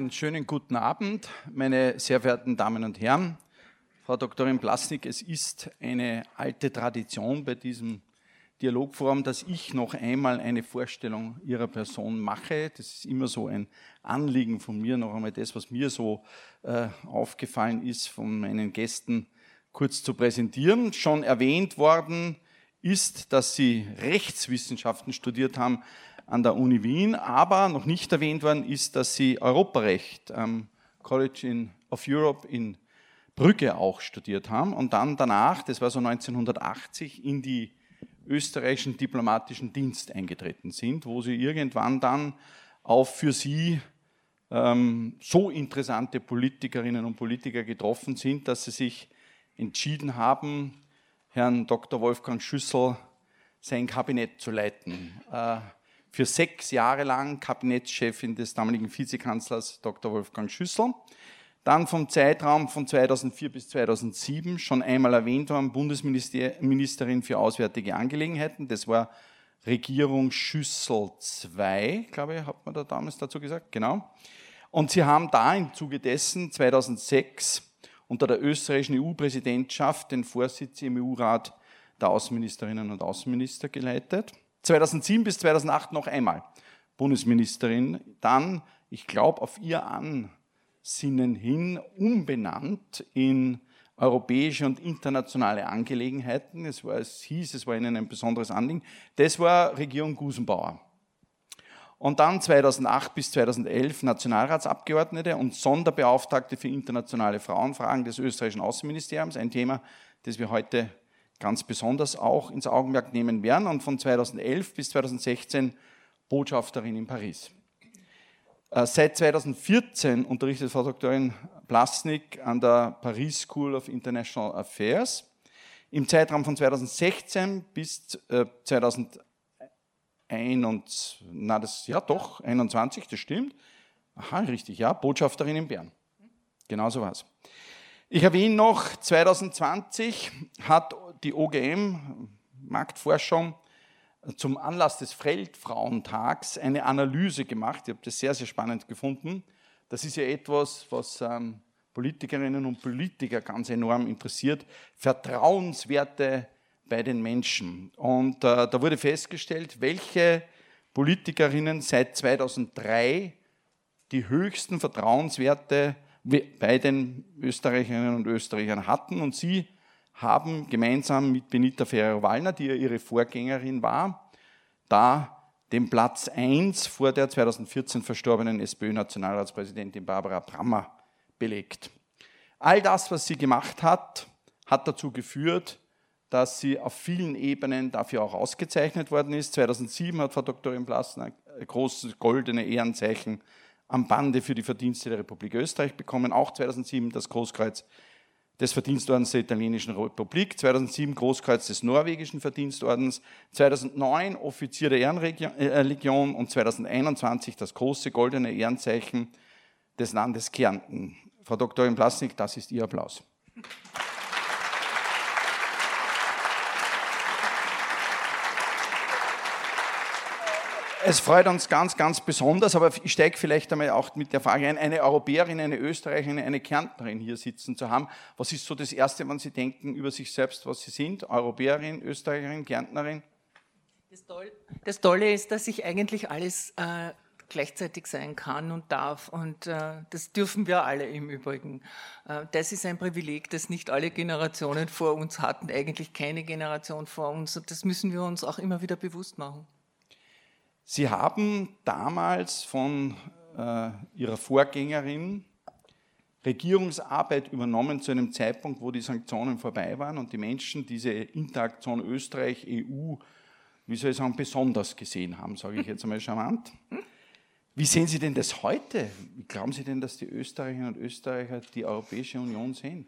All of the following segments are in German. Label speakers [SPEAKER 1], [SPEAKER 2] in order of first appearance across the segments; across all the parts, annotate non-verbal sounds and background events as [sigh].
[SPEAKER 1] Einen schönen guten Abend, meine sehr verehrten Damen und Herren. Frau Doktorin Plasnik, es ist eine alte Tradition bei diesem Dialogforum, dass ich noch einmal eine Vorstellung Ihrer Person mache. Das ist immer so ein Anliegen von mir, noch einmal das, was mir so äh, aufgefallen ist, von meinen Gästen kurz zu präsentieren. Schon erwähnt worden ist, dass Sie Rechtswissenschaften studiert haben an der Uni Wien, aber noch nicht erwähnt worden ist, dass Sie Europarecht am College in, of Europe in Brügge auch studiert haben und dann danach, das war so 1980, in die österreichischen diplomatischen Dienst eingetreten sind, wo sie irgendwann dann auf für sie ähm, so interessante Politikerinnen und Politiker getroffen sind, dass sie sich entschieden haben, Herrn Dr. Wolfgang Schüssel sein Kabinett zu leiten. Äh, für sechs Jahre lang Kabinettschefin des damaligen Vizekanzlers Dr. Wolfgang Schüssel. Dann vom Zeitraum von 2004 bis 2007 schon einmal erwähnt worden, Bundesministerin für Auswärtige Angelegenheiten. Das war Regierung Schüssel II, glaube ich, hat man da damals dazu gesagt, genau. Und sie haben da im Zuge dessen 2006 unter der österreichischen EU-Präsidentschaft den Vorsitz im EU-Rat der Außenministerinnen und Außenminister geleitet. 2007 bis 2008 noch einmal Bundesministerin, dann, ich glaube, auf ihr Ansinnen hin umbenannt in europäische und internationale Angelegenheiten. Es, war, es hieß, es war ihnen ein besonderes Anliegen. Das war Regierung Gusenbauer. Und dann 2008 bis 2011 Nationalratsabgeordnete und Sonderbeauftragte für internationale Frauenfragen des österreichischen Außenministeriums. Ein Thema, das wir heute ganz besonders auch ins Augenmerk nehmen werden. Und von 2011 bis 2016 Botschafterin in Paris. Äh, seit 2014 unterrichtet Frau Doktorin Plasnik an der Paris School of International Affairs. Im Zeitraum von 2016 bis 2021, äh, na das, ja doch, 21, das stimmt. Aha, richtig, ja, Botschafterin in Bern. Genau so war es. Ich erwähne noch, 2020 hat die OGM, Marktforschung, zum Anlass des Feldfrauentags eine Analyse gemacht. Ich habe das sehr, sehr spannend gefunden. Das ist ja etwas, was ähm, Politikerinnen und Politiker ganz enorm interessiert. Vertrauenswerte bei den Menschen. Und äh, da wurde festgestellt, welche Politikerinnen seit 2003 die höchsten Vertrauenswerte bei den Österreicherinnen und Österreichern hatten. Und sie haben gemeinsam mit Benita Ferrero-Wallner, die ja ihre Vorgängerin war, da den Platz 1 vor der 2014 verstorbenen SPÖ-Nationalratspräsidentin Barbara Brammer belegt. All das, was sie gemacht hat, hat dazu geführt, dass sie auf vielen Ebenen dafür auch ausgezeichnet worden ist. 2007 hat Frau Dr. Plassner ein großes goldene Ehrenzeichen am Bande für die Verdienste der Republik Österreich bekommen. Auch 2007 das Großkreuz des Verdienstordens der Italienischen Republik, 2007 Großkreuz des Norwegischen Verdienstordens, 2009 Offizier der Ehrenlegion und 2021 das große goldene Ehrenzeichen des Landes Kärnten. Frau Doktorin Plasnik, das ist Ihr Applaus. Es freut uns ganz, ganz besonders, aber ich steige vielleicht einmal auch mit der Frage ein, eine Europäerin, eine Österreicherin, eine Kärntnerin hier sitzen zu haben. Was ist so das Erste, wenn Sie denken über sich selbst, was Sie sind? Europäerin, Österreicherin, Kärntnerin?
[SPEAKER 2] Das, Toll, das Tolle ist, dass ich eigentlich alles äh, gleichzeitig sein kann und darf. Und äh, das dürfen wir alle im Übrigen. Äh, das ist ein Privileg, das nicht alle Generationen vor uns hatten, eigentlich keine Generation vor uns. Und das müssen wir uns auch immer wieder bewusst machen.
[SPEAKER 1] Sie haben damals von äh, Ihrer Vorgängerin Regierungsarbeit übernommen zu einem Zeitpunkt, wo die Sanktionen vorbei waren und die Menschen diese Interaktion Österreich-EU, wie soll ich sagen, besonders gesehen haben, sage ich jetzt einmal charmant. Wie sehen Sie denn das heute? Wie glauben Sie denn, dass die Österreicherinnen und Österreicher die Europäische Union sehen?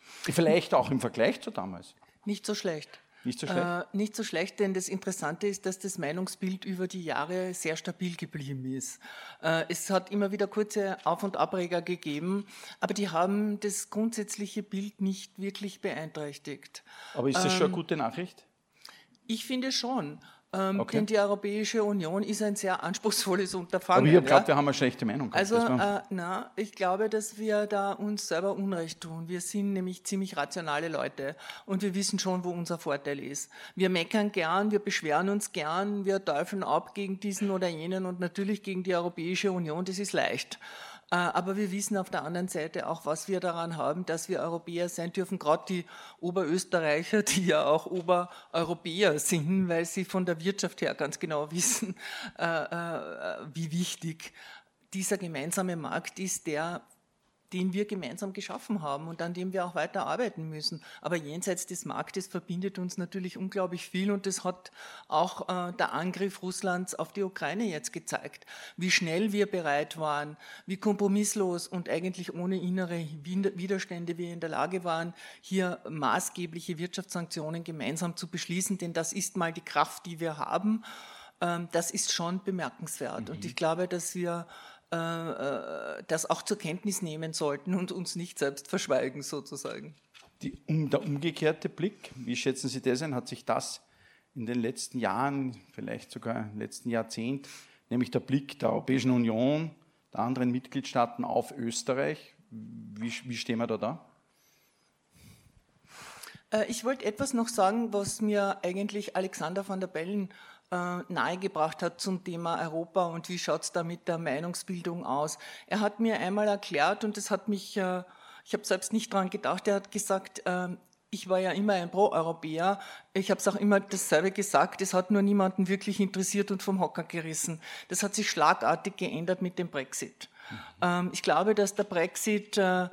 [SPEAKER 1] Vielleicht auch im Vergleich zu damals.
[SPEAKER 2] Nicht so schlecht.
[SPEAKER 1] Nicht so schlecht? Äh,
[SPEAKER 2] nicht so schlecht, denn das Interessante ist, dass das Meinungsbild über die Jahre sehr stabil geblieben ist. Äh, es hat immer wieder kurze Auf- und Abreger gegeben, aber die haben das grundsätzliche Bild nicht wirklich beeinträchtigt.
[SPEAKER 1] Aber ist das ähm, schon eine ähm, gute Nachricht?
[SPEAKER 2] Ich finde schon. Ähm, okay. Denn die Europäische Union ist ein sehr anspruchsvolles Unterfangen.
[SPEAKER 1] Aber ich glaube, ja. wir haben eine schlechte Meinung.
[SPEAKER 2] Also, äh, na, ich glaube, dass wir da uns selber Unrecht tun. Wir sind nämlich ziemlich rationale Leute und wir wissen schon, wo unser Vorteil ist. Wir meckern gern, wir beschweren uns gern, wir teufeln ab gegen diesen oder jenen und natürlich gegen die Europäische Union. Das ist leicht. Äh, aber wir wissen auf der anderen Seite auch, was wir daran haben, dass wir Europäer sein dürfen. Gerade die Oberösterreicher, [laughs] die ja auch Obereuropäer sind, weil sie von der Wirtschaft her ganz genau wissen, äh, äh, wie wichtig dieser gemeinsame Markt ist, der den wir gemeinsam geschaffen haben und an dem wir auch weiter arbeiten müssen. Aber jenseits des Marktes verbindet uns natürlich unglaublich viel und das hat auch äh, der Angriff Russlands auf die Ukraine jetzt gezeigt, wie schnell wir bereit waren, wie kompromisslos und eigentlich ohne innere Widerstände wir in der Lage waren, hier maßgebliche Wirtschaftssanktionen gemeinsam zu beschließen, denn das ist mal die Kraft, die wir haben. Ähm, das ist schon bemerkenswert mhm. und ich glaube, dass wir das auch zur Kenntnis nehmen sollten und uns nicht selbst verschweigen, sozusagen.
[SPEAKER 1] Die, um, der umgekehrte Blick, wie schätzen Sie das ein? Hat sich das in den letzten Jahren, vielleicht sogar im letzten Jahrzehnt, nämlich der Blick der Europäischen Union, der anderen Mitgliedstaaten auf Österreich, wie, wie stehen wir da da?
[SPEAKER 2] Äh, ich wollte etwas noch sagen, was mir eigentlich Alexander van der Bellen äh, nahegebracht hat zum Thema Europa und wie schaut es da mit der Meinungsbildung aus. Er hat mir einmal erklärt und das hat mich, äh, ich habe selbst nicht dran gedacht, er hat gesagt, äh, ich war ja immer ein Pro-Europäer. Ich habe es auch immer dasselbe gesagt. Es hat nur niemanden wirklich interessiert und vom Hocker gerissen. Das hat sich schlagartig geändert mit dem Brexit. Mhm. Ähm, ich glaube, dass der Brexit äh,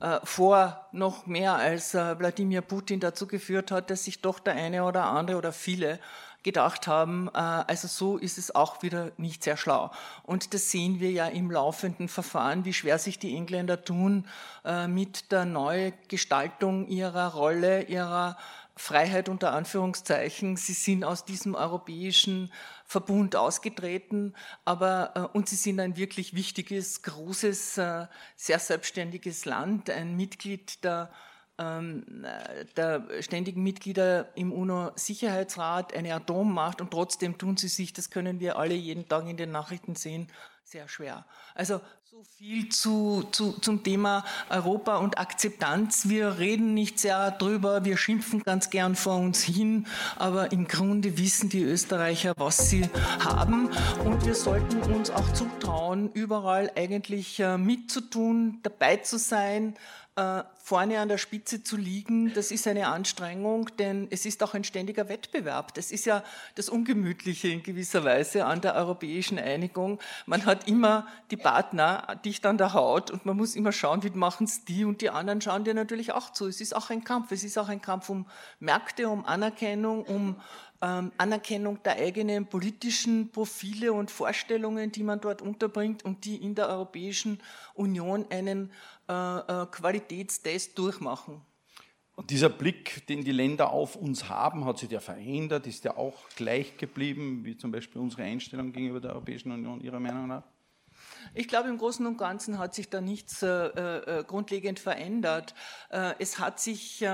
[SPEAKER 2] äh, vor noch mehr als äh, Wladimir Putin dazu geführt hat, dass sich doch der eine oder andere oder viele gedacht haben, äh, also so ist es auch wieder nicht sehr schlau. Und das sehen wir ja im laufenden Verfahren, wie schwer sich die Engländer tun äh, mit der Neugestaltung ihrer Rolle, ihrer Freiheit unter Anführungszeichen. Sie sind aus diesem europäischen Verbund ausgetreten, aber äh, und sie sind ein wirklich wichtiges, großes, sehr selbstständiges Land, ein Mitglied der der ständigen Mitglieder im UNO-Sicherheitsrat eine Atommacht und trotzdem tun sie sich, das können wir alle jeden Tag in den Nachrichten sehen, sehr schwer. Also so viel zu, zu, zum Thema Europa und Akzeptanz. Wir reden nicht sehr drüber, wir schimpfen ganz gern vor uns hin, aber im Grunde wissen die Österreicher, was sie haben und wir sollten uns auch zutrauen, überall eigentlich äh, mitzutun, dabei zu sein, vorne an der Spitze zu liegen, das ist eine Anstrengung, denn es ist auch ein ständiger Wettbewerb. Das ist ja das Ungemütliche in gewisser Weise an der europäischen Einigung. Man hat immer die Partner dicht an der Haut und man muss immer schauen, wie machen es die und die anderen schauen dir natürlich auch zu. Es ist auch ein Kampf. Es ist auch ein Kampf um Märkte, um Anerkennung, um ähm, Anerkennung der eigenen politischen Profile und Vorstellungen, die man dort unterbringt und die in der Europäischen Union einen äh, äh, Qualitätstest durchmachen.
[SPEAKER 1] Und dieser Blick, den die Länder auf uns haben, hat sich der verändert? Ist der auch gleich geblieben, wie zum Beispiel unsere Einstellung gegenüber der Europäischen Union, Ihrer Meinung nach?
[SPEAKER 2] Ich glaube, im Großen und Ganzen hat sich da nichts äh, äh, grundlegend verändert. Äh, es hat sich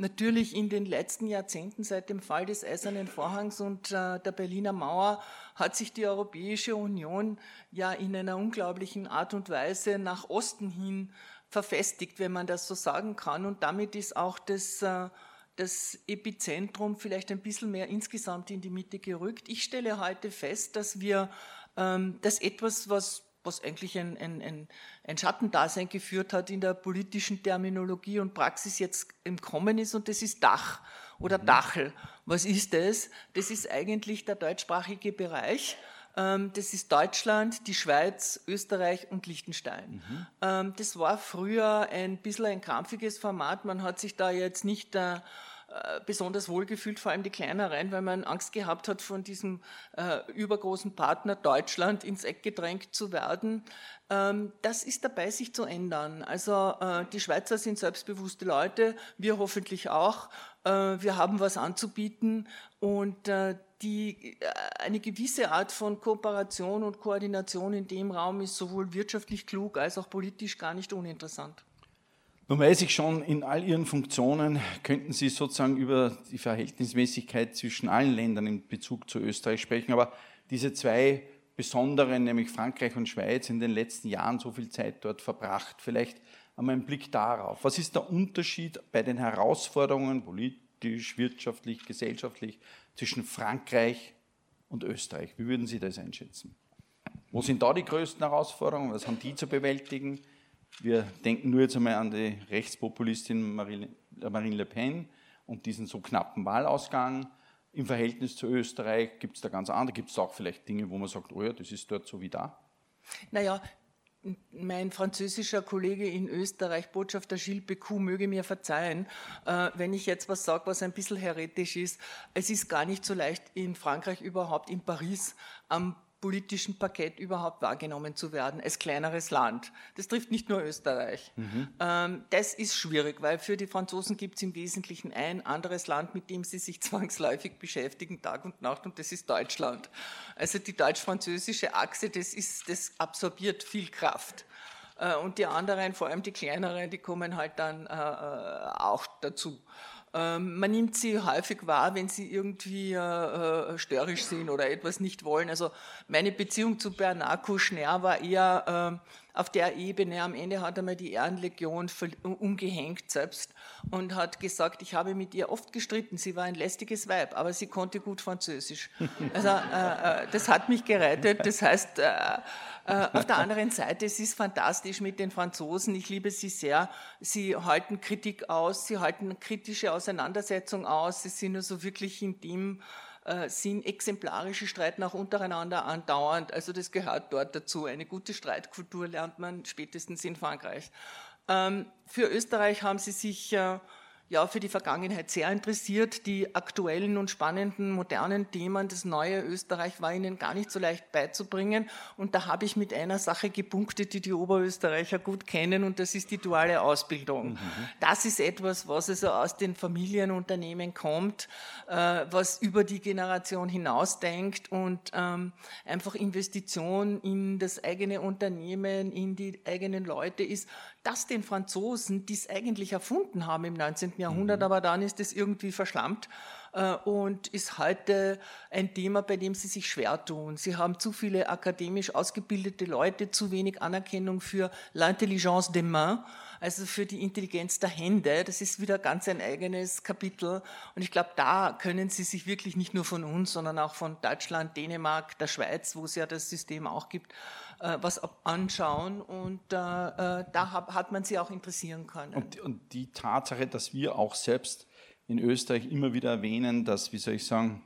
[SPEAKER 2] natürlich in den letzten Jahrzehnten seit dem Fall des Eisernen Vorhangs und äh, der Berliner Mauer hat sich die Europäische Union ja in einer unglaublichen Art und Weise nach Osten hin verfestigt, wenn man das so sagen kann. Und damit ist auch das, äh, das Epizentrum vielleicht ein bisschen mehr insgesamt in die Mitte gerückt. Ich stelle heute fest, dass wir ähm, das etwas, was was eigentlich ein, ein, ein, ein Schattendasein geführt hat in der politischen Terminologie und Praxis jetzt im Kommen ist und das ist Dach oder mhm. Dachel. Was ist das? Das ist eigentlich der deutschsprachige Bereich. Ähm, das ist Deutschland, die Schweiz, Österreich und Liechtenstein. Mhm. Ähm, das war früher ein bisschen ein krampfiges Format. Man hat sich da jetzt nicht äh, besonders wohlgefühlt, vor allem die kleineren, weil man Angst gehabt hat, von diesem äh, übergroßen Partner Deutschland ins Eck gedrängt zu werden. Ähm, das ist dabei, sich zu ändern. Also äh, die Schweizer sind selbstbewusste Leute, wir hoffentlich auch. Äh, wir haben was anzubieten und äh, die, äh, eine gewisse Art von Kooperation und Koordination in dem Raum ist sowohl wirtschaftlich klug als auch politisch gar nicht uninteressant.
[SPEAKER 1] Nun weiß ich schon, in all Ihren Funktionen könnten Sie sozusagen über die Verhältnismäßigkeit zwischen allen Ländern in Bezug zu Österreich sprechen, aber diese zwei besonderen, nämlich Frankreich und Schweiz, in den letzten Jahren so viel Zeit dort verbracht. Vielleicht einmal einen Blick darauf. Was ist der Unterschied bei den Herausforderungen, politisch, wirtschaftlich, gesellschaftlich, zwischen Frankreich und Österreich? Wie würden Sie das einschätzen? Wo sind da die größten Herausforderungen? Was haben die zu bewältigen? Wir denken nur jetzt einmal an die Rechtspopulistin Marine, Marine Le Pen und diesen so knappen Wahlausgang. Im Verhältnis zu Österreich gibt es da ganz andere, gibt es auch vielleicht Dinge, wo man sagt, oh ja, das ist dort so wie da?
[SPEAKER 2] Naja, mein französischer Kollege in Österreich, Botschafter Gilles Becou, möge mir verzeihen, äh, wenn ich jetzt was sage, was ein bisschen heretisch ist. Es ist gar nicht so leicht, in Frankreich überhaupt, in Paris, am politischen Parkett überhaupt wahrgenommen zu werden als kleineres Land. Das trifft nicht nur Österreich. Mhm. Ähm, das ist schwierig, weil für die Franzosen gibt es im Wesentlichen ein anderes Land, mit dem sie sich [laughs] zwangsläufig beschäftigen, Tag und Nacht, und das ist Deutschland. Also die deutsch-französische Achse, das, ist, das absorbiert viel Kraft. Äh, und die anderen, vor allem die kleineren, die kommen halt dann äh, äh auch dazu. Ähm, man nimmt sie häufig wahr, wenn sie irgendwie äh, äh, störrisch sind oder etwas nicht wollen. Also meine Beziehung zu Bernard Kouchner war eher äh, auf der Ebene. Am Ende hat er mir die Ehrenlegion umgehängt selbst und hat gesagt, ich habe mit ihr oft gestritten. Sie war ein lästiges Weib, aber sie konnte gut Französisch. [laughs] Also äh, äh das hat mich gerettet. Das heißt, äh, äh, auf der anderen Seite, es ist fantastisch mit den Franzosen. Ich liebe sie sehr. Sie halten Kritik aus, sie halten kritische Auseinandersetzung aus. Sie sind also wirklich in dem äh, Sinn exemplarische Streiten auch untereinander andauernd. Also das gehört dort dazu. Eine gute Streitkultur lernt man spätestens in Frankreich. Ähm, für Österreich haben sie sich äh, ja für die Vergangenheit sehr interessiert. Die aktuellen und spannenden, modernen Themen, das neue Österreich war ihnen gar nicht so leicht beizubringen. Und da habe ich mit einer Sache gepunktet, die die Oberösterreicher gut kennen, und das ist die duale Ausbildung. Mhm. Das ist etwas, was also aus den Familienunternehmen kommt, äh, was über die Generation hinausdenkt und ähm, einfach Investition in das eigene Unternehmen, in die eigenen Leute ist, das den Franzosen, die es eigentlich erfunden haben im 19. Jahrhundert, mhm. aber dann ist es irgendwie verschlammt äh, und ist heute ein Thema, bei dem sie sich schwer tun. Sie haben zu viele akademisch ausgebildete Leute, zu wenig Anerkennung für l'intelligence des mains, also für die Intelligenz der Hände. Das ist wieder ganz ein eigenes Kapitel. Und ich glaube, da können Sie sich wirklich nicht nur von uns, sondern auch von Deutschland, Dänemark, der Schweiz, wo es ja das System auch gibt, äh, was anschauen. Und äh, da hat man sie auch interessieren können.
[SPEAKER 1] Und, und die Tatsache, dass wir auch selbst in Österreich immer wieder erwähnen, dass, wie soll ich sagen,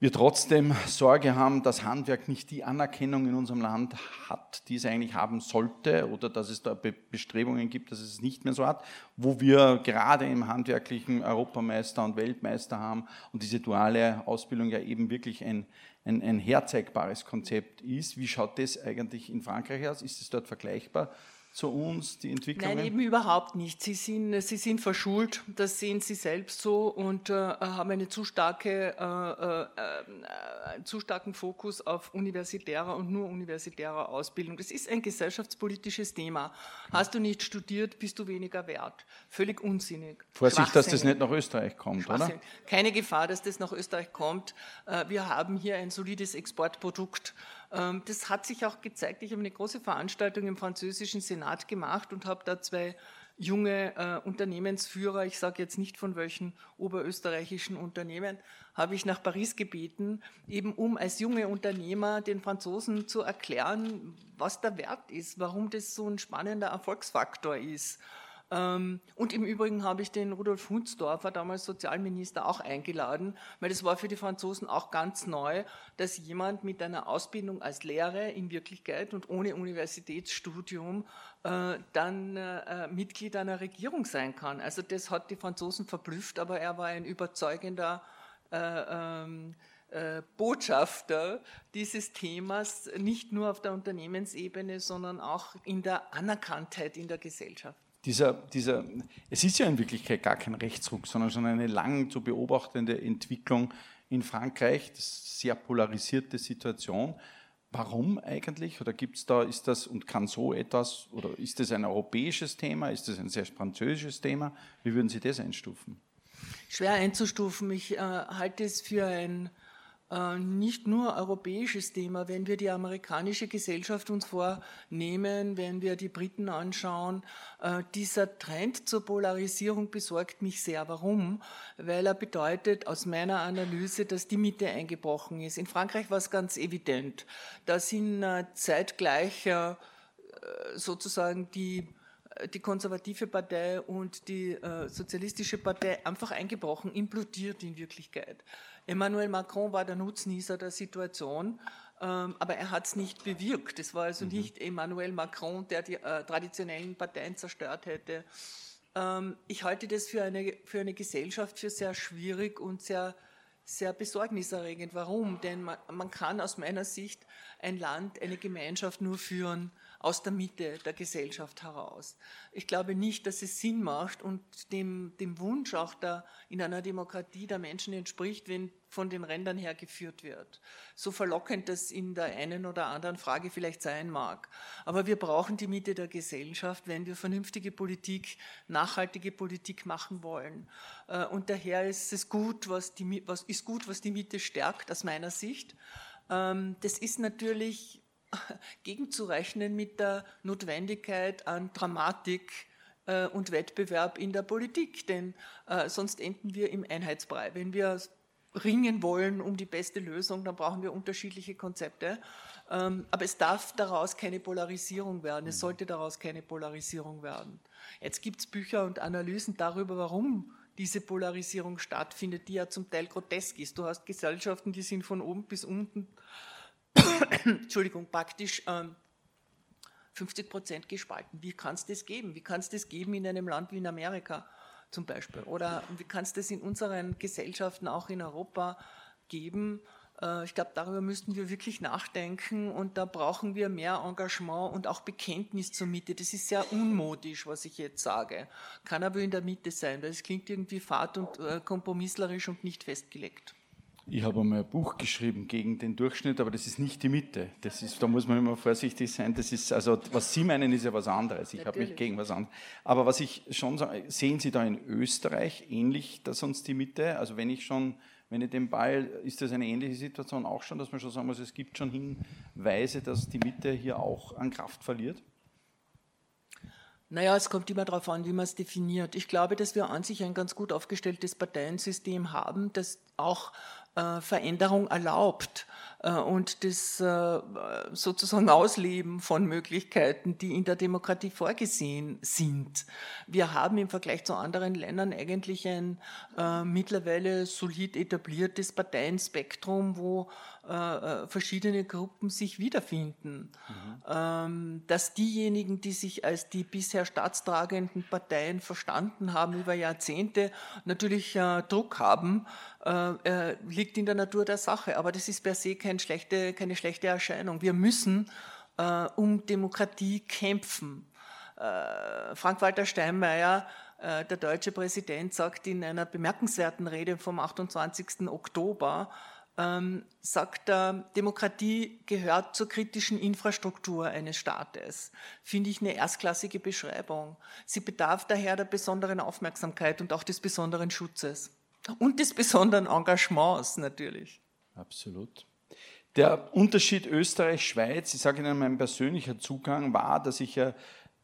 [SPEAKER 1] wir trotzdem Sorge haben, dass Handwerk nicht die Anerkennung in unserem Land hat, die es eigentlich haben sollte, oder dass es da Bestrebungen gibt, dass es nicht mehr so hat, wo wir gerade im handwerklichen Europameister und Weltmeister haben und diese duale Ausbildung ja eben wirklich ein, ein, ein herzeigbares Konzept ist. Wie schaut das eigentlich in Frankreich aus? Ist es dort vergleichbar? Zu uns, die Entwicklungen?
[SPEAKER 2] Nein, eben überhaupt nicht. Sie sind, sie sind verschult, das sehen Sie selbst so und äh, haben eine zu starke, äh, äh, einen zu starken Fokus auf universitärer und nur universitärer Ausbildung. Das ist ein gesellschaftspolitisches Thema. Hast du nicht studiert, bist du weniger wert. Völlig unsinnig.
[SPEAKER 1] Vorsicht, dass das nicht nach Österreich kommt, oder?
[SPEAKER 2] Keine Gefahr, dass das nach Österreich kommt. Äh, wir haben hier ein solides Exportprodukt das hat sich auch gezeigt. Ich habe eine große Veranstaltung im französischen Senat gemacht und habe da zwei junge äh, Unternehmensführer, ich sage jetzt nicht von welchen oberösterreichischen Unternehmen, habe ich nach Paris gebeten, eben um als junge Unternehmer den Franzosen zu erklären, was der Wert ist, warum das so ein spannender Erfolgsfaktor ist. Ähm, und im Übrigen habe ich den Rudolf Hunsdorfer, damals Sozialminister, auch eingeladen, weil das war für die Franzosen auch ganz neu, dass jemand mit einer Ausbildung als Lehrer in Wirklichkeit und ohne Universitätsstudium äh, dann äh, Mitglied einer Regierung sein kann. Also das hat die Franzosen verblüfft, aber er war ein überzeugender äh, ähm, Botschafter dieses Themas, nicht nur auf der Unternehmensebene, sondern auch in der Anerkanntheit in der Gesellschaft
[SPEAKER 1] dieser, dieser, es ist ja in Wirklichkeit gar kein Rechtsruck, sondern schon eine lang zu beobachtende Entwicklung in Frankreich, das sehr polarisierte Situation. Warum eigentlich? Oder gibt es da, ist das und kann so etwas, oder ist das ein europäisches Thema? Ist das ein sehr französisches Thema? Wie würden Sie das einstufen?
[SPEAKER 2] Schwer einzustufen. Ich äh, halte es für ein nicht nur europäisches Thema. Wenn wir die amerikanische Gesellschaft uns vornehmen, wenn wir die Briten anschauen, äh, dieser Trend zur Polarisierung besorgt mich sehr. Warum? Weil er bedeutet aus meiner Analyse, dass die Mitte eingebrochen ist. In Frankreich war es ganz evident. Da sind äh, zeitgleich sozusagen die die konservative Partei und die äh, sozialistische Partei einfach eingebrochen, implodiert in Wirklichkeit. Emmanuel Macron war der Nutznießer der Situation, ähm, aber er hat es nicht bewirkt. Es war also mhm. nicht Emmanuel Macron, der die äh, traditionellen Parteien zerstört hätte. Ähm, ich halte das für eine, für eine Gesellschaft für sehr schwierig und sehr, sehr besorgniserregend. Warum? Denn man, man kann aus meiner Sicht ein Land, eine Gemeinschaft nur führen, aus der Mitte der Gesellschaft heraus. Ich glaube nicht, dass es Sinn macht und dem, dem Wunsch auch der, in einer Demokratie der Menschen entspricht, wenn von den Rändern her geführt wird. So verlockend das in der einen oder anderen Frage vielleicht sein mag. Aber wir brauchen die Mitte der Gesellschaft, wenn wir vernünftige Politik, nachhaltige Politik machen wollen. Äh, und daher ist es gut, was die, was, ist gut, was die Mitte stärkt, aus meiner Sicht. Ähm, das ist natürlich [laughs] gegenzurechnen mit der Notwendigkeit an Dramatik äh, und Wettbewerb in der Politik, denn äh, sonst enden wir im Einheitsbrei. Wenn wir ringen wollen um die beste Lösung, dann brauchen wir unterschiedliche Konzepte. Ähm, aber es darf daraus keine Polarisierung werden. Es sollte daraus keine Polarisierung werden. Jetzt gibt es Bücher und Analysen darüber, warum diese Polarisierung stattfindet, die ja zum Teil grotesk ist. Du hast Gesellschaften, die sind von oben bis unten [coughs] Entschuldigung, praktisch ähm, 50 Prozent gespalten. Wie kann es das geben? Wie kann es das geben in einem Land wie in Amerika zum Beispiel? Oder wie kann es das in unseren Gesellschaften auch in Europa geben? Äh, ich glaube, darüber müssten wir wirklich nachdenken und da brauchen wir mehr Engagement und auch Bekenntnis zur Mitte. Das ist sehr unmodisch, was ich jetzt sage. Kann aber in der Mitte sein, weil es klingt irgendwie fad und äh, kompromisslerisch und nicht festgelegt.
[SPEAKER 1] Ich habe einmal ein Buch geschrieben gegen den Durchschnitt, aber das ist nicht die Mitte. Das ist, da muss man immer vorsichtig sein. Das ist, also, was Sie meinen, ist ja was anderes. Ich habe mich gegen was anderes. Aber was ich schon sage, sehen Sie da in Österreich ähnlich, dass uns die Mitte, also wenn ich schon, wenn ich den Ball, ist das eine ähnliche Situation auch schon, dass man schon sagen muss, es gibt schon Hinweise, dass die Mitte hier auch an Kraft verliert?
[SPEAKER 2] Naja, es kommt immer darauf an, wie man es definiert. Ich glaube, dass wir an sich ein ganz gut aufgestelltes Parteiensystem haben, das auch äh, Veränderung erlaubt äh, und das äh, sozusagen Ausleben von Möglichkeiten, die in der Demokratie vorgesehen sind. Wir haben im Vergleich zu anderen Ländern eigentlich ein mittlerweile solid etabliertes Parteienspektrum, wo verschiedene Gruppen sich wiederfinden. Mhm. Ähm, dass diejenigen, die sich als die bisher staatstragenden Parteien verstanden haben über Jahrzehnte, natürlich Druck haben, liegt liegt in der Natur der Sache, aber das ist per se kein schlechte, keine schlechte Erscheinung. Wir müssen äh, um Demokratie kämpfen. Äh, Frank-Walter Steinmeier, äh, der deutsche Präsident, sagt in einer bemerkenswerten Rede vom 28. Oktober, ähm, sagt er, Demokratie gehört zur kritischen Infrastruktur eines Staates. Finde ich eine erstklassige Beschreibung. Sie bedarf daher der besonderen Aufmerksamkeit und auch des besonderen Schutzes. Und des besonderen Engagements natürlich.
[SPEAKER 1] Absolut. Der Unterschied Österreich-Schweiz, ich sage Ihnen, mein persönlicher Zugang war, dass ich ja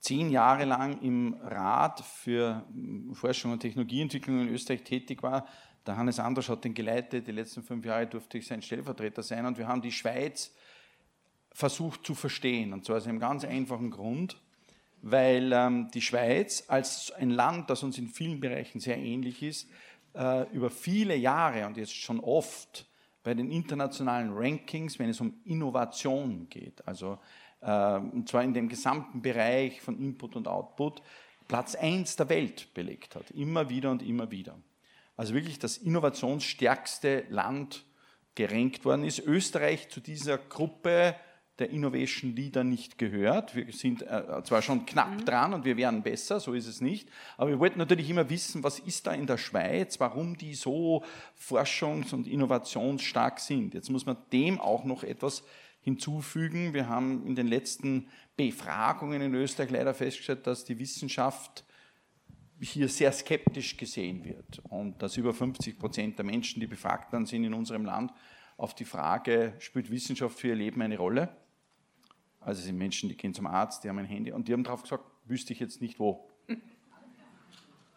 [SPEAKER 1] zehn Jahre lang im Rat für Forschung und Technologieentwicklung in Österreich tätig war. Der Hannes Anders hat den geleitet, die letzten fünf Jahre durfte ich sein Stellvertreter sein und wir haben die Schweiz versucht zu verstehen. Und zwar aus einem ganz einfachen Grund, weil ähm, die Schweiz als ein Land, das uns in vielen Bereichen sehr ähnlich ist, äh, über viele Jahre und jetzt schon oft bei den internationalen Rankings, wenn es um Innovation geht, also äh, und zwar in dem gesamten Bereich von Input und Output, Platz 1 der Welt belegt hat, immer wieder und immer wieder. Also wirklich das innovationsstärkste Land gerankt worden ist. Österreich zu dieser Gruppe der Innovation Leader nicht gehört. Wir sind äh, zwar schon knapp mhm. dran und wir werden besser, so ist es nicht, aber wir wollten natürlich immer wissen, was ist da in der Schweiz, warum die so forschungs- und innovationsstark sind. Jetzt muss man dem auch noch etwas hinzufügen. Wir haben in den letzten Befragungen in Österreich leider festgestellt, dass die Wissenschaft hier sehr skeptisch gesehen wird und dass über 50 Prozent der Menschen, die befragt worden sind in unserem Land, auf die Frage, spielt Wissenschaft für ihr Leben eine Rolle? Also es sind Menschen, die gehen zum Arzt, die haben ein Handy und die haben darauf gesagt, wüsste ich jetzt nicht wo.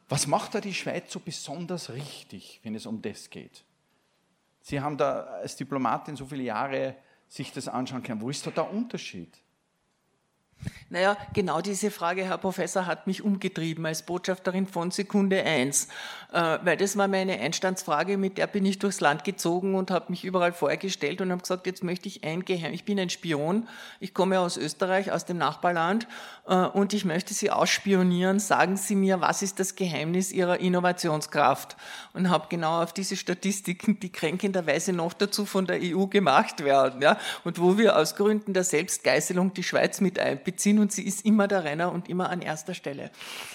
[SPEAKER 1] Was macht da die Schweiz so besonders richtig, wenn es um das geht? Sie haben da als Diplomatin so viele Jahre sich das anschauen können. Wo ist da der Unterschied?
[SPEAKER 2] Naja, genau diese Frage, Herr Professor, hat mich umgetrieben als Botschafterin von Sekunde 1, äh, weil das war meine Einstandsfrage, mit der bin ich durchs Land gezogen und habe mich überall vorgestellt und habe gesagt, jetzt möchte ich ein Geheim, ich bin ein Spion, ich komme aus Österreich, aus dem Nachbarland äh, und ich möchte Sie ausspionieren, sagen Sie mir, was ist das Geheimnis Ihrer Innovationskraft? Und habe genau auf diese Statistiken, die kränkenderweise noch dazu von der EU gemacht werden, ja, und wo wir aus Gründen der Selbstgeißelung die Schweiz mit einbeziehen, und sie ist immer der Renner und immer an erster Stelle.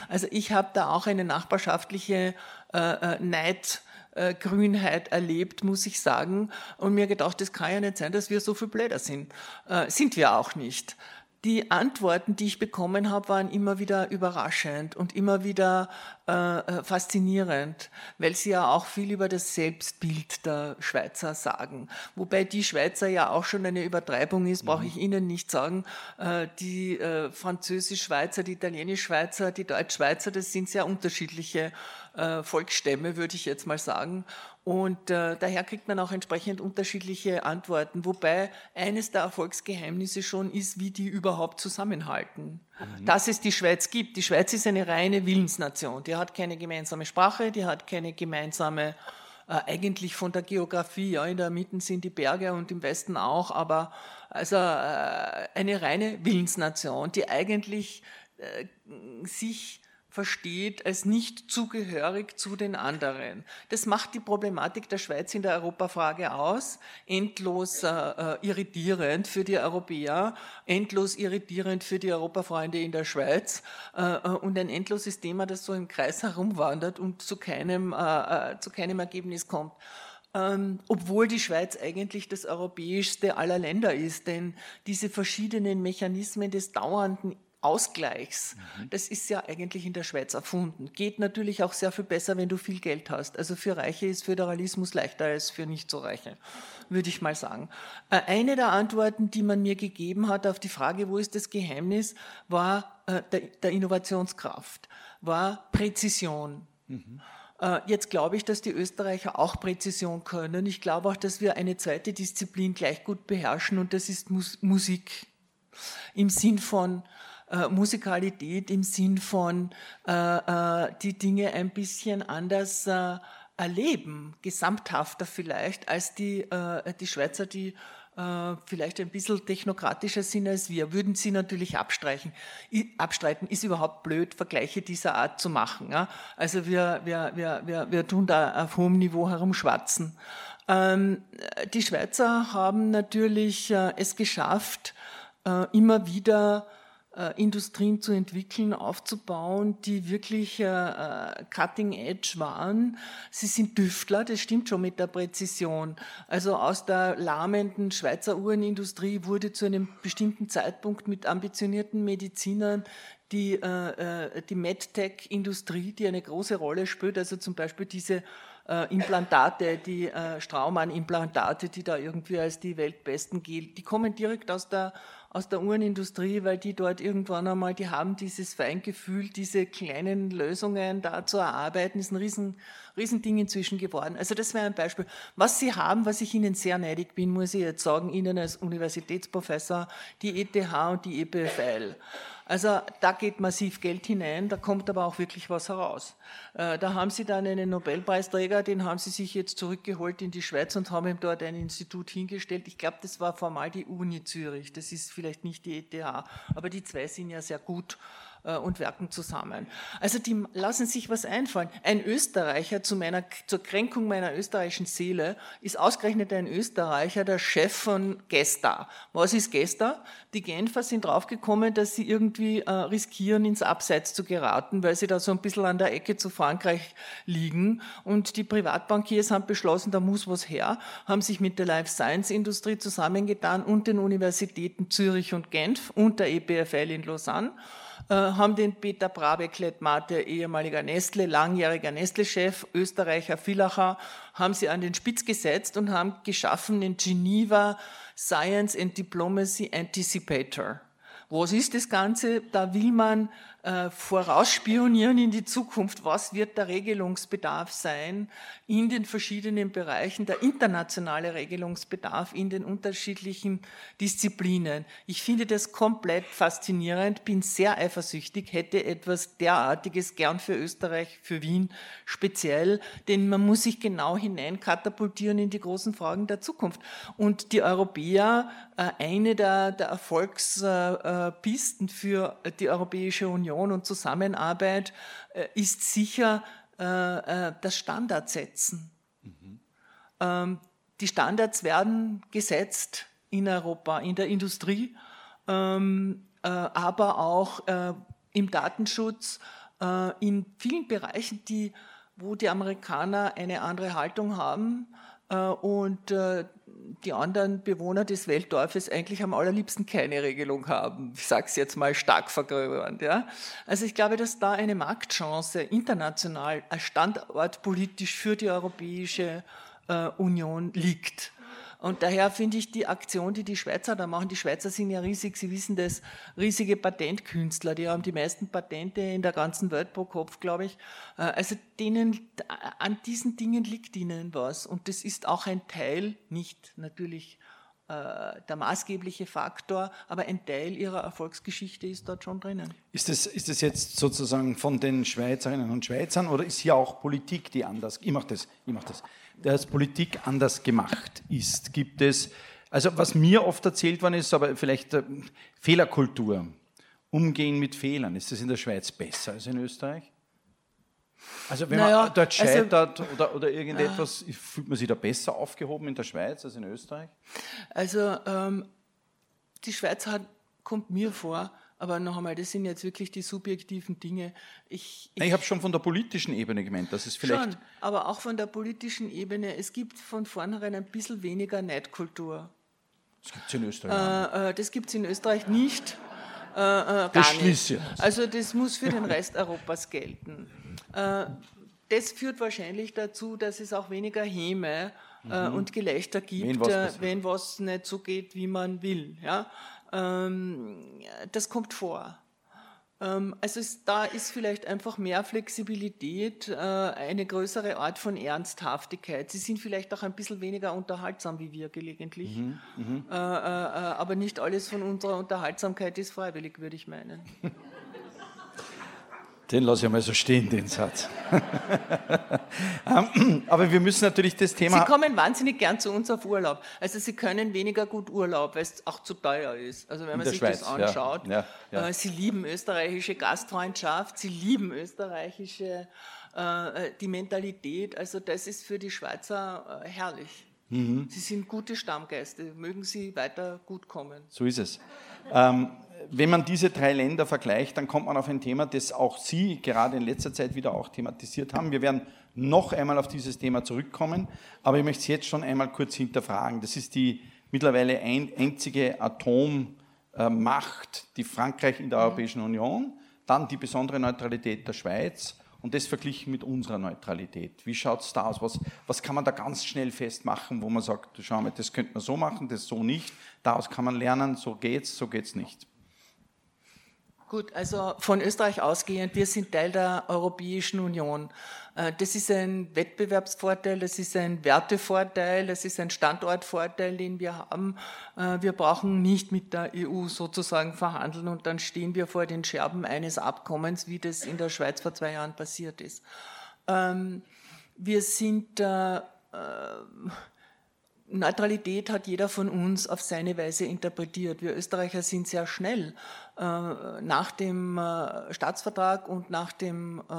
[SPEAKER 2] Also ich habe da auch eine nachbarschaftliche äh, äh Neid. Äh, Grünheit erlebt, muss ich sagen, und mir gedacht, es kann ja nicht sein, dass wir so viel blöder sind. Äh, sind wir auch nicht die Antworten, die ich bekommen habe, waren immer wieder überraschend und immer wieder äh, äh, faszinierend, weil sie ja auch viel über das Selbstbild der Schweizer sagen. Wobei die Schweizer ja auch schon eine Übertreibung ist, brauche ich mhm. Ihnen nicht sagen. Äh, die äh, Französisch-Schweizer, die Italienisch-Schweizer, die Deutsch-Schweizer, das sind sehr unterschiedliche äh, Volksstämme, würde ich jetzt mal sagen. Und äh, daher kriegt man auch entsprechend unterschiedliche Antworten, wobei eines der Erfolgsgeheimnisse schon ist, wie die überhaupt zusammenhalten. Mhm. Dass es die Schweiz gibt. Die Schweiz ist eine reine Willensnation. Die hat keine gemeinsame Sprache, die hat keine gemeinsame, äh, eigentlich von der Geografie, ja, in der Mitte sind die Berge und im Westen auch, aber also äh, eine reine Willensnation, die eigentlich äh, sich versteht als nicht zugehörig zu den anderen. Das macht die Problematik der Schweiz in der Europafrage aus, endlos äh, äh, irritierend für die Europäer, endlos irritierend für die Europafreunde in der Schweiz äh, äh und ein endloses Thema, das so im Kreis herumwandert und zu keinem, äh, äh, zu keinem Ergebnis kommt. Ähm, obwohl die Schweiz eigentlich das europäischste aller Länder ist, denn diese verschiedenen Mechanismen des dauernden Ausgleichs, mhm. das ist ja eigentlich in der Schweiz erfunden. Geht natürlich auch sehr viel besser, wenn du viel Geld hast. Also für Reiche ist Föderalismus leichter als für nicht so Reiche, würde ich mal sagen. Äh, eine der Antworten, die man mir gegeben hat auf die Frage, wo ist das Geheimnis, war äh, der, Innovationskraft, war Präzision. Mhm. Äh, jetzt glaube ich, dass die Österreicher auch Präzision können. Ich glaube auch, dass wir eine zweite Disziplin gleich gut beherrschen und das ist Musik. Im Sinn von, äh, Musikalität im Sinn von äh, äh, die Dinge ein bisschen anders äh, erleben, gesamthafter vielleicht, als die, äh, die Schweizer, die äh, vielleicht ein bisschen technokratischer sind als wir, würden sie natürlich abstreichen, abstreiten, ist überhaupt blöd, Vergleiche dieser Art zu machen. Ja? Also wir, wir, wir, wir, wir tun da auf hohem Niveau herumschwatzen. Ähm, die Schweizer haben natürlich äh, es geschafft, äh, immer wieder Industrien zu entwickeln, aufzubauen, die wirklich äh, äh, cutting edge waren. Sie sind Düftler, das stimmt schon mit der Präzision. Also aus der lahmenden Schweizer Uhrenindustrie wurde zu einem bestimmten Zeitpunkt mit ambitionierten Medizinern die, äh, äh die MedTech-Industrie, die eine große Rolle spielt, also zum Beispiel diese äh, Implantate, die äh, Straumann-Implantate, die da irgendwie als die weltbesten gilt, die kommen direkt aus der aus der Uhrenindustrie, weil die dort irgendwann einmal, die haben dieses Feingefühl, diese kleinen Lösungen da zu erarbeiten, ist ein riesen, Riesending inzwischen geworden. Also das wäre ein Beispiel. Was Sie haben, was ich Ihnen sehr neidig bin, muss ich jetzt sagen, Ihnen als Universitätsprofessor, die ETH und die EPFL. Also da geht massiv Geld hinein, da kommt aber auch wirklich was heraus. Äh, da haben Sie dann einen Nobelpreisträger, den haben Sie sich jetzt zurückgeholt in die Schweiz und haben ihm dort ein Institut hingestellt. Ich glaube, das war formal die Uni Zürich, das ist vielleicht nicht die ETH, aber die zwei sind ja sehr gut und werken zusammen. Also die lassen sich was einfallen. Ein Österreicher, zu meiner, zur Kränkung meiner österreichischen Seele, ist ausgerechnet ein Österreicher der Chef von Gesta. Was ist Gesta? Die Genfer sind draufgekommen, dass sie irgendwie äh, riskieren, ins Abseits zu geraten, weil sie da so ein bisschen an der Ecke zu Frankreich liegen. Und die Privatbankiers haben beschlossen, da muss was her, haben sich mit der Life Science Industrie zusammengetan und den Universitäten Zürich und Genf und der EPFL in Lausanne äh, haben den Peter Brabeklett-Mate, ehemaliger Nestle, langjähriger Nestle-Chef, Österreicher, Villacher, haben sie an den Spitz gesetzt und haben geschaffen den Geneva Science and Diplomacy Anticipator. Was ist das Ganze? Da will man äh, vorausspionieren in die Zukunft. Was wird der Regelungsbedarf sein in den verschiedenen Bereichen, der internationale Regelungsbedarf in den unterschiedlichen Disziplinen? Ich finde das komplett faszinierend, bin sehr eifersüchtig, hätte etwas derartiges gern für Österreich, für Wien speziell, denn man muss sich genau hineinkatapultieren in die großen Fragen der Zukunft. Und die Europäer, äh, eine der, der Erfolgspisten für die Europäische Union, Union und Zusammenarbeit äh, ist sicher äh, äh, das Standardsetzen. Mhm. Ähm, die Standards werden gesetzt in Europa, in der Industrie, ähm, aber auch im Datenschutz, in vielen Bereichen, die, wo die Amerikaner eine andere Haltung haben und die anderen Bewohner des Weltdorfes eigentlich am allerliebsten keine Regelung haben. Ich sage es jetzt mal stark vergröbernd. Ja? Also ich glaube, dass da eine Marktchance international als Standort politisch für die Europäische äh, Union liegt. Und daher finde ich die Aktion, die die Schweizer da machen, die Schweizer sind ja riesig, Sie wissen das, riesige Patentkünstler, die haben die meisten Patente in der ganzen Welt pro Kopf, glaube ich. Äh, also denen, an diesen Dingen liegt ihnen was. Und das ist auch ein Teil, nicht natürlich äh, der maßgebliche Faktor, aber ein Teil ihrer Erfolgsgeschichte ist dort schon drinnen.
[SPEAKER 1] Ist das, ist jetzt sozusagen von den Schweizerinnen und Schweizern oder ist hier auch Politik, die anders, ich mache das, ich mache das, dass Politik anders gemacht ist? Gibt es, also was mir oft erzählt worden ist, aber vielleicht äh, Fehlerkultur, Umgehen mit Fehlern, ist das in der Schweiz besser als in Österreich? Also wenn naja, man dort also scheitert also, oder, oder irgendetwas, ja. fühlt man sich da besser aufgehoben in der Schweiz als in Österreich?
[SPEAKER 2] Also ähm, die Schweiz hat, kommt mir vor, aber noch einmal, das sind jetzt wirklich die subjektiven Dinge.
[SPEAKER 1] Ich, ich, ich habe schon von der politischen Ebene gemeint, dass es vielleicht. Schon,
[SPEAKER 2] aber auch von der politischen Ebene. Es gibt von vornherein ein bisschen weniger Neidkultur.
[SPEAKER 1] Das gibt es in Österreich.
[SPEAKER 2] Äh, äh, das gibt es in Österreich nicht. Äh, äh, gar nicht. Also das muss für den Rest Europas gelten. Äh, das führt wahrscheinlich dazu, dass es auch weniger Häme äh, mhm. und Gelächter gibt, wenn was, wenn was, nicht so geht, wie man will. Ja? Ähm, das kommt vor. Ähm, also es, da ist vielleicht einfach mehr Flexibilität, äh, eine größere Art von Ernsthaftigkeit. Sie sind vielleicht auch ein bisschen weniger unterhaltsam wie wir gelegentlich. Mhm, mhm. äh, äh, aber nicht alles von unserer Unterhaltsamkeit ist freiwillig, würde ich meinen. [laughs]
[SPEAKER 1] Den lasse ich mal so stehen, den Satz. [laughs] Aber wir müssen natürlich das Thema.
[SPEAKER 2] Sie kommen wahnsinnig gern zu uns auf Urlaub. Also Sie können weniger gut Urlaub, weil es auch zu teuer ist. Also wenn man sich Schweiz, das anschaut. Ja, ja, ja. Äh, Sie lieben österreichische Gastfreundschaft, Sie lieben österreichische äh, die Mentalität. Also das ist für die Schweizer äh, herrlich. Mhm. Sie sind gute Stammgäste. Mögen Sie weiter gut kommen.
[SPEAKER 1] So ist es. Ähm, wenn man diese drei Länder vergleicht, dann kommt man auf ein Thema, das auch Sie gerade in letzter Zeit wieder auch thematisiert haben. Wir werden noch einmal auf dieses Thema zurückkommen, aber ich möchte es jetzt schon einmal kurz hinterfragen. Das ist die mittlerweile einzige Atommacht, die Frankreich in der mhm. Europäischen Union, dann die besondere Neutralität der Schweiz und das verglichen mit unserer Neutralität. Wie schaut es da aus? Was, was kann man da ganz schnell festmachen, wo man sagt, schau mal, das könnte man so machen, das so nicht. Daraus kann man lernen, so geht's, so geht's nicht.
[SPEAKER 2] Gut, also von Österreich ausgehend, wir sind Teil der Europäischen Union. Äh, das ist ein Wettbewerbsvorteil, das ist ein Wertevorteil, das ist ein Standortvorteil, den wir haben. Äh, wir brauchen nicht mit der EU sozusagen verhandeln und dann stehen wir vor den Scherben eines Abkommens, wie das in der Schweiz vor zwei Jahren passiert ist. Ähm, wir sind äh, Neutralität hat jeder von uns auf seine Weise interpretiert. Wir Österreicher sind sehr schnell äh, nach dem äh, Staatsvertrag und nach, dem, äh,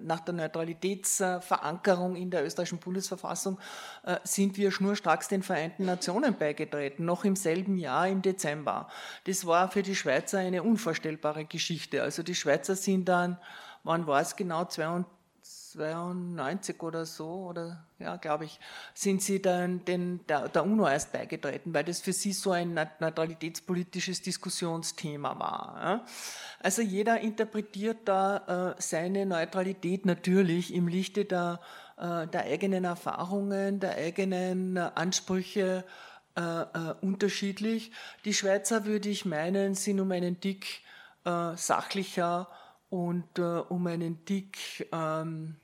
[SPEAKER 2] nach der Neutralitätsverankerung in der österreichischen Bundesverfassung sind wir schnurstracks den Vereinten Nationen beigetreten, noch im selben Jahr im Dezember. Das war für die Schweizer eine unvorstellbare Geschichte. Also die Schweizer sind dann, wann war es genau, 22 92 oder so, oder ja, glaube ich, sind sie dann den, der, der, UNO erst beigetreten, weil das für sie so ein neutralitätspolitisches Diskussionsthema war. Also jeder interpretiert da äh, seine Neutralität natürlich im Lichte der, äh, der eigenen Erfahrungen, der eigenen Ansprüche äh, unterschiedlich. Die Schweizer, würde ich meinen, sind um einen Dick äh, sachlicher und äh, um einen Tick ähm,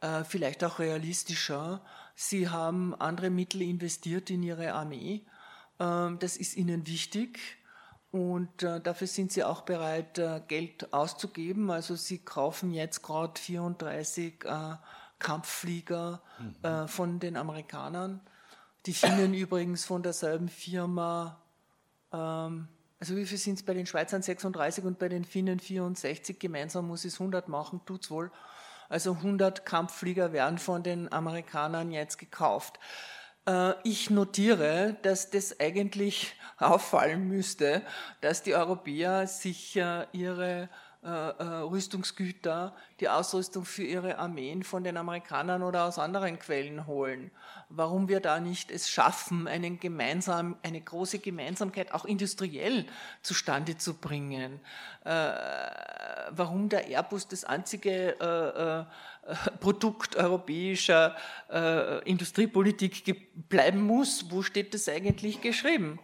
[SPEAKER 2] äh, vielleicht auch realistischer. Sie haben andere Mittel investiert in ihre Armee. Ähm, das ist ihnen wichtig. Und äh, dafür sind sie auch bereit, äh, Geld auszugeben. Also sie kaufen jetzt gerade 34 äh, Kampfflieger äh, mhm. von den Amerikanern. Die Finnen [coughs] übrigens von derselben Firma ähm, also wie viel sind es bei den Schweizern 36 und bei den Finnen 64? Gemeinsam muss es 100 machen, tut's wohl. Also 100 Kampfflieger werden von den Amerikanern jetzt gekauft. Äh, ich notiere, dass das eigentlich [laughs] auffallen müsste, dass die Europäer sich ihre Rüstungsgüter, die Ausrüstung für ihre Armeen von den Amerikanern oder aus anderen Quellen holen warum wir da nicht es schaffen, einen gemeinsam, eine große Gemeinsamkeit auch industriell zustande zu bringen. Äh, warum der Airbus das einzige äh, äh, Produkt europäischer äh, Industriepolitik bleiben muss, wo steht das eigentlich geschrieben?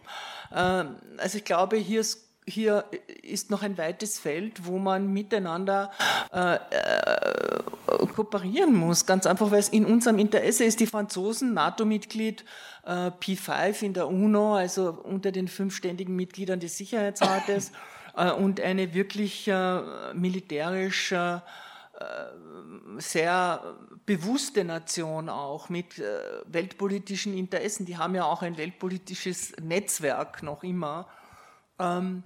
[SPEAKER 2] Ähm, also ich glaube, hier ist hier ist noch ein weites Feld, wo man miteinander äh, äh, kooperieren muss. Ganz einfach, weil es in unserem Interesse ist. Die Franzosen, NATO-Mitglied, äh, P5 in der UNO, also unter den fünf ständigen Mitgliedern des Sicherheitsrates [coughs] äh, und eine wirklich äh, militärisch äh, sehr bewusste Nation auch mit weltpolitischen Interessen. Die haben ja auch ein weltpolitisches Netzwerk noch immer. Ähm,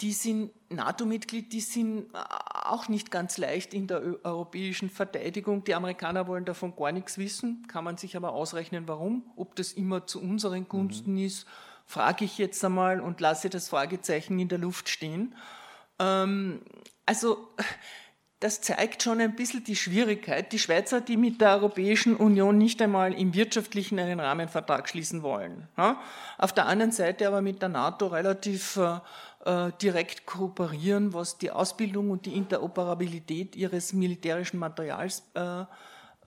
[SPEAKER 2] die sind NATO-Mitglied, die sind äh, auch nicht ganz leicht in der europäischen Verteidigung. Die Amerikaner wollen davon gar nichts wissen, kann man sich aber ausrechnen, warum. Ob das immer zu unseren Gunsten mhm. ist, frage ich jetzt einmal und lasse das Fragezeichen in der Luft stehen. Ähm, also das zeigt schon ein bisschen die Schwierigkeit. Die Schweizer, die mit der Europäischen Union nicht einmal im Wirtschaftlichen einen Rahmenvertrag schließen wollen. Auf der anderen Seite aber mit der NATO relativ äh, direkt kooperieren, was die Ausbildung und die Interoperabilität ihres militärischen Materials äh,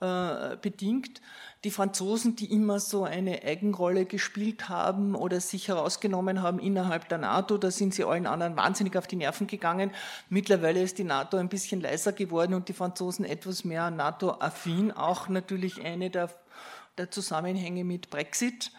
[SPEAKER 2] äh, bedingt. Die Franzosen, die immer so eine Eigenrolle gespielt haben oder sich herausgenommen haben innerhalb der NATO, da sind sie allen anderen wahnsinnig auf die Nerven gegangen. Mittlerweile ist die NATO ein bisschen leiser geworden und die Franzosen etwas mehr NATO-affin, auch natürlich eine der, der Zusammenhänge mit Brexit.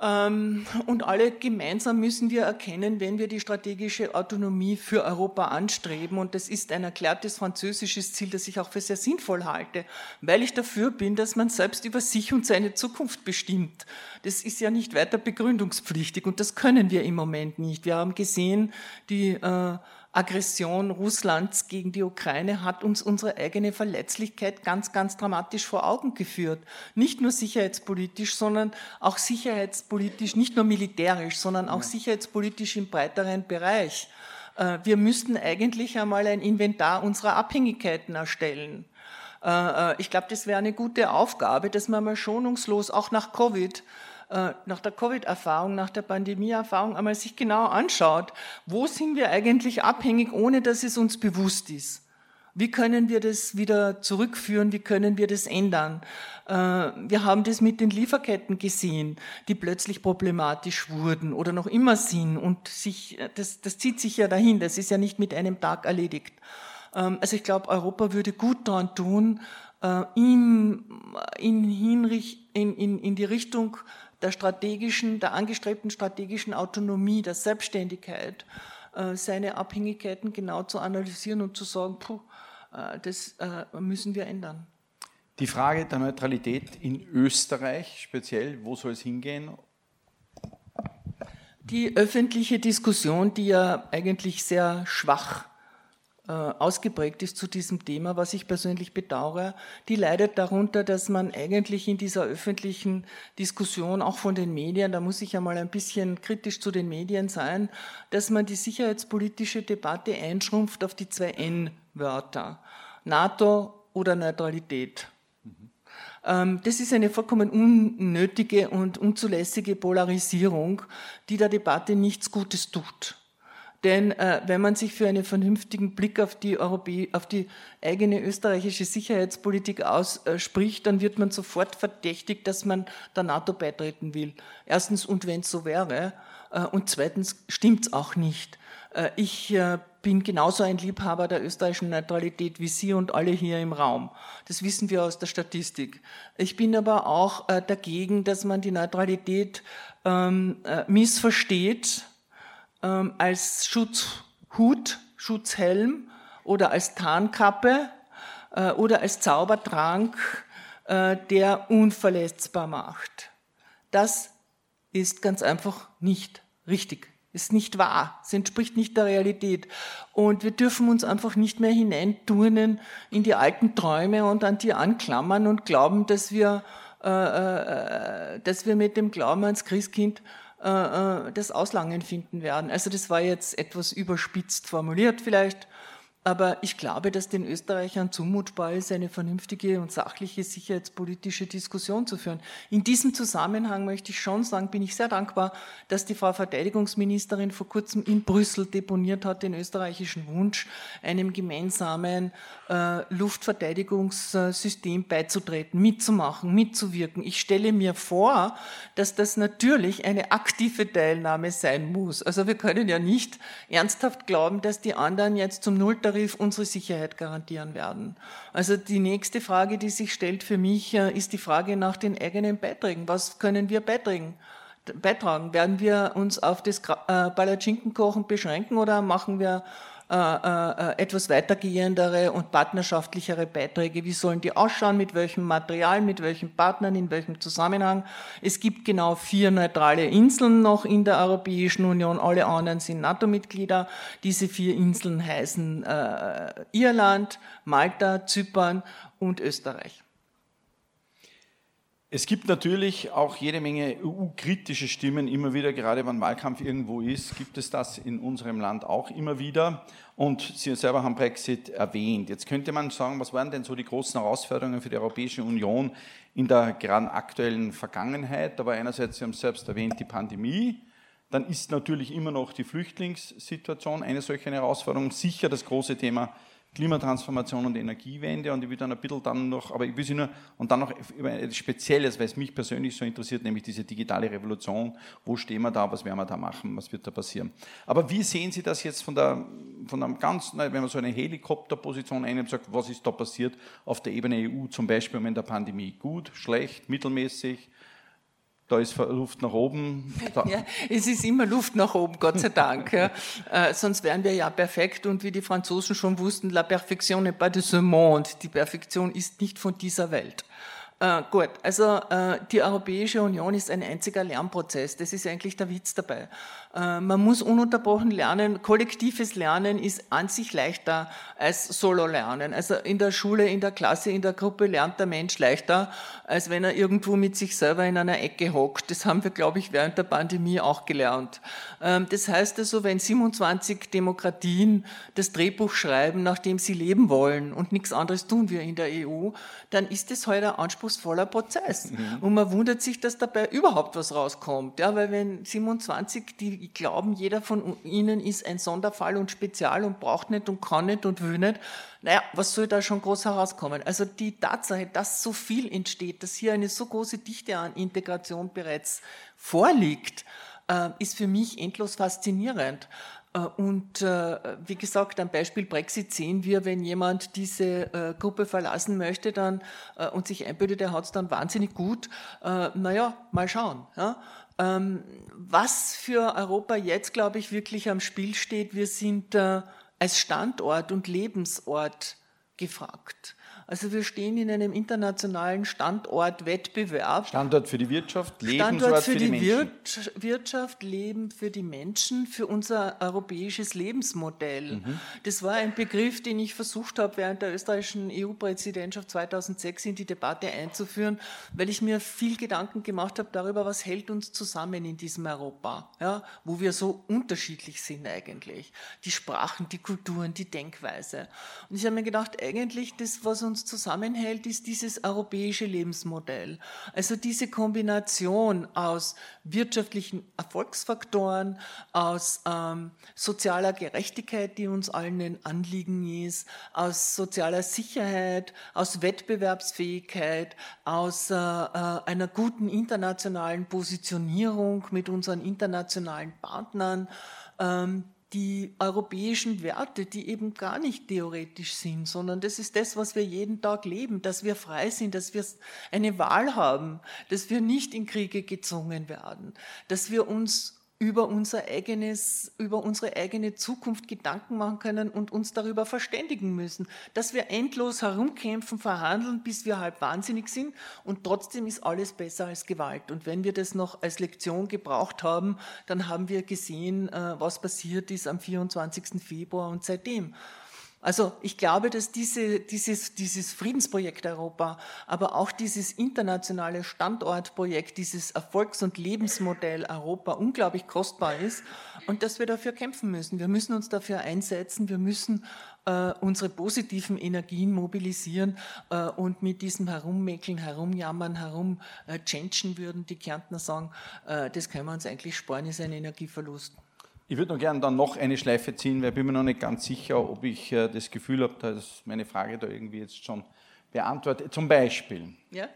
[SPEAKER 2] Ähm, und alle gemeinsam müssen wir erkennen, wenn wir die strategische Autonomie für Europa anstreben, und das ist ein erklärtes französisches Ziel, das ich auch für sehr sinnvoll halte, weil ich dafür bin, dass man selbst über sich und seine Zukunft bestimmt. Das ist ja nicht weiter begründungspflichtig und das können wir im Moment nicht. Wir haben gesehen, die äh, Aggression Russlands gegen die Ukraine hat uns unsere eigene Verletzlichkeit ganz, ganz dramatisch vor Augen geführt. Nicht nur sicherheitspolitisch, sondern auch sicherheitspolitisch, nicht nur militärisch, sondern auch sicherheitspolitisch im breiteren Bereich. Äh, wir müssten eigentlich einmal ein Inventar unserer Abhängigkeiten erstellen. Äh, äh, ich glaube, das wäre eine gute Aufgabe, dass man mal schonungslos auch nach Covid nach der Covid-Erfahrung, nach der Pandemie-Erfahrung einmal sich genau anschaut, wo sind wir eigentlich abhängig, ohne dass es uns bewusst ist. Wie können wir das wieder zurückführen? Wie können wir das ändern? Äh, wir haben das mit den Lieferketten gesehen, die plötzlich problematisch wurden oder noch immer sind. Und sich, das, das zieht sich ja dahin. Das ist ja nicht mit einem Tag erledigt. Ähm, also ich glaube, Europa würde gut daran tun, äh, in, in, in, in die Richtung der strategischen, der angestrebten strategischen Autonomie, der Selbstständigkeit, äh, seine Abhängigkeiten genau zu analysieren und zu sagen, puh, äh, das äh, müssen wir ändern.
[SPEAKER 1] Die Frage der Neutralität in Österreich speziell, wo soll es hingehen?
[SPEAKER 2] Die öffentliche Diskussion, die ja eigentlich sehr schwach äh, ausgeprägt ist zu diesem Thema, was ich persönlich bedauere, die leidet darunter, dass man eigentlich in dieser öffentlichen Diskussion, auch von den Medien, da muss ich ja mal ein bisschen kritisch zu den Medien sein, dass man die sicherheitspolitische Debatte einschrumpft auf die zwei N-Wörter. NATO oder Neutralität. Ähm, das ist eine vollkommen unnötige und unzulässige Polarisierung, die der Debatte nichts Gutes tut. Denn äh, wenn man sich für einen vernünftigen Blick auf die, Europä auf die eigene österreichische Sicherheitspolitik ausspricht, dann wird man sofort verdächtigt, dass man der NATO beitreten will. Erstens, und wenn es so wäre, äh, und zweitens stimmt es auch nicht. Äh, ich äh, bin genauso ein Liebhaber der österreichischen Neutralität wie Sie und alle hier im Raum. Das wissen wir aus der Statistik. Ich bin aber auch äh, dagegen, dass man die Neutralität ähm, missversteht ähm, als Schutzhut, Schutzhelm oder als Tarnkappe oder als Zaubertrank, der unverletzbar macht. Das ist ganz einfach nicht richtig ist nicht wahr. Es entspricht nicht der Realität. Und wir dürfen uns einfach nicht mehr hineinturnen in die alten Träume und an die anklammern und glauben, dass wir, äh, äh, dass wir mit dem Glauben ans Christkind äh, äh das Auslangen finden werden. Also das war jetzt etwas überspitzt formuliert vielleicht. Aber ich glaube, dass den Österreichern zumutbar ist, eine vernünftige und sachliche sicherheitspolitische Diskussion zu führen. In diesem Zusammenhang möchte ich schon sagen, bin ich sehr dankbar, dass die Frau Verteidigungsministerin vor kurzem in Brüssel deponiert hat, den österreichischen Wunsch, einem gemeinsamen äh, Luftverteidigungssystem beizutreten, mitzumachen, mitzuwirken. Ich stelle mir vor, dass das natürlich eine aktive Teilnahme sein muss. Also wir können ja nicht ernsthaft glauben, dass die anderen jetzt zum Nulltarif Tarif unsere Sicherheit garantieren werden. Also die nächste Frage, die sich stellt für mich, äh, ist die Frage nach den eigenen Beiträgen. Was können wir beitragen? beitragen? Werden wir uns auf das äh, Palatschinkenkochen beschränken oder machen wir äh, äh, etwas weitergehendere und partnerschaftlichere Beiträge. Wie sollen die ausschauen? Mit welchem Material? Mit welchen Partnern? In welchem Zusammenhang? Es gibt genau vier neutrale Inseln noch in der Europäischen Union. Alle anderen sind NATO-Mitglieder. Diese vier Inseln heißen äh, Irland, Malta, Zypern und Österreich.
[SPEAKER 1] Es gibt natürlich auch jede Menge EU-kritische Stimmen immer wieder, gerade wenn Wahlkampf irgendwo ist, gibt es das in unserem Land auch immer wieder. Und Sie selber haben Brexit erwähnt. Jetzt könnte man sagen, was waren denn so die großen Herausforderungen für die Europäische Union in der gerade aktuellen Vergangenheit? War einerseits, Sie haben es selbst erwähnt, die Pandemie. Dann ist natürlich immer noch die Flüchtlingssituation eine solche Herausforderung. Sicher das große Thema Klimatransformation und Energiewende und ich will dann ein bisschen dann noch, aber ich will Sie nur, und dann noch über etwas Spezielles, weil es mich persönlich so interessiert, nämlich diese digitale Revolution. Wo stehen wir da? Was werden wir da machen? Was wird da passieren? Aber wie sehen Sie das jetzt von der, von einem ganz, wenn man so eine Helikopterposition einnimmt, sagt, was ist da passiert auf der Ebene EU zum Beispiel in der Pandemie? Gut, schlecht, mittelmäßig? Da ist Luft nach oben. [laughs]
[SPEAKER 2] Ja, es ist immer Luft nach oben, Gott sei Dank. Ja. [laughs] Äh, sonst wären wir ja perfekt und wie die Franzosen schon wussten, la perfection n'est pas de ce monde. Die Perfektion ist nicht von dieser Welt. Äh, gut, also äh, die Europäische Union ist ein einziger Lernprozess. Das ist eigentlich der Witz dabei. Äh, man muss ununterbrochen lernen. Kollektives Lernen ist an sich leichter als Solo-Lernen. Also in der Schule, in der Klasse, in der Gruppe lernt der Mensch leichter, als wenn er irgendwo mit sich selber in einer Ecke hockt. Das haben wir, glaube ich, während der Pandemie auch gelernt. Ähm, das heißt also, wenn 27 Demokratien das Drehbuch schreiben, nachdem sie leben wollen und nichts anderes tun wir in der EU, dann ist es heute ein anspruchsvoller Prozess. Mhm. Und man wundert sich, dass dabei überhaupt was rauskommt. Ja, weil wenn 27 die glauben, jeder von ihnen ist ein Sonderfall und Spezial und braucht nicht und kann nicht und will nicht. Naja, was soll da schon groß herauskommen? Also die Tatsache, dass so viel entsteht, dass hier eine so große Dichte an Integration bereits vorliegt, äh, ist für mich endlos faszinierend. Äh, und äh, wie gesagt, am Beispiel Brexit sehen wir, wenn jemand diese Gruppe verlassen möchte dann, und sich einbildet, er hat es dann wahnsinnig gut. Naja, mal schauen. Ja? Ähm, was für Europa jetzt, glaube ich, wirklich am Spiel steht, wir sind äh, als Standort und Lebensort gefragt. Also wir stehen in einem internationalen Standortwettbewerb.
[SPEAKER 1] Standort für die Wirtschaft,
[SPEAKER 2] Lebensort Standort für, für die, die Menschen. Wirtschaft, Leben für die Menschen, für unser europäisches Lebensmodell. Mhm. Das war ein Begriff, den ich versucht habe, während der österreichischen EU-Präsidentschaft 2006 in die Debatte einzuführen, weil ich mir viel Gedanken gemacht habe darüber, was hält uns zusammen in diesem Europa, ja, wo wir so unterschiedlich sind eigentlich. Die Sprachen, die Kulturen, die Denkweise. Und ich habe mir gedacht, eigentlich das, was uns zusammenhält, ist dieses europäische Lebensmodell. Also diese Kombination aus wirtschaftlichen Erfolgsfaktoren, aus ähm, sozialer Gerechtigkeit, die uns allen ein Anliegen ist, aus sozialer Sicherheit, aus Wettbewerbsfähigkeit, aus äh, äh einer guten internationalen Positionierung mit unseren internationalen Partnern. Ähm, die europäischen Werte, die eben gar nicht theoretisch sind, sondern das ist das, was wir jeden Tag leben, dass wir frei sind, dass wir eine Wahl haben, dass wir nicht in Kriege gezwungen werden, dass wir uns über unser eigenes, über unsere eigene Zukunft Gedanken machen können und uns darüber verständigen müssen, dass wir endlos herumkämpfen, verhandeln, bis wir halb wahnsinnig sind und trotzdem ist alles besser als Gewalt. Und wenn wir das noch als Lektion gebraucht haben, dann haben wir gesehen, äh, was passiert ist am 24. Februar und seitdem. Also ich glaube, dass diese, dieses, dieses Friedensprojekt Europa, aber auch dieses internationale Standortprojekt, dieses Erfolgs- und Lebensmodell Europa unglaublich kostbar ist und dass wir dafür kämpfen müssen. Wir müssen uns dafür einsetzen, wir müssen äh, unsere positiven Energien mobilisieren äh, und mit diesem Herummäkeln, Herumjammern, Herumtschenschen würden die Kärntner sagen, äh, das können wir uns eigentlich sparen, ist ein Energieverlust.
[SPEAKER 1] Ich würde noch gerne dann noch eine Schleife ziehen, weil ich bin mir noch nicht ganz sicher, ob ich äh, das Gefühl habe, dass meine Frage da irgendwie jetzt schon beantwortet. Zum Beispiel ja?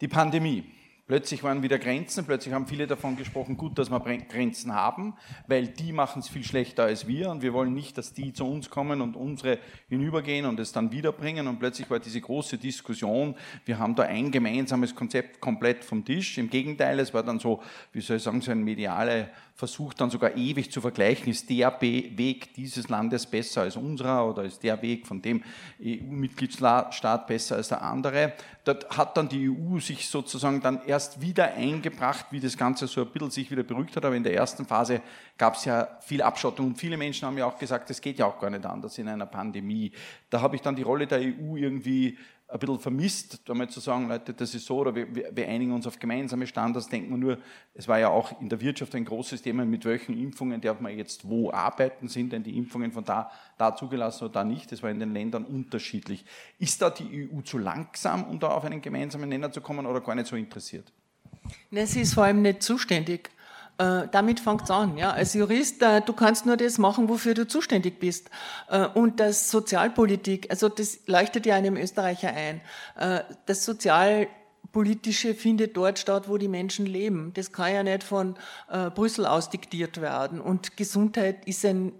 [SPEAKER 1] die Pandemie. Plötzlich waren wieder Grenzen, plötzlich haben viele davon gesprochen, gut, dass wir Grenzen haben, weil die machen es viel schlechter als wir und wir wollen nicht, dass die zu uns kommen und unsere hinübergehen und es dann wiederbringen und plötzlich war diese große Diskussion, wir haben da ein gemeinsames Konzept komplett vom Tisch. Im Gegenteil, es war dann so, wie soll ich sagen, so ein mediale versucht dann sogar ewig zu vergleichen, ist der Weg dieses Landes besser als unserer oder ist der Weg von dem EU-Mitgliedstaat besser als der andere. Dort hat dann die EU sich sozusagen dann erst wieder eingebracht, wie das Ganze so ein bisschen sich wieder beruhigt hat, aber in der ersten Phase gab es ja viel Abschottung und viele Menschen haben ja auch gesagt, das geht ja auch gar nicht anders in einer Pandemie. Da habe ich dann die Rolle der EU irgendwie ein bisschen vermisst, damit zu sagen, Leute, das ist so, oder wir, wir, einigen uns auf gemeinsame Standards, denken wir nur, es war ja auch in der Wirtschaft ein großes Thema, mit welchen Impfungen darf man jetzt wo arbeiten, sind denn die Impfungen von da, da zugelassen oder da nicht, das war in den Ländern unterschiedlich. Ist da die EU zu langsam, um da auf einen gemeinsamen Nenner zu kommen oder gar nicht so interessiert?
[SPEAKER 2] Nein, sie ist vor allem nicht zuständig. Äh, damit fängt es an. Ja. Als Jurist, äh, du kannst nur das machen, wofür du zuständig bist. Äh, und das Sozialpolitik, also das leuchtet ja einem Österreicher ein. Äh, das Sozialpolitische findet dort statt, wo die Menschen leben. Das kann ja nicht von äh, Brüssel aus diktiert werden. Und Gesundheit ist ein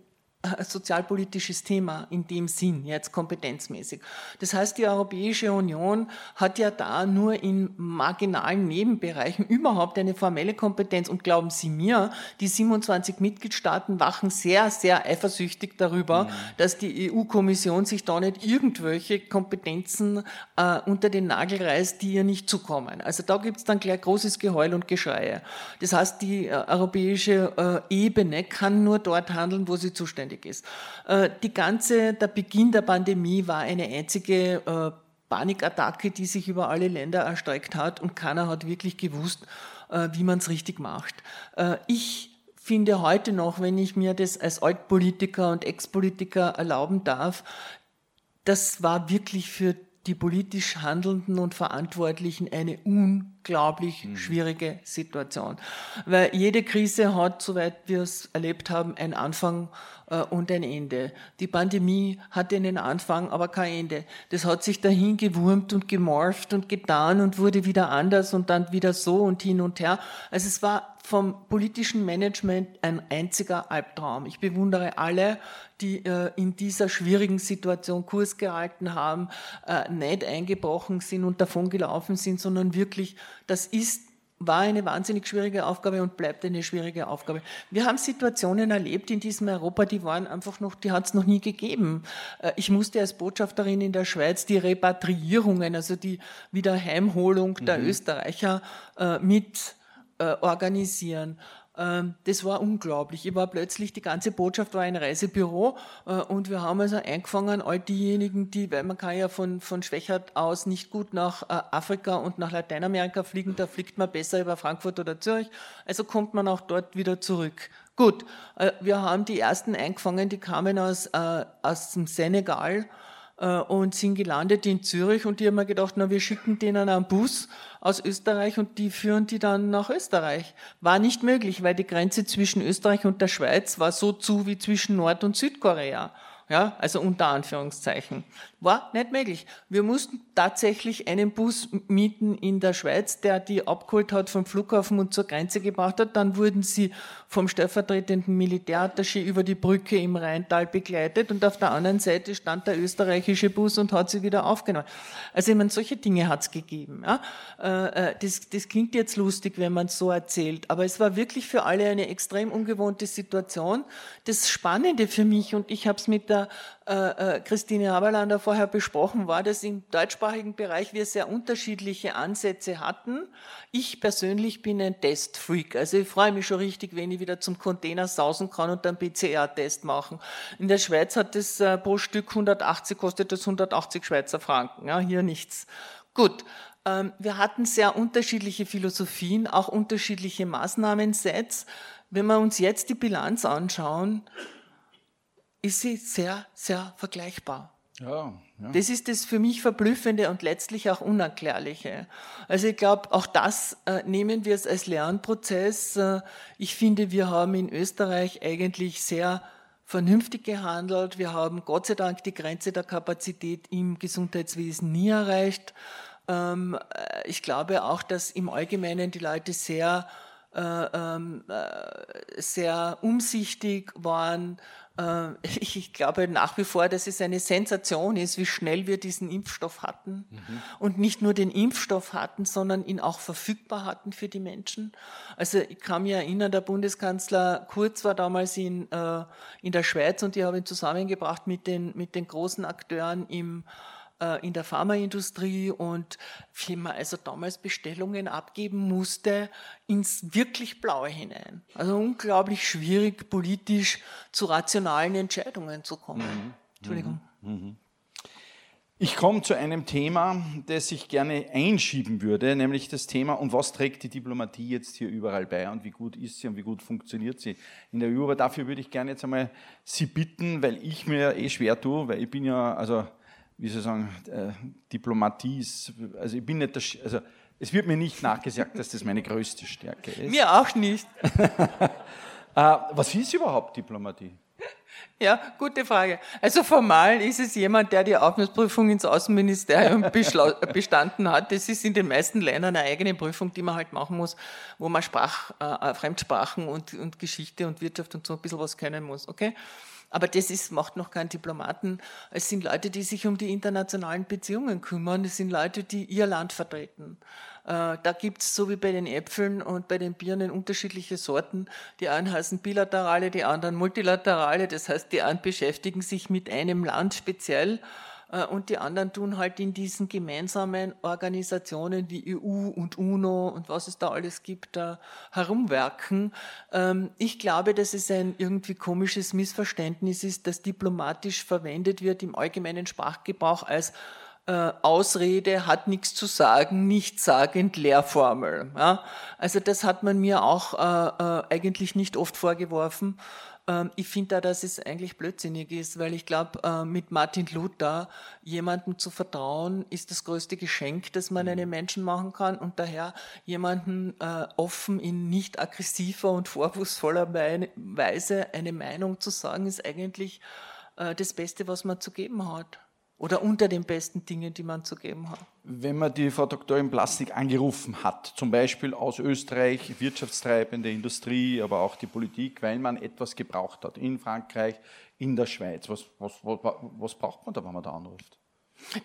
[SPEAKER 2] sozialpolitisches Thema in dem Sinn, jetzt kompetenzmäßig. Das heißt, die Europäische Union hat ja da nur in marginalen Nebenbereichen überhaupt eine formelle Kompetenz. Und glauben Sie mir, die 27 Mitgliedstaaten wachen sehr, sehr eifersüchtig darüber, mhm. dass die EU-Kommission sich da nicht irgendwelche Kompetenzen äh, unter den Nagel reißt, die ihr nicht zukommen. Also da gibt es dann gleich großes Geheul und Geschreie. Das heißt, die äh, europäische äh, Ebene kann nur dort handeln, wo sie zuständig notwendig ist. Äh, die ganze, der Beginn der Pandemie war eine einzige äh, Panikattacke, die sich über alle Länder erstreckt hat und keiner hat wirklich gewusst, äh, wie man es richtig macht. Ich finde heute noch, wenn ich mir das als Altpolitiker und Ex-Politiker erlauben darf, das war wirklich für die politisch Handelnden und Verantwortlichen eine unglaublich mhm. schwierige Situation. Weil jede Krise hat, soweit wir es erlebt haben, einen Anfang äh, und ein Ende. Die Pandemie hatte einen Anfang, aber kein Ende. Das hat sich dahin gewurmt und gemorpht und getan und wurde wieder anders und dann wieder so und hin und her. Also es war vom politischen Management ein einziger Albtraum. Ich bewundere alle, die äh, in dieser schwierigen Situation Kurs gehalten haben, äh, nicht eingebrochen sind und davon gelaufen sind, sondern wirklich, das ist war eine wahnsinnig schwierige Aufgabe und bleibt eine schwierige Aufgabe. Wir haben Situationen erlebt in diesem Europa, die waren einfach noch, die hat es noch nie gegeben. Äh, ich musste als Botschafterin in der Schweiz die Repatriierungen, also die Wiederheimholung der mhm. Österreicher äh, mit äh, organisieren. Ähm, das war unglaublich. Ich war plötzlich, die ganze Botschaft war ein Reisebüro äh, und wir haben also eingefangen, all diejenigen, die, weil man kann ja von, von Schwächert aus nicht gut nach äh, Afrika und nach Lateinamerika fliegen, da fliegt man besser über Frankfurt oder Zürich, also kommt man auch dort wieder zurück. Gut, äh, wir haben die ersten eingefangen, die kamen aus, aus dem Senegal und sind gelandet in Zürich und die haben mir gedacht, na, wir schicken denen einen Bus aus Österreich und die führen die dann nach Österreich. War nicht möglich, weil die Grenze zwischen Österreich und der Schweiz war so zu wie zwischen Nord- und Südkorea ja, also unter Anführungszeichen. War nicht möglich. Wir mussten tatsächlich einen Bus mieten in der Schweiz, der die abgeholt hat vom Flughafen und zur Grenze gebracht hat. Dann wurden sie vom stellvertretenden Militärattaché über die Brücke im Rheintal begleitet und auf der anderen Seite stand der österreichische Bus und hat sie wieder aufgenommen. Also ich meine, solche Dinge hat es gegeben. Ja. Äh, äh, das, das klingt jetzt lustig, wenn man es so erzählt, aber es war wirklich für alle eine extrem ungewohnte Situation. Das Spannende für mich, und ich habe es mit der äh, äh, Christine Haberlander vorher besprochen, war, dass im deutschsprachigen Bereich wir sehr unterschiedliche Ansätze hatten. Ich persönlich bin ein Testfreak, also ich freue mich schon richtig, wenn ich wieder zum Container sausen kann und einen PCR-Test machen. In der Schweiz hat das äh, pro Stück 180, kostet das 180 Schweizer Franken, ja, hier nichts. Gut, ähm, wir hatten sehr unterschiedliche Philosophien, auch unterschiedliche Maßnahmensets. Wenn wir uns jetzt die Bilanz anschauen, ist sie sehr, sehr vergleichbar. Ja, ja. Das ist das für mich Verblüffende und letztlich auch Unerklärliche. Also ich glaube, auch das äh, nehmen wir es als Lernprozess. Äh, ich finde, wir haben in Österreich eigentlich sehr vernünftig gehandelt. Wir haben Gott sei Dank die Grenze der Kapazität im Gesundheitswesen nie erreicht. Ähm, äh, ich glaube auch, dass im Allgemeinen die Leute sehr, äh, ähm, äh, sehr umsichtig waren [laughs] ich glaube nach wie vor, dass es eine Sensation ist, wie schnell wir diesen Impfstoff hatten mhm. und nicht nur den Impfstoff hatten, sondern ihn auch verfügbar hatten für die Menschen. Also ich kann mich erinnern, der Bundeskanzler Kurz war damals in, äh, in der Schweiz und die haben ihn zusammengebracht mit den, mit den großen Akteuren im äh, in der Pharmaindustrie und wie man also damals Bestellungen abgeben musste ins wirklich Blaue hinein. Also unglaublich schwierig politisch zu rationalen Entscheidungen zu kommen. Mhm. Entschuldigung. Mhm. mhm.
[SPEAKER 1] Ich komme zu einem Thema, das ich gerne einschieben würde, nämlich das Thema, und was trägt die Diplomatie jetzt hier überall bei und wie gut ist sie und wie gut funktioniert sie in der EU. Aber dafür würde ich gerne jetzt einmal Sie bitten, weil ich mir eh schwer tue, weil ich bin ja, also wie soll ich sagen, äh, Diplomatie ist, also ich bin nicht der, also es wird mir nicht nachgesagt, dass das meine größte Stärke ist.
[SPEAKER 2] Mir auch nicht. [laughs]
[SPEAKER 1] äh, was ist überhaupt Diplomatie?
[SPEAKER 2] Ja, gute Frage. Also formal ist es jemand, der die Aufnahmeprüfung ins Außenministerium [laughs] bestanden hat. Das ist in den meisten Ländern eine eigene Prüfung, die man halt machen muss, wo man Sprach, äh, Fremdsprachen und, und Geschichte und Wirtschaft und so ein bisschen was können muss. Okay? Aber das ist, macht noch keinen Diplomaten. Es sind Leute, die sich um die internationalen Beziehungen kümmern. Es sind Leute, die ihr Land vertreten. Äh, da gibt es so wie bei den Äpfeln und bei den Birnen unterschiedliche Sorten. Die einen heißen bilaterale, die anderen multilaterale. Das heißt, die einen beschäftigen sich mit einem Land speziell und die anderen tun halt in diesen gemeinsamen Organisationen wie EU und UNO und was es da alles gibt, da herumwerken. Ähm, ich glaube, dass es ein irgendwie komisches Missverständnis ist, das diplomatisch verwendet wird im allgemeinen Sprachgebrauch als äh, Ausrede, hat nichts zu sagen, nichtssagend, Lehrformel. Ja? Also das hat man mir auch äh, äh, eigentlich nicht oft vorgeworfen. Ähm, ich finde da, dass es eigentlich blödsinnig ist, weil ich glaube, äh, mit Martin Luther jemandem zu vertrauen, ist das größte Geschenk, das man einem Menschen machen kann. Und daher jemanden äh, offen in nicht aggressiver und vorwurfsvoller Weise eine Meinung zu sagen, ist eigentlich äh, das Beste, was man zu geben hat oder unter den besten Dingen, die man zu geben hat.
[SPEAKER 1] Wenn man die Frau Doktorin Plastik angerufen hat, zum Beispiel aus Österreich, wirtschaftstreibende Industrie, aber auch die Politik, weil man etwas gebraucht hat in Frankreich, in der Schweiz, was, was, was, was braucht man da, wenn man da anruft?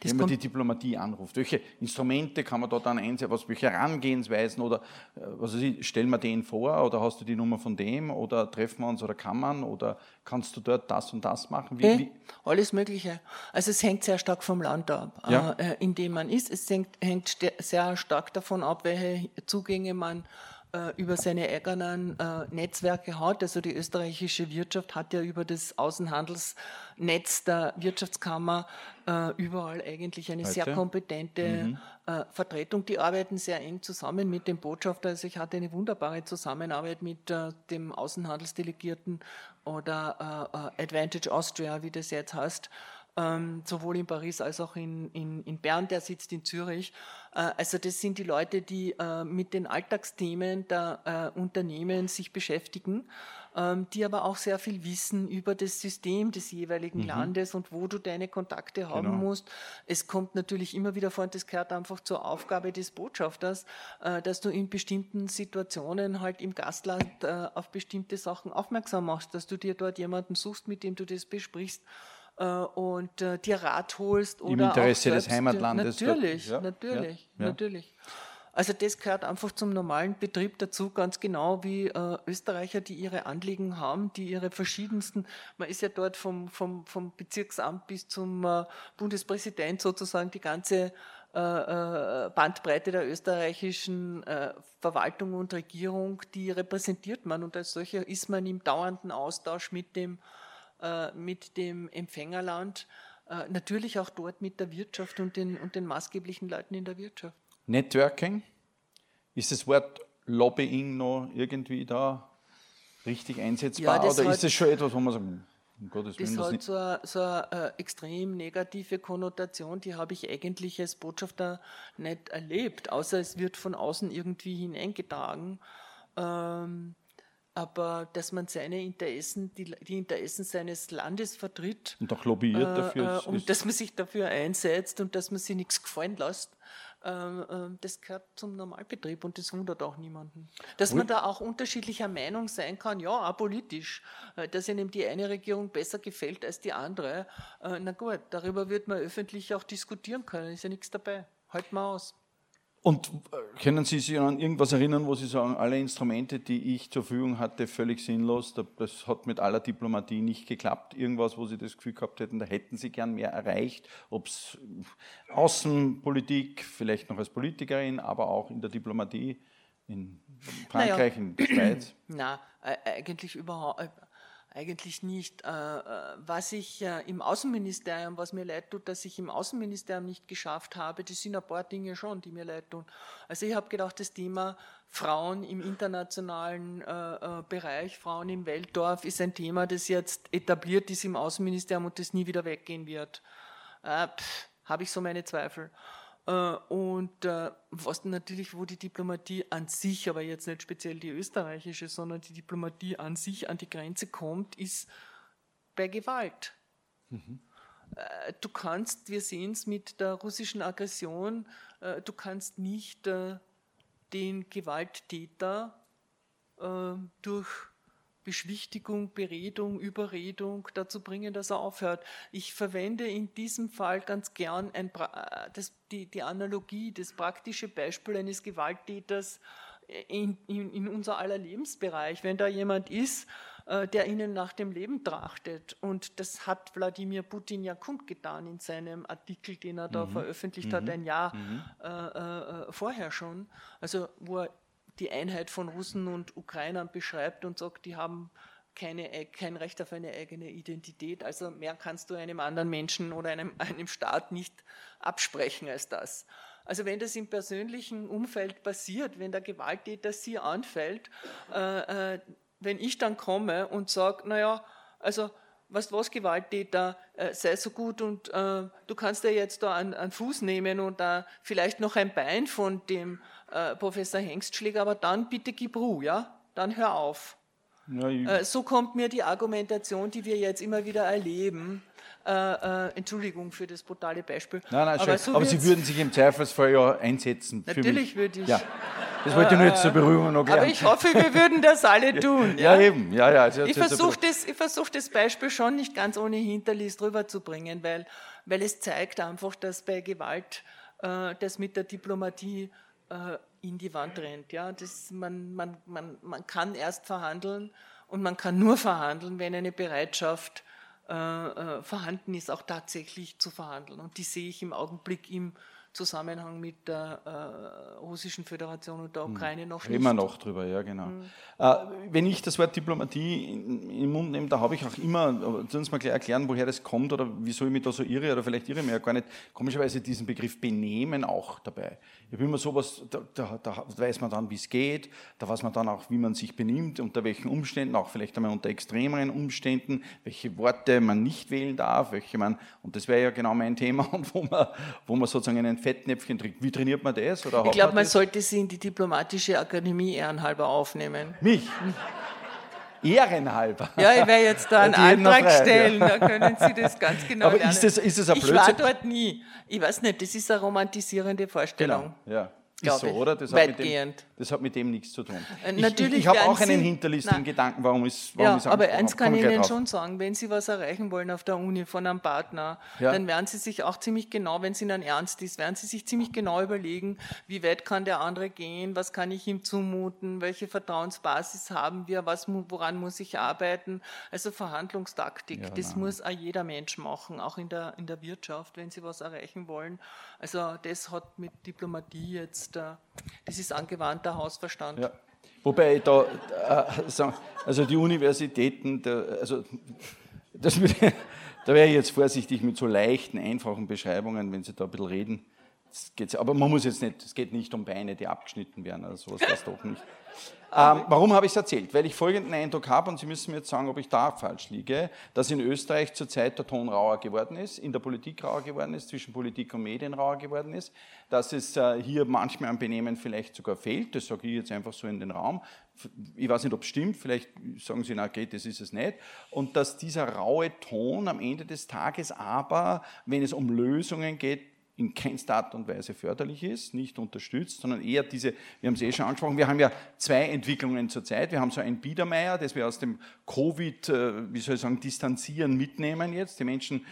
[SPEAKER 1] Das wenn man die Diplomatie anruft. Welche Instrumente kann man da dann einsetzen? Was, welche Herangehensweisen oder äh, was weiß ich, stellen wir den vor oder hast du die Nummer von dem oder treffen wir uns oder kann man oder kannst du dort das und das machen?
[SPEAKER 2] Wie, hey, wie? Alles Mögliche. Also es hängt sehr stark vom Land ab, ja. äh, in dem man ist. Es hängt, hängt sehr stark davon ab, welche Zugänge man äh, über seine eigenen äh, Netzwerke hat. Also die österreichische Wirtschaft hat ja über das Außenhandelsnetz der Wirtschaftskammer äh, überall eigentlich eine Heute? sehr kompetente mhm. Vertretung. Die arbeiten sehr eng zusammen mit dem Botschafter. Also ich hatte eine wunderbare Zusammenarbeit mit dem Außenhandelsdelegierten oder Advantage Austria, wie das jetzt heißt ähm, sowohl in Paris als auch in, in, in Bern, der sitzt in Zürich. Äh, also das sind die Leute, die äh, mit den Alltagsthemen der äh, Unternehmen sich beschäftigen, ähm, die aber auch sehr viel wissen über das System des jeweiligen mhm. Landes und wo du deine Kontakte haben genau. musst. Es kommt natürlich immer wieder vor, und das gehört einfach zur Aufgabe des Botschafters, äh, dass du in bestimmten Situationen halt im Gastland äh, auf bestimmte Sachen aufmerksam machst, dass du dir dort jemanden suchst, mit dem du das besprichst und äh, dir Rat holst oder
[SPEAKER 1] im Interesse des Heimatlandes.
[SPEAKER 2] Natürlich, ja, natürlich, ja, natürlich. Also das gehört einfach zum normalen Betrieb dazu, ganz genau wie äh, Österreicher, die ihre Anliegen haben, die ihre verschiedensten, man ist ja dort vom, vom, vom Bezirksamt bis zum äh, Bundespräsident sozusagen die ganze äh, äh Bandbreite der österreichischen äh, Verwaltung und Regierung, die repräsentiert man und als solcher ist man im dauernden Austausch mit dem äh, mit dem Empfängerland, äh, natürlich auch dort mit der Wirtschaft und den, und den maßgeblichen Leuten in der Wirtschaft.
[SPEAKER 1] Networking, ist das Wort Lobbying noch irgendwie da richtig einsetzbar ja, oder ist das schon etwas, wo man sagt, um
[SPEAKER 2] Gottes Willen, das, das hat so eine, so eine äh, extrem negative Konnotation, die habe ich eigentlich als Botschafter nicht erlebt, außer es wird von außen irgendwie hineingetragen. Ähm, aber dass man seine Interessen, die, die, Interessen seines Landes vertritt.
[SPEAKER 1] Und auch lobbyiert äh, dafür.
[SPEAKER 2] Äh, und dass man sich dafür einsetzt und dass man sich nichts gefallen lässt. Äh, äh, das gehört zum Normalbetrieb und das wundert auch niemanden. Dass man da auch unterschiedlicher Meinung sein kann, ja, auch politisch, äh, dass einem die eine Regierung besser gefällt als die andere. Na gut, darüber wird man öffentlich auch diskutieren können, ist ja nichts dabei. Halt mal aus.
[SPEAKER 1] Und äh, können Sie sich an irgendwas erinnern, wo Sie sagen, alle Instrumente, die ich zur Verfügung hatte, völlig sinnlos, das hat mit aller Diplomatie nicht geklappt? Irgendwas, wo Sie das Gefühl gehabt hätten, da hätten Sie gern mehr erreicht, ob es Außenpolitik, vielleicht noch als Politikerin, aber auch in der Diplomatie in Frankreich, naja. in der Schweiz? [clears throat]
[SPEAKER 2] Na, äh, eigentlich überhaupt eigentlich nicht. Äh, äh, was ich im Außenministerium, was mir leid tut, dass ich im Außenministerium nicht geschafft habe, das sind ein paar Dinge schon, die mir leid tun. Also ich habe gedacht, das Thema Frauen im internationalen äh, Bereich, Frauen im Weltdorf, ist ein Thema, das jetzt etabliert ist im Außenministerium und das nie wieder weggehen wird. Habe ich so meine Zweifel. Äh, und äh, was natürlich, wo die Diplomatie an sich, aber jetzt nicht speziell die österreichische, sondern die Diplomatie an sich an die Grenze kommt, ist bei Gewalt. Mhm. Äh, du kannst, wir sehen es mit der russischen Aggression, du kannst nicht den Gewalttäter durch Beschwichtigung, Beredung, Überredung dazu bringen, dass er aufhört. Ich verwende in diesem Fall ganz gern ein, äh, das, die, die Analogie, das praktische Beispiel eines Gewalttäters in, in, in unser aller Lebensbereich. Wenn da jemand ist, äh, der ihnen nach dem Leben trachtet. Und das hat Wladimir Putin ja kundgetan in seinem Artikel, den er da mhm. veröffentlicht mhm. hat, ein Jahr mhm. äh, äh, vorher schon. Also wo er die Einheit von Russen und Ukrainern beschreibt und sagt, die haben keine, kein Recht auf eine eigene Identität. Also mehr kannst du einem anderen Menschen oder einem, [laughs] einem Staat nicht absprechen als das. Also wenn das im persönlichen Umfeld passiert, wenn der Gewalttäter sie anfällt, äh, äh, wenn ich dann komme und sage, naja, also was was Gewalttäter, äh, sei so gut und äh, du kannst dir jetzt da einen, einen Fuß nehmen und da vielleicht noch ein Bein von dem äh, Professor Hengstschläger, aber dann bitte gib Ruhe, ja? Dann hör auf. Ja, äh, so kommt mir die Argumentation, die wir jetzt immer wieder erleben. Äh, äh, Entschuldigung für das brutale Beispiel.
[SPEAKER 1] Nein, nein, aber, so aber Sie würden sich im Zweifelsfall ja einsetzen.
[SPEAKER 2] Natürlich würde ich. Ja.
[SPEAKER 1] Das wollte ich nur jetzt zur Berührung noch
[SPEAKER 2] klären. Aber ich hoffe, wir würden das alle [laughs] tun.
[SPEAKER 1] Ja, ja eben. Ja, ja.
[SPEAKER 2] Ich versuche das, versuch das Beispiel schon nicht ganz ohne Hinterlist rüberzubringen, weil, weil es zeigt einfach, dass bei Gewalt äh, das mit der Diplomatie äh, in die Wand rennt. Ja? Das, man, man, man, man kann erst verhandeln und man kann nur verhandeln, wenn eine Bereitschaft äh, äh, vorhanden ist, auch tatsächlich zu verhandeln. Und die sehe ich im Augenblick im Zusammenhang mit der äh, Russischen Föderation und der hm. Ukraine noch
[SPEAKER 1] Reden nicht. Wir noch drüber, ja genau. Mhm. Äh, wenn ich das Wort Diplomatie in, in den Mund nehme, da habe ich auch immer, sollen uns mal gleich erklären, woher das kommt oder wieso ich mich da so irre oder vielleicht irre ich mich ja gar nicht, komischerweise diesen Begriff Benehmen auch dabei. Ich habe immer sowas, da, da, da weiß man dann, wie es geht, da weiß man dann auch, wie man sich benimmt, unter welchen Umständen, auch vielleicht einmal unter extremeren Umständen, welche Worte man nicht wählen darf, welche man, und das wäre ja genau mein Thema, [laughs] und wo man, wo man sozusagen einen Fettnäpfchen trinkt. Wie trainiert man das?
[SPEAKER 2] Oder ich glaube, man, man sollte sie in die Diplomatische Akademie ehrenhalber aufnehmen.
[SPEAKER 1] Mich? Ehrenhalber.
[SPEAKER 2] Ja, ich werde jetzt da [laughs] einen Antrag stellen, da können Sie das ganz genau
[SPEAKER 1] Aber
[SPEAKER 2] lernen.
[SPEAKER 1] Ist das, ist das ein
[SPEAKER 2] Blödsinn? Ich war dort nie. Ich weiß nicht, das ist eine romantisierende Vorstellung.
[SPEAKER 1] Genau, ja. Ist so, oder? Das
[SPEAKER 2] Weitgehend.
[SPEAKER 1] Das hat mit dem nichts zu tun.
[SPEAKER 2] Äh, natürlich
[SPEAKER 1] ich, ich habe auch einen hinterlistigen Gedanken, warum ist warum
[SPEAKER 2] ja, Aber eins kann ich Ihnen schon sagen, wenn Sie was erreichen wollen auf der Uni von einem Partner, ja. dann werden Sie sich auch ziemlich genau, wenn es Ihnen ernst ist, werden Sie sich ziemlich genau überlegen, wie weit kann der andere gehen, was kann ich ihm zumuten, welche Vertrauensbasis haben wir, was, woran muss ich arbeiten. Also Verhandlungstaktik, ja, das nein. muss auch jeder Mensch machen, auch in der, in der Wirtschaft, wenn Sie was erreichen wollen. Also das hat mit Diplomatie jetzt, äh, das ist angewandter Hausverstand.
[SPEAKER 1] Ja. Wobei da, äh, also die Universitäten, also das, [laughs] da wäre ich jetzt vorsichtig mit so leichten, einfachen Beschreibungen, wenn Sie da ein bisschen reden. Aber man muss jetzt nicht, es geht nicht um Beine, die abgeschnitten werden, also sowas das doch nicht. [laughs] Ähm, warum habe ich es erzählt? Weil ich folgenden Eindruck habe, und Sie müssen mir jetzt sagen, ob ich da falsch liege, dass in Österreich zurzeit der Ton rauer geworden ist, in der Politik rauer geworden ist, zwischen Politik und Medien rauer geworden ist, dass es äh, hier manchmal am Benehmen vielleicht sogar fehlt, das sage ich jetzt einfach so in den Raum. Ich weiß nicht, ob es stimmt, vielleicht sagen Sie, na geht, das ist es nicht. Und dass dieser raue Ton am Ende des Tages aber, wenn es um Lösungen geht, in keinster Art und Weise förderlich ist, nicht unterstützt, sondern eher diese, wir haben es eh schon angesprochen, wir haben ja zwei Entwicklungen zurzeit. Wir haben so ein Biedermeier, das wir aus dem Covid, äh, wie soll ich sagen, distanzieren, mitnehmen jetzt. Die Menschen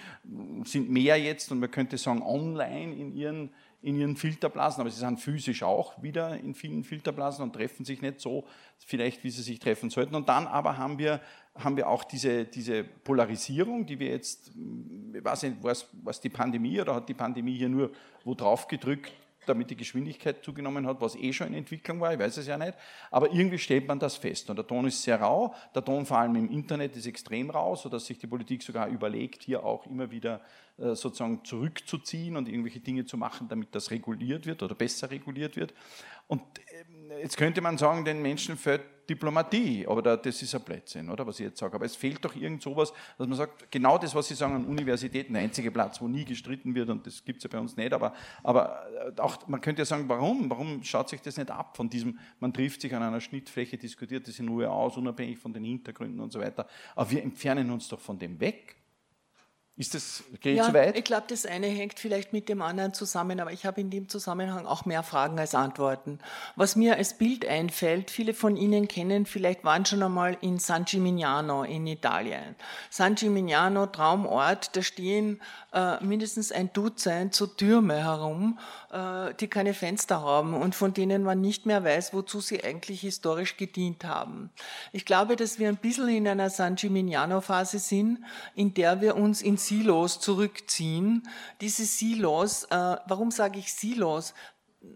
[SPEAKER 1] sind mehr jetzt und man könnte sagen online in ihren in ihren Filterblasen, aber sie sind physisch auch wieder in vielen Filterblasen und treffen sich nicht so, vielleicht wie sie sich treffen sollten. Und dann aber haben wir, haben wir auch diese, diese Polarisierung, die wir jetzt, ich weiß nicht, was, was die Pandemie oder hat die Pandemie hier nur wo drauf gedrückt, damit die Geschwindigkeit zugenommen hat, was eh schon in Entwicklung war, ich weiß es ja nicht. Aber irgendwie stellt man das fest. Und der Ton ist sehr rau. Der Ton vor allem im Internet ist extrem rau, sodass sich die Politik sogar überlegt, hier auch immer wieder sozusagen zurückzuziehen und irgendwelche Dinge zu machen, damit das reguliert wird oder besser reguliert wird. Und ähm, jetzt könnte man sagen, den Menschen fehlt Diplomatie, aber das ist ein Blödsinn, oder was ich jetzt sage. Aber es fehlt doch irgend sowas, dass man sagt, genau das, was Sie sagen an Universitäten, der einzige Platz, wo nie gestritten wird, und das gibt es ja bei uns nicht, aber, aber äh, auch, man könnte ja sagen, warum? Warum schaut sich das nicht ab von diesem, man trifft sich an einer Schnittfläche, diskutiert das in Ruhe aus, unabhängig von den Hintergründen und so weiter. Aber wir entfernen uns doch von dem weg. Ist das, geht
[SPEAKER 2] ja,
[SPEAKER 1] zu weit?
[SPEAKER 2] Ich glaube, das eine hängt vielleicht mit dem anderen zusammen, aber ich habe in dem Zusammenhang auch mehr Fragen als Antworten. Was mir als Bild einfällt, viele von Ihnen kennen, vielleicht waren schon einmal in San Gimignano in Italien. San Gimignano, Traumort, da stehen äh, mindestens ein Dutzend so Türme herum, äh, die keine Fenster haben und von denen man nicht mehr weiß, wozu sie eigentlich historisch gedient haben. Ich glaube, dass wir ein bisschen in einer San Gimignano-Phase sind, in der wir uns in Silos zurückziehen. Diese Silos, äh, warum sage ich Silos?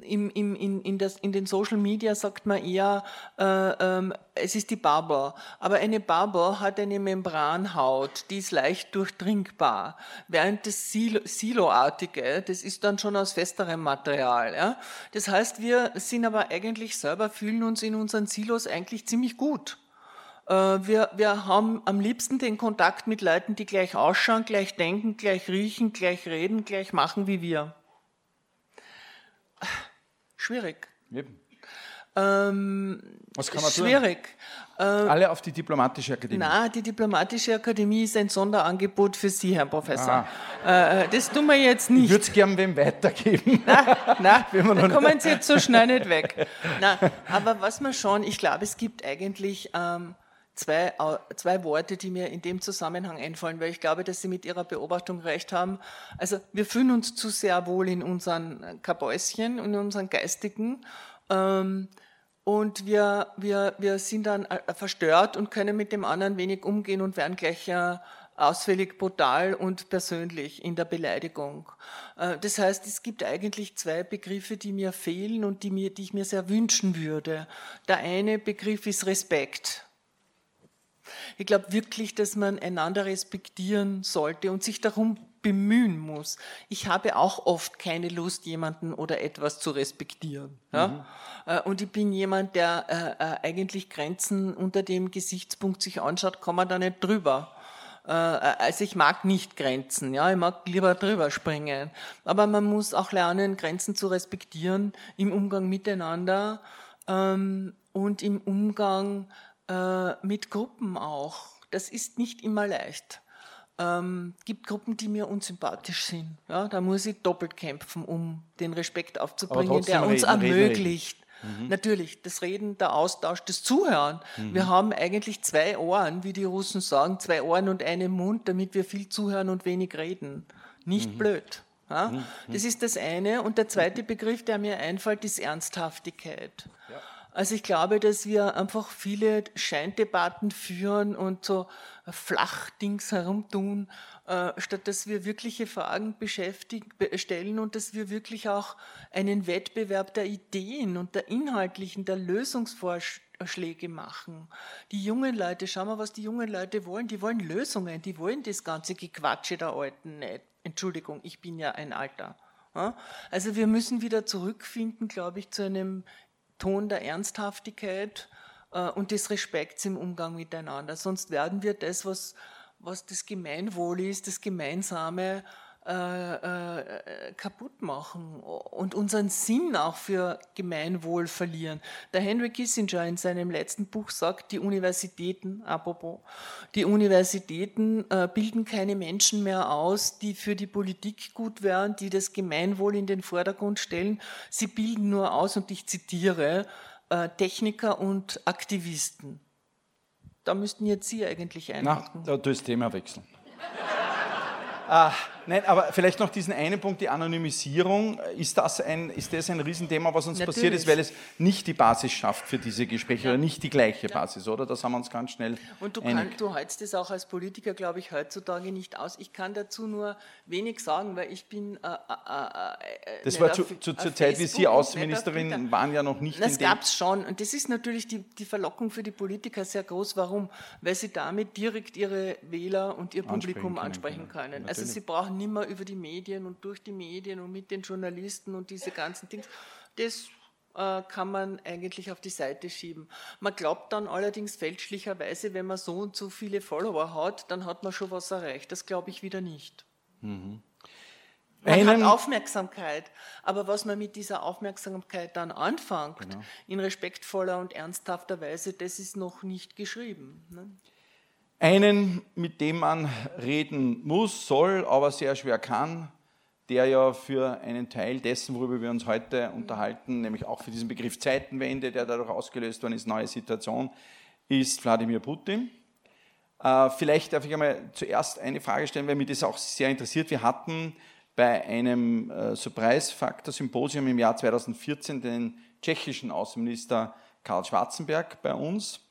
[SPEAKER 2] im, im, in, in, das, in den Social Media sagt man eher, äh, ähm, es ist die Bubble. Aber eine Bubble hat eine Membranhaut, die ist leicht durchdringbar. Während das Silo, Siloartige, das ist dann schon aus festerem Material. Ja? Das heißt, wir sind aber eigentlich selber, fühlen uns in unseren Silos eigentlich ziemlich gut. Äh, wir, wir haben am liebsten den Kontakt mit Leuten, die gleich ausschauen, gleich denken, gleich riechen, gleich reden, gleich machen wie wir. Schwierig. Eben. Ähm,
[SPEAKER 1] Was kann man
[SPEAKER 2] schwierig.
[SPEAKER 1] tun? Alle auf die Diplomatische Akademie?
[SPEAKER 2] Nein, die Diplomatische Akademie ist ein Sonderangebot für Sie, Herr Professor. Ah. Äh, das tun wir jetzt nicht.
[SPEAKER 1] Ich würde es gerne wem weitergeben.
[SPEAKER 2] Nein, [laughs] nein da kommen Sie jetzt so schnell nicht weg. Nein, aber was man schon, ich glaube, es gibt eigentlich ähm, zwei, zwei Worte, die mir in dem Zusammenhang einfallen, weil ich glaube, dass Sie mit Ihrer Beobachtung recht haben. Also wir fühlen uns zu sehr wohl in unseren Kabäuschen, in unseren geistigen. Ähm, und wir, wir, wir sind dann äh, verstört und können mit dem anderen wenig umgehen und werden gleich ausfällig, brutal und persönlich in der Beleidigung. Äh, das heißt, es gibt eigentlich zwei Begriffe, die mir fehlen und die, mir, die ich mir sehr wünschen würde. Der eine Begriff ist Respekt. Ich glaube wirklich, dass man einander respektieren sollte und sich darum bemühen muss. Ich habe auch oft keine Lust, jemanden oder etwas zu respektieren. Ja? Mhm. Äh, und ich bin jemand, der äh, äh, eigentlich Grenzen unter dem Gesichtspunkt sich anschaut, kann man da nicht drüber. Also ich mag nicht Grenzen, ja, ich mag lieber drüber springen. Aber man muss auch lernen, Grenzen zu respektieren im Umgang miteinander ähm, und im Umgang äh, mit Gruppen auch. Das ist nicht immer leicht. Ähm, gibt Gruppen, die mir unsympathisch sind. Ja, da muss ich doppelt kämpfen, um den Respekt aufzubringen, der uns reden, ermöglicht. Reden, reden. Mhm. Natürlich, das Reden, der Austausch, das Zuhören. Mhm. Wir haben eigentlich zwei Ohren, wie die Russen sagen, zwei Ohren und einen Mund, damit wir viel zuhören und wenig reden. Nicht mhm. blöd. Ja? Mhm. Das ist das eine. Und der zweite Begriff, der mir einfällt, ist Ernsthaftigkeit. Ja. Also ich glaube, dass wir einfach viele Scheindebatten führen und so Flachdings herumtun, äh, statt dass wir wirkliche Fragen stellen und dass wir wirklich auch einen Wettbewerb der Ideen und der inhaltlichen, der Lösungsvorschläge machen. Die jungen Leute, schauen wir, was die jungen Leute wollen. Die wollen Lösungen, die wollen das ganze Gequatsche der Alten nicht. Entschuldigung, ich bin ja ein Alter. Also wir müssen wieder zurückfinden, glaube ich, zu einem Ton der Ernsthaftigkeit äh, und des Respekts im Umgang miteinander. Sonst werden wir das, was, was das Gemeinwohl ist, das Gemeinsame, äh, äh, kaputt machen und unseren Sinn auch für Gemeinwohl verlieren. Der Henry Kissinger in seinem letzten Buch sagt, die Universitäten, apropos, die Universitäten äh, bilden keine Menschen mehr aus, die für die Politik gut wären, die das Gemeinwohl in den Vordergrund stellen. Sie bilden nur aus, und ich zitiere, äh, Techniker und Aktivisten. Da müssten jetzt Sie eigentlich einhaken.
[SPEAKER 1] Na, da das Thema wechseln. [laughs] ah, Nein, aber vielleicht noch diesen einen Punkt, die Anonymisierung. Ist das ein, ist das ein Riesenthema, was uns Natürlich. passiert ist, weil es nicht die Basis schafft für diese Gespräche ja. oder nicht die gleiche ja. Basis, oder? Das haben wir uns ganz schnell
[SPEAKER 2] Und du, kann, du hältst das auch als Politiker, glaube ich, heutzutage nicht aus. Ich kann dazu nur wenig sagen, weil ich bin... Äh, äh,
[SPEAKER 1] äh, das war zu, zu, zur Zeit, wie Sie Außenministerin waren, ja noch nicht...
[SPEAKER 2] Das gab es schon. Und das ist natürlich die, die Verlockung für die Politiker sehr groß. Warum? Weil sie damit direkt ihre Wähler und ihr Publikum ansprechen können. Ansprechen können. Also sie brauchen nimmer über die Medien und durch die Medien und mit den Journalisten und diese ganzen Dinge. Das äh, kann man eigentlich auf die Seite schieben. Man glaubt dann allerdings fälschlicherweise, wenn man so und so viele Follower hat, dann hat man schon was erreicht. Das glaube ich wieder nicht. Mhm. Man Einen, hat Aufmerksamkeit, aber was man mit dieser Aufmerksamkeit dann anfängt, genau. in respektvoller und ernsthafter Weise, das ist noch nicht geschrieben. Ne?
[SPEAKER 1] Einen, mit dem man reden muss, soll, aber sehr schwer kann, der ja für einen Teil dessen, worüber wir uns heute unterhalten, nämlich auch für diesen Begriff Zeitenwende, der dadurch ausgelöst worden ist, neue Situation, ist Wladimir Putin. Äh, vielleicht darf ich einmal zuerst eine Frage stellen, weil mich das auch sehr interessiert. Wir hatten bei einem äh, Surprise-Faktor-Symposium im Jahr 2014 den tschechischen Außenminister Karl Schwarzenberg bei uns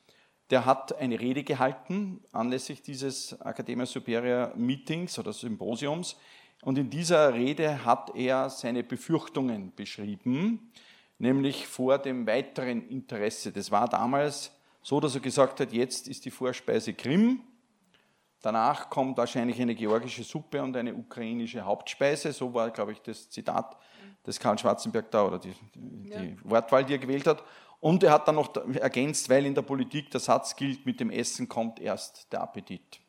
[SPEAKER 1] der hat eine Rede gehalten anlässlich dieses Academia Superior Meetings oder Symposiums. Und in dieser Rede hat er seine Befürchtungen beschrieben, nämlich vor dem weiteren Interesse. Das war damals so, dass er gesagt hat, jetzt ist die Vorspeise Krim, danach kommt wahrscheinlich eine georgische Suppe und eine ukrainische Hauptspeise. So war, glaube ich, das Zitat, das Karl Schwarzenberg da oder die, die ja. Wortwahl, die er gewählt hat. Und er hat dann noch ergänzt, weil in der Politik der Satz gilt, mit dem Essen kommt erst der Appetit.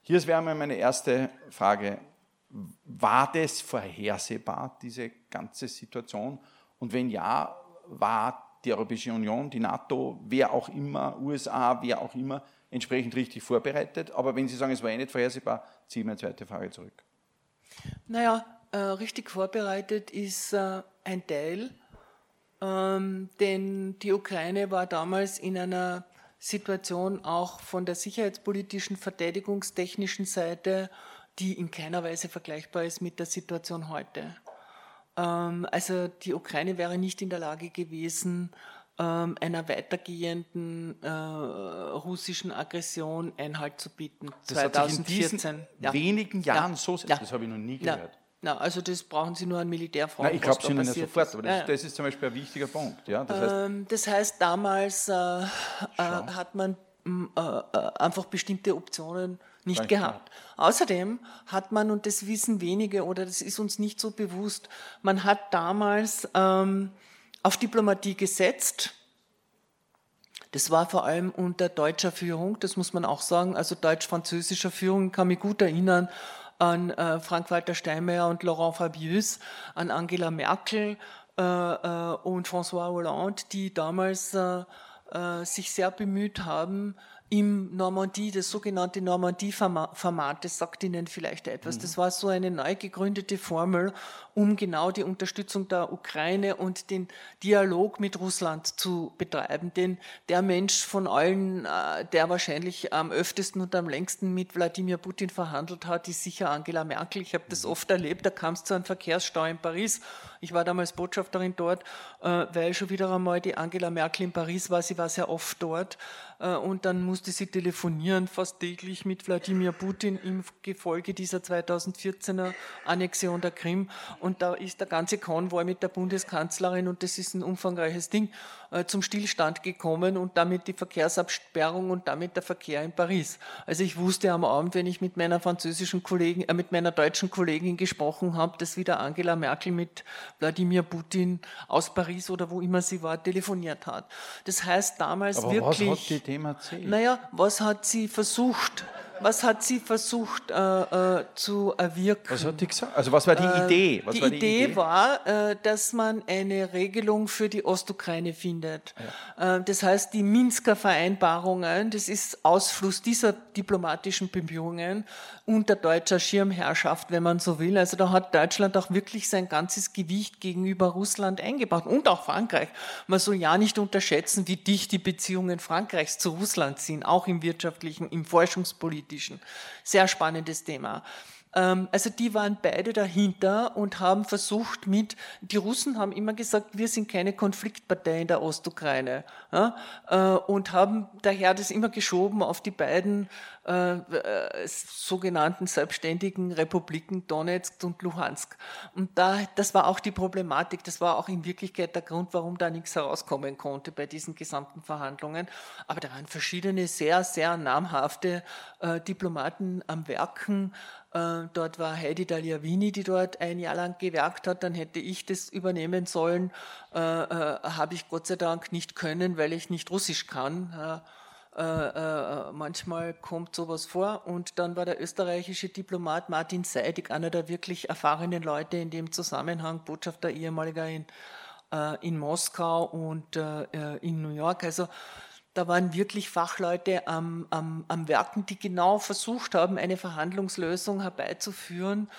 [SPEAKER 1] Hier wäre meine erste Frage. War das vorhersehbar, diese ganze Situation? Und wenn ja, war die Europäische Union, die NATO, wer auch immer, USA, wer auch immer, entsprechend richtig vorbereitet. Aber wenn Sie sagen, es war eh nicht vorhersehbar, ziehe ich meine zweite Frage zurück.
[SPEAKER 2] Naja, äh, richtig vorbereitet ist äh, ein Teil, ähm, denn die Ukraine war damals in einer Situation auch von der sicherheitspolitischen, verteidigungstechnischen Seite, die in keiner Weise vergleichbar ist mit der Situation heute. Ähm, also die Ukraine wäre nicht in der Lage gewesen, ähm, einer weitergehenden äh, russischen Aggression Einhalt zu bieten.
[SPEAKER 1] Das 2014. Hat in wenigen Jahren ja. so,
[SPEAKER 2] ja.
[SPEAKER 1] das habe ich noch nie gehört.
[SPEAKER 2] Na, also das brauchen Sie nur an Militärfrauen.
[SPEAKER 1] Nein, ich glaube Sie nicht sofort, aber das, ja. das, ist zum Beispiel ein wichtiger Punkt. Ja?
[SPEAKER 2] Das, heißt, ähm, das heißt damals äh, äh, hat man äh, äh, einfach bestimmte Optionen nicht gehabt. Klar. Außerdem hat man, und das wissen wenige oder das ist uns nicht so bewusst, man hat damals ähm, auf Diplomatie gesetzt. Das war vor allem unter deutscher Führung, das muss man auch sagen, also deutsch-französischer Führung, kann mich gut erinnern an äh, Frank-Walter Steinmeier und Laurent Fabius, an Angela Merkel äh, äh, und François Hollande, die damals äh, äh, sich sehr bemüht haben, im Normandie, das sogenannte Normandie-Format, das sagt Ihnen vielleicht etwas. Mhm. Das war so eine neu gegründete Formel, um genau die Unterstützung der Ukraine und den Dialog mit Russland zu betreiben. Denn der Mensch von allen, äh, der wahrscheinlich am öftesten und am längsten mit Wladimir Putin verhandelt hat, ist sicher Angela Merkel. Ich habe das mhm. oft erlebt, da kam es zu einem Verkehrsstau in Paris. Ich war damals Botschafterin dort, äh, weil schon wieder einmal die Angela Merkel in Paris war. Sie war sehr oft dort. Äh, und dann musste sie telefonieren, fast täglich mit Wladimir Putin im Gefolge dieser 2014er Annexion der Krim. Und da ist der ganze Konvoi mit der Bundeskanzlerin, und das ist ein umfangreiches Ding, äh, zum Stillstand gekommen und damit die Verkehrsabsperrung und damit der Verkehr in Paris. Also ich wusste am Abend, wenn ich mit meiner französischen Kollegin, äh, mit meiner deutschen Kollegin gesprochen habe, dass wieder Angela Merkel mit Wladimir Putin aus Paris oder wo immer sie war, telefoniert hat. Das heißt damals
[SPEAKER 1] Aber
[SPEAKER 2] wirklich.
[SPEAKER 1] Was hat die dem erzählt?
[SPEAKER 2] Naja, was hat sie versucht? Was hat sie versucht äh, äh, zu erwirken?
[SPEAKER 1] Was hat die gesagt? Also was war die äh, Idee? Was
[SPEAKER 2] die,
[SPEAKER 1] war
[SPEAKER 2] die Idee, Idee war, äh, dass man eine Regelung für die Ostukraine findet. Ja. Äh, das heißt, die Minsker Vereinbarungen, das ist Ausfluss dieser diplomatischen Bemühungen unter deutscher Schirmherrschaft, wenn man so will. Also da hat Deutschland auch wirklich sein ganzes Gewicht gegenüber Russland eingebracht und auch Frankreich. Man soll ja nicht unterschätzen, wie dicht die Beziehungen Frankreichs zu Russland sind, auch im wirtschaftlichen, im forschungspolitischen politischen. Sehr spannendes Thema. Ähm, also die waren beide dahinter und haben versucht mit, die Russen haben immer gesagt, wir sind keine Konfliktpartei in der Ostukraine ja, äh, und haben daher das immer geschoben auf die beiden äh, äh, sogenannten selbstständigen Republiken Donetsk und Luhansk. Und da, das war auch die Problematik, das war auch in Wirklichkeit der Grund, warum da nichts herauskommen konnte bei diesen gesamten Verhandlungen. Aber da waren verschiedene sehr, sehr namhafte äh, Diplomaten am Werken. Äh, dort war Heidi Dagliavini, die dort ein Jahr lang gewerkt hat. Dann hätte ich das übernehmen sollen. Äh, äh, Habe ich Gott sei Dank nicht können, weil ich nicht Russisch kann. Äh, äh, manchmal kommt sowas vor. Und dann war der österreichische Diplomat Martin Seidig, einer der wirklich erfahrenen Leute in dem Zusammenhang, Botschafter ehemaliger in, äh, in Moskau und in New York. Also da waren wirklich Fachleute am, am, am Werken, die genau versucht haben, eine Verhandlungslösung herbeizuführen äh,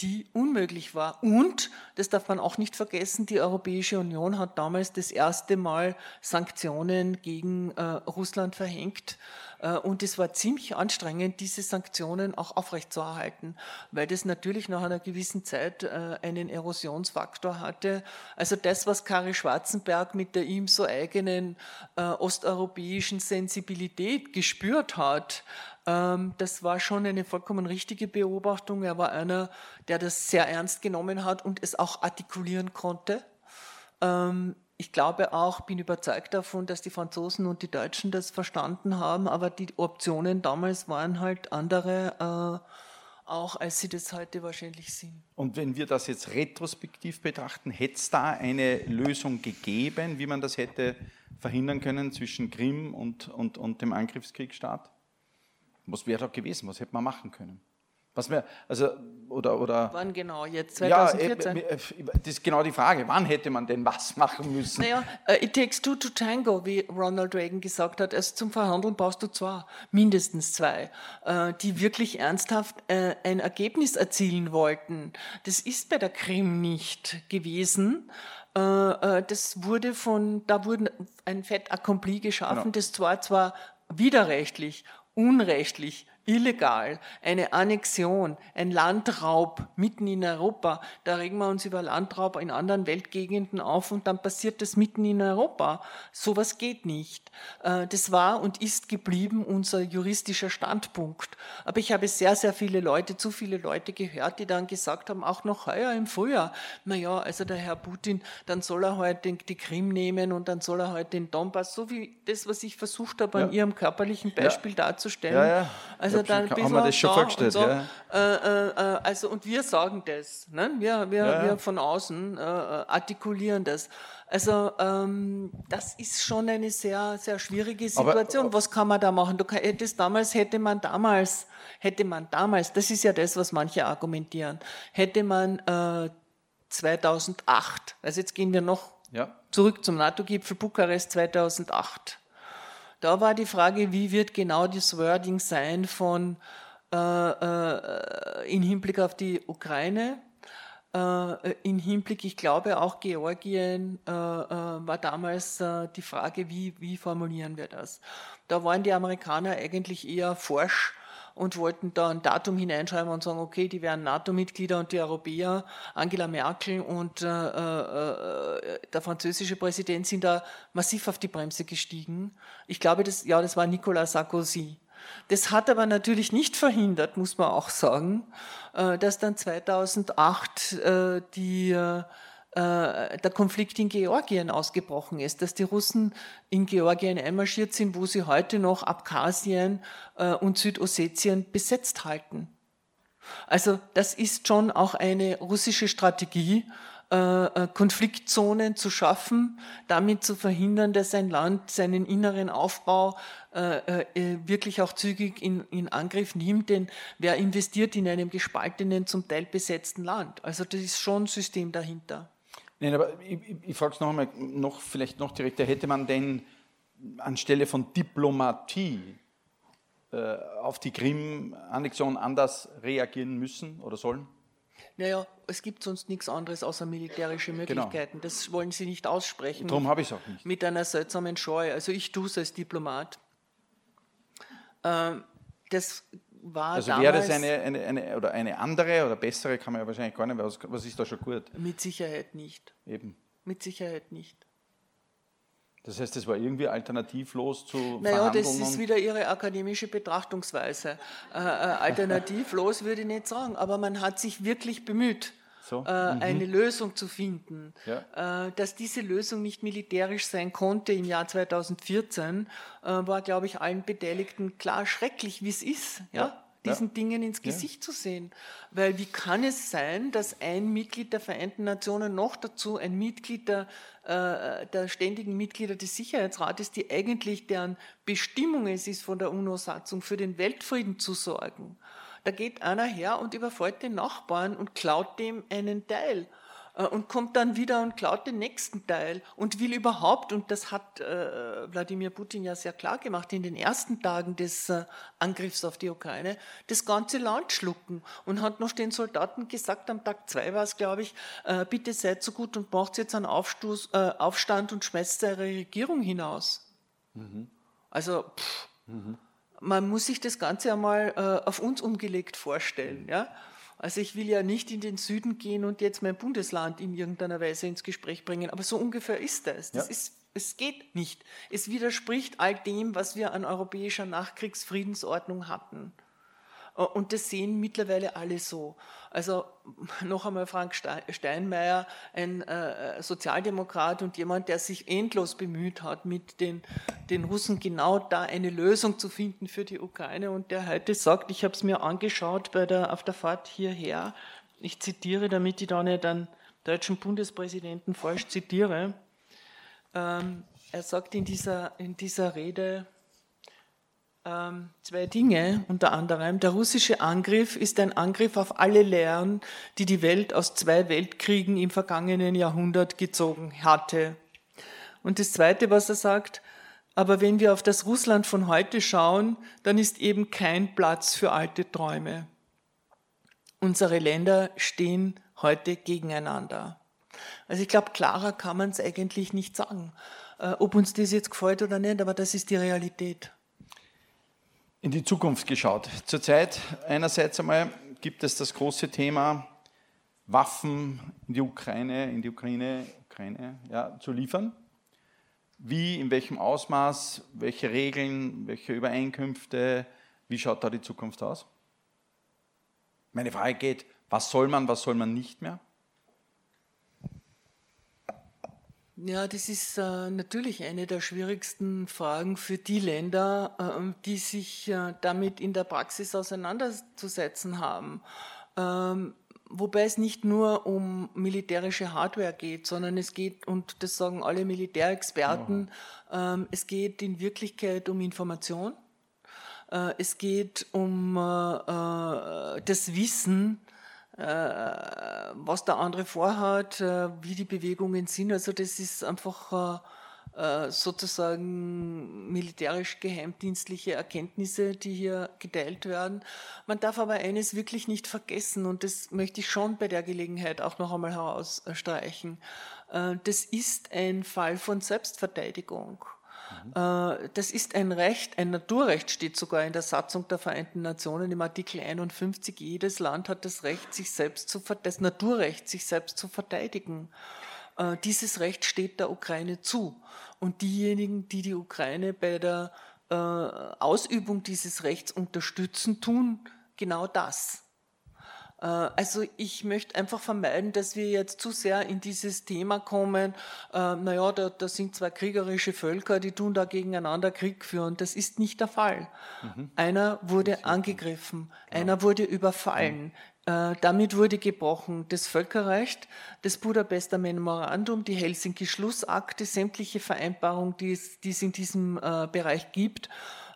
[SPEAKER 2] die unmöglich war. Und, das darf man auch nicht vergessen, die Europäische Union hat damals das erste Mal Sanktionen gegen äh, Russland verhängt. Äh, und es war ziemlich anstrengend, diese Sanktionen auch aufrechtzuerhalten, weil das natürlich nach einer gewissen Zeit einen Erosionsfaktor hatte. Also das, was Kari Schwarzenberg mit der ihm so eigenen osteuropäischen Sensibilität gespürt hat, ähm, das war schon eine vollkommen richtige Beobachtung. Er war einer, der das sehr ernst genommen hat und es auch artikulieren konnte. Ähm, ich glaube auch, bin überzeugt davon, dass die Franzosen und die Deutschen das verstanden haben, aber die Optionen damals waren halt andere, äh, auch als sie das heute wahrscheinlich sind.
[SPEAKER 1] Und wenn wir das jetzt retrospektiv betrachten, hätte es da eine Lösung gegeben, wie man das hätte verhindern können zwischen Krim und, und, und dem Angriffskriegsstaat? Was wäre da gewesen? Was hätte man machen können? Was wir, also, oder, oder.
[SPEAKER 2] Wann genau? Jetzt 2014?
[SPEAKER 1] Ja, das ist genau die Frage. Wann hätte man denn was machen müssen?
[SPEAKER 2] Naja, it takes two to tango, wie Ronald Reagan gesagt hat. Also zum Verhandeln brauchst du zwei, mindestens zwei, uh, die wirklich ernsthaft ein Ergebnis erzielen wollten. Das ist bei der Krim nicht gewesen. Das wurde von, da wurde ein Fait accompli geschaffen, genau. das zwar zwar widerrechtlich, unrechtlich, illegal, eine Annexion, ein Landraub mitten in Europa. Da regen wir uns über Landraub in anderen Weltgegenden auf und dann passiert das mitten in Europa. Sowas geht nicht. Äh, das war und ist geblieben unser juristischer Standpunkt. Aber ich habe sehr, sehr viele Leute, zu viele Leute gehört, die dann gesagt haben, auch noch heuer im Frühjahr, naja, also der Herr Putin, dann soll er heute halt die Krim nehmen und dann soll er heute halt den Donbass, so wie das, was ich versucht habe, an Ihrem körperlichen Beispiel ja. darzustellen. Ja, ja. Also
[SPEAKER 1] also dann haben wir das schon vorgestellt, so. ja.
[SPEAKER 2] Äh, äh, also, und wir sagen das, ne? wir, wir, ja, wir von außen äh, artikulieren das. Also ähm, das ist schon eine sehr, sehr schwierige Situation. Aber, was kann man da machen? Du hättest damals, hätte man damals, hätte man damals, das ist ja das, was manche argumentieren, hätte man äh, 2008, also jetzt gehen wir noch ja. zurück zum NATO-Gipfel Bukarest 2008. Da war die Frage, wie wird genau das Wording sein von äh, äh, in Hinblick auf die Ukraine, äh, in Hinblick, ich glaube auch Georgien äh, äh, war damals äh, die Frage, wie, wie formulieren wir das. Da waren die Amerikaner eigentlich eher forsch und wollten da ein Datum hineinschreiben und sagen, okay, die wären NATO-Mitglieder und die Europäer, Angela Merkel und äh, äh, der französische Präsident sind da massiv auf die Bremse gestiegen. Ich glaube, das, ja, das war Nicolas Sarkozy. Das hat aber natürlich nicht verhindert, muss man auch sagen, äh, dass dann 2008 äh, die äh, äh, der Konflikt in Georgien ausgebrochen ist, dass die Russen in Georgien einmarschiert sind, wo sie heute noch Abkhazien äh, und Südossetien besetzt halten. Also das ist schon auch eine russische Strategie, äh, Konfliktzonen zu schaffen, damit zu verhindern, dass ein Land seinen inneren Aufbau wirklich auch zügig in, in Angriff nimmt, denn wer investiert in einem gespaltenen, zum Teil besetzten Land? Also das ist schon ein System dahinter.
[SPEAKER 1] Nein, aber ich, ich frage es noch einmal, noch, vielleicht noch direkter, hätte man denn anstelle von Diplomatie äh, auf die Krim-Annexion anders reagieren müssen oder sollen?
[SPEAKER 2] Naja, es gibt sonst nichts anderes außer militärische genau. Möglichkeiten. Genau. Das wollen Sie nicht aussprechen.
[SPEAKER 1] Darum habe ich es auch nicht.
[SPEAKER 2] Mit einer seltsamen Scheu. Also ich tue es als Diplomat. Ähm, das war
[SPEAKER 1] also wäre das eine, eine, eine, oder eine andere oder bessere, kann man ja wahrscheinlich gar nicht, was, was ist da schon gut?
[SPEAKER 2] Mit Sicherheit nicht.
[SPEAKER 1] Eben.
[SPEAKER 2] Mit Sicherheit nicht.
[SPEAKER 1] Das heißt, das war irgendwie alternativlos zu
[SPEAKER 2] Naja, das ist wieder Ihre akademische Betrachtungsweise. Äh, äh, alternativlos würde ich nicht sagen, aber man hat sich wirklich bemüht. So. Äh, mhm. eine Lösung zu finden. Ja. Äh, dass diese Lösung nicht militärisch sein konnte im Jahr 2014, äh, war, glaube ich, allen Beteiligten klar schrecklich, wie es ist. Ja. ja diesen ja. Dingen ins Gesicht ja. zu sehen. Weil wie kann es sein, dass ein Mitglied der Vereinten Nationen noch dazu ein Mitglied der, äh, der ständigen Mitglieder des Sicherheitsrates, die eigentlich deren Bestimmung es ist, von der UNO-Satzung für den Weltfrieden zu sorgen, da geht einer her und überfällt den Nachbarn und klaut dem einen Teil äh, und kommt dann wieder und klaut den nächsten Teil und will überhaupt, und das hat äh, Wladimir Putin ja sehr klar gemacht in den ersten Tagen des äh, Angriffs auf die Ukraine, das ganze Land schlucken und hat noch den Soldaten gesagt, am Tag zwei war es, glaube ich, äh, bitte seid so gut und macht jetzt einen Aufstoß, äh, Aufstand und schmeißt eure Regierung hinaus. Mhm. Also, pff, mhm man muss sich das Ganze einmal äh, auf uns umgelegt vorstellen. Ja? Also ich will ja nicht in den Süden gehen und jetzt mein Bundesland in irgendeiner Weise ins Gespräch bringen, aber so ungefähr ist das. Das ja. ist, es geht nicht. Es widerspricht all dem, was wir an europäischer Nachkriegsfriedensordnung hatten. Äh, und das sehen mittlerweile alle so. Also [laughs] noch einmal Frank Steinmeier, ein äh, Sozialdemokrat und jemand, der sich endlos bemüht hat, mit den, den Russen genau da eine Lösung zu finden für die Ukraine und der heute sagt, ich habe es mir angeschaut bei der, auf der Fahrt hierher, ich zitiere, damit ich da nicht den deutschen Bundespräsidenten falsch zitiere, ähm, er sagt in dieser, in dieser Rede, zwei Dinge unter anderem. Der russische Angriff ist ein Angriff auf alle Lehren, die die Welt aus zwei Weltkriegen im vergangenen Jahrhundert gezogen hatte. Und das Zweite, was er sagt, aber wenn wir auf das Russland von heute schauen, dann ist eben kein Platz für alte Träume. Unsere Länder stehen heute gegeneinander. Also ich glaube, klarer kann man es eigentlich nicht sagen, äh, ob uns das jetzt gefällt oder nicht, aber das ist die Realität
[SPEAKER 1] in die Zukunft geschaut. Zurzeit einerseits einmal gibt es das große Thema, Waffen in die Ukraine, in die Ukraine, Ukraine ja, zu liefern. Wie, in welchem Ausmaß, welche Regeln, welche Übereinkünfte, wie schaut da die Zukunft aus? Meine Frage geht, was soll man, was soll man nicht mehr?
[SPEAKER 2] Ja, das ist äh, natürlich eine der schwierigsten Fragen für die Länder, äh, die sich äh, damit in der Praxis auseinanderzusetzen haben. Ähm, wobei es nicht nur um militärische Hardware geht, sondern es geht, und das sagen alle Militärexperten, ähm, es geht in Wirklichkeit um Information. Äh, es geht um äh, äh, das Wissen, was der andere vorhat, äh, wie die Bewegungen sind. Also das ist einfach äh, sozusagen militärisch geheimdienstliche Erkenntnisse, die hier geteilt werden. Man darf aber eines wirklich nicht vergessen und das möchte ich schon bei der Gelegenheit auch noch einmal herausstreichen. Das ist ein Fall von Selbstverteidigung. Mhm. Das ist ein Recht, ein Naturrecht steht sogar in der Satzung der Vereinten Nationen im Artikel 51. Jedes Land hat das Recht, sich selbst zu, das Naturrecht, sich selbst zu verteidigen. Äh, dieses Recht steht der Ukraine zu. Und diejenigen, die die Ukraine bei der äh, Ausübung dieses Rechts unterstützen, tun genau das. Äh, also ich möchte einfach vermeiden, dass wir jetzt zu sehr in dieses Thema kommen, äh, naja, da, da sind zwei kriegerische Völker, die tun da gegeneinander Krieg führen. Das ist nicht der Fall. Mhm. Einer wurde angegriffen, genau. einer wurde überfallen. Mhm. Äh, damit wurde gebrochen das Völkerrecht, das Budapester Memorandum, die Helsinki-Schlussakte, sämtliche Vereinbarungen, die es, die es in diesem äh, Bereich gibt.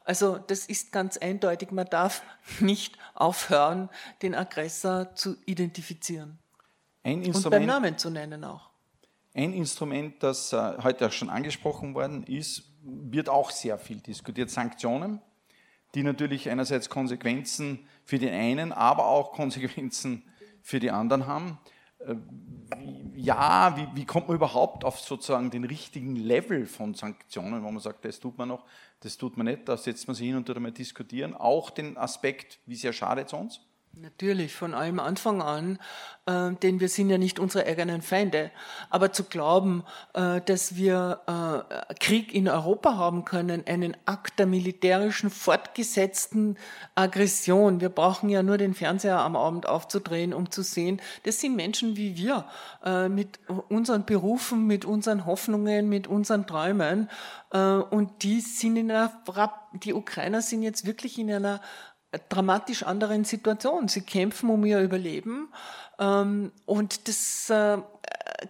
[SPEAKER 2] Also das ist ganz eindeutig, man darf nicht aufhören, den Aggressor zu identifizieren. und beim Namen zu nennen auch.
[SPEAKER 1] Ein Instrument, das äh, heute auch schon angesprochen worden ist, wird auch sehr viel diskutiert, Sanktionen, die natürlich einerseits Konsequenzen für den einen, aber auch Konsequenzen für die anderen haben. Ja, wie, wie, kommt man überhaupt auf sozusagen den richtigen Level von Sanktionen, wo man sagt, das tut man noch, das tut man nicht, da setzt man sich hin und einmal diskutieren. Auch den Aspekt, wie sehr schadet es uns?
[SPEAKER 2] Natürlich, von allem Anfang an, äh, denn wir sind ja nicht unsere eigenen Feinde. Aber zu glauben, äh, dass wir äh, Krieg in Europa haben können, einen Akt der militärischen fortgesetzten Aggression. Wir brauchen ja nur den Fernseher am Abend aufzudrehen, um zu sehen, das sind Menschen wie wir, äh, mit unseren Berufen, mit unseren Hoffnungen, mit unseren Träumen. Äh, und die sind in einer, die Ukrainer sind jetzt wirklich in einer dramatisch anderen Situation. Sie kämpfen um ihr Überleben ähm, und das äh,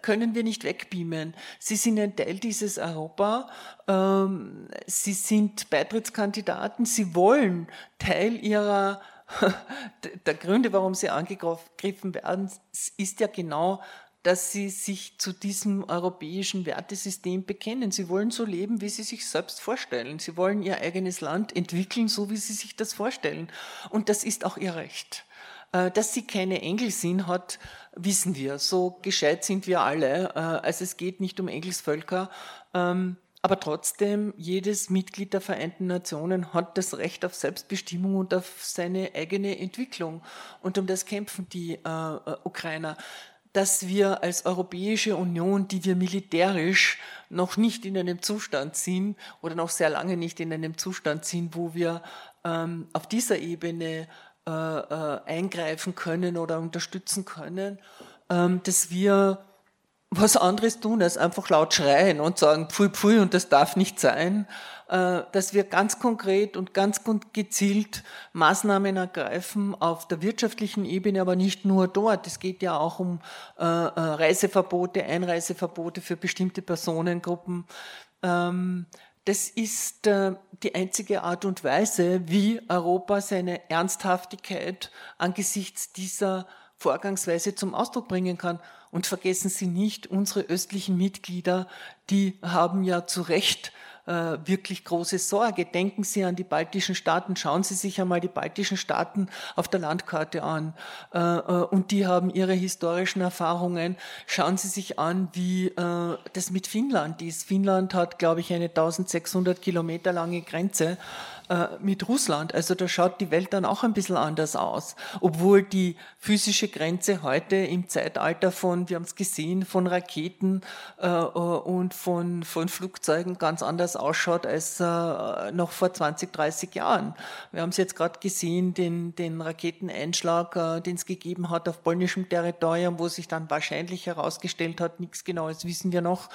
[SPEAKER 2] können wir nicht wegbeamen. Sie sind ein Teil dieses Europa. Ähm, sie sind Beitrittskandidaten. Sie wollen Teil ihrer [laughs] der Gründe, warum sie angegriffen werden, ist ja genau dass sie sich zu diesem europäischen Wertesystem bekennen. Sie wollen so leben, wie sie sich selbst vorstellen. Sie wollen ihr eigenes Land entwickeln, so wie sie sich das vorstellen. Und das ist auch ihr Recht. Äh, dass sie keine Engel sind, hat, wissen wir. So gescheit sind wir alle. Äh, also es geht nicht um Engelsvölker. Ähm, aber trotzdem, jedes Mitglied der Vereinten Nationen hat das Recht auf Selbstbestimmung und auf seine eigene Entwicklung. Und um das kämpfen die äh, Ukrainer dass wir als Europäische Union, die wir militärisch noch nicht in einem Zustand sind oder noch sehr lange nicht in einem Zustand sind, wo wir ähm, auf dieser Ebene äh, äh, eingreifen können oder unterstützen können, ähm, dass wir was anderes tun, als einfach laut schreien und sagen, pfui, pfui, und das darf nicht sein, dass wir ganz konkret und ganz gezielt Maßnahmen ergreifen auf der wirtschaftlichen Ebene, aber nicht nur dort. Es geht ja auch um äh, äh, Reiseverbote, Einreiseverbote für bestimmte Personengruppen. Ähm, das ist äh, die einzige Art und Weise, wie Europa seine Ernsthaftigkeit angesichts dieser Vorgangsweise zum Ausdruck bringen kann. Und vergessen Sie nicht, unsere östlichen Mitglieder, die haben ja zu Recht äh, wirklich große Sorge. Denken Sie an die baltischen Staaten, schauen Sie sich einmal die baltischen Staaten auf der Landkarte an äh, äh, und die haben ihre historischen Erfahrungen. Schauen Sie sich an, wie das mit Finnland ist. Finnland hat, glaube ich, eine 1600 Kilometer lange Grenze äh, mit Russland. Also da schaut die Welt dann auch ein bisschen anders aus. Obwohl die physische Grenze heute im Zeitalter von, wir haben es gesehen, von Raketen äh, äh, und von, von Flugzeugen ganz anders ausschaut als noch vor 20, 30 Jahren. Wir haben es jetzt gerade gesehen, den, den Raketeneinschlag, den es gegeben hat auf polnischem Territorium, wo sich dann wahrscheinlich herausgestellt hat, nichts Genaues wissen wir noch,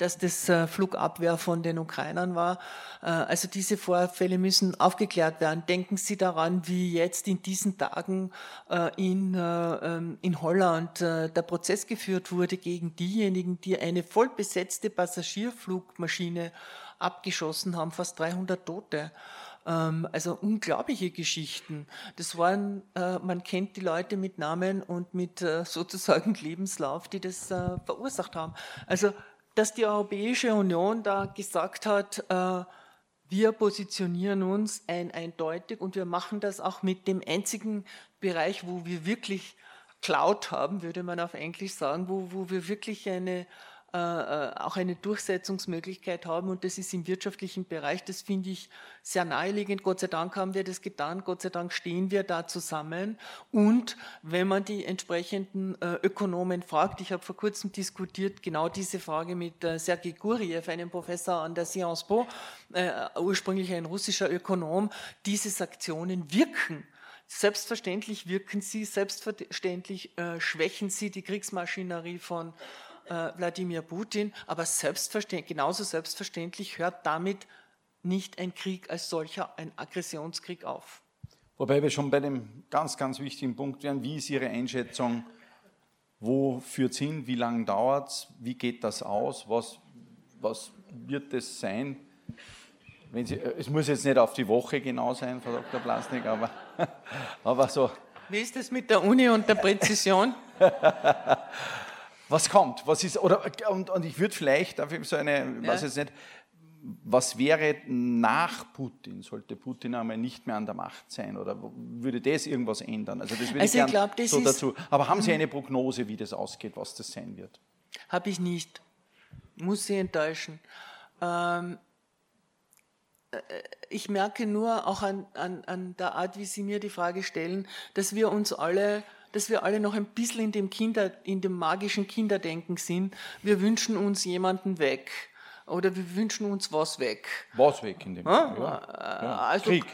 [SPEAKER 2] dass das äh, Flugabwehr von den Ukrainern war. Äh, also diese Vorfälle müssen aufgeklärt werden. Denken Sie daran, wie jetzt in diesen Tagen äh, in, ähm, in Holland der Prozess geführt wurde gegen diejenigen, die eine vollbesetzte Passagierflugmaschine abgeschossen haben, fast 300 Tote ähm, also unglaubliche Geschichten. Das waren, man kennt die Leute mit Namen und mit sozusagen [laughs] Lebenslauf, die das verursacht haben. Also dass die Europäische Union da gesagt hat, äh, wir positionieren uns ein, eindeutig und wir machen das auch mit dem einzigen Bereich, wo wir wirklich Cloud haben, würde man auf Englisch sagen, wo, wo wir wirklich eine auch eine Durchsetzungsmöglichkeit haben und das ist im wirtschaftlichen Bereich, das finde ich sehr naheliegend. Gott sei Dank haben wir das getan, Gott sei Dank stehen wir da zusammen und wenn man die entsprechenden äh, Ökonomen fragt, ich habe vor kurzem diskutiert genau diese Frage mit äh, Sergei Guriev, einem Professor an der Sciences Po, äh, ursprünglich ein russischer Ökonom, diese Sanktionen wirken. Selbstverständlich wirken sie, selbstverständlich äh, schwächen sie die Kriegsmaschinerie von äh, Wladimir Putin, aber selbstverständlich, genauso selbstverständlich hört damit nicht ein Krieg als solcher, ein Aggressionskrieg auf.
[SPEAKER 1] Wobei wir schon bei dem ganz, ganz wichtigen Punkt wären, wie ist Ihre Einschätzung, wo führt es hin, wie lange dauert es, wie geht das aus, was, was wird es sein? Sie, es muss jetzt nicht auf die Woche genau sein, Frau Dr. Plasnik, aber, [laughs] aber so.
[SPEAKER 2] Wie ist das mit der Uni und der Präzision? [laughs]
[SPEAKER 1] was kommt, was ist, oder, und, und ich würde vielleicht, darf ich so eine, ja. weiß jetzt nicht, was wäre nach Putin, sollte Putin einmal nicht mehr an der Macht sein oder würde das irgendwas ändern? Also das würde also ich, ich glaub, so dazu. Aber haben Sie eine Prognose, wie das ausgeht, was das sein wird?
[SPEAKER 2] Habe ich nicht. Muss Sie enttäuschen. Ähm, äh, ich merke nur auch an, an, an der Art, wie Sie mir die Frage stellen, dass wir uns alle dass wir alle noch ein bisschen in dem, Kinder, in dem magischen Kinderdenken sind. Wir wünschen uns jemanden weg. Oder wir wünschen uns was weg.
[SPEAKER 1] Was weg in dem
[SPEAKER 2] ja? ja. Also, Krieg.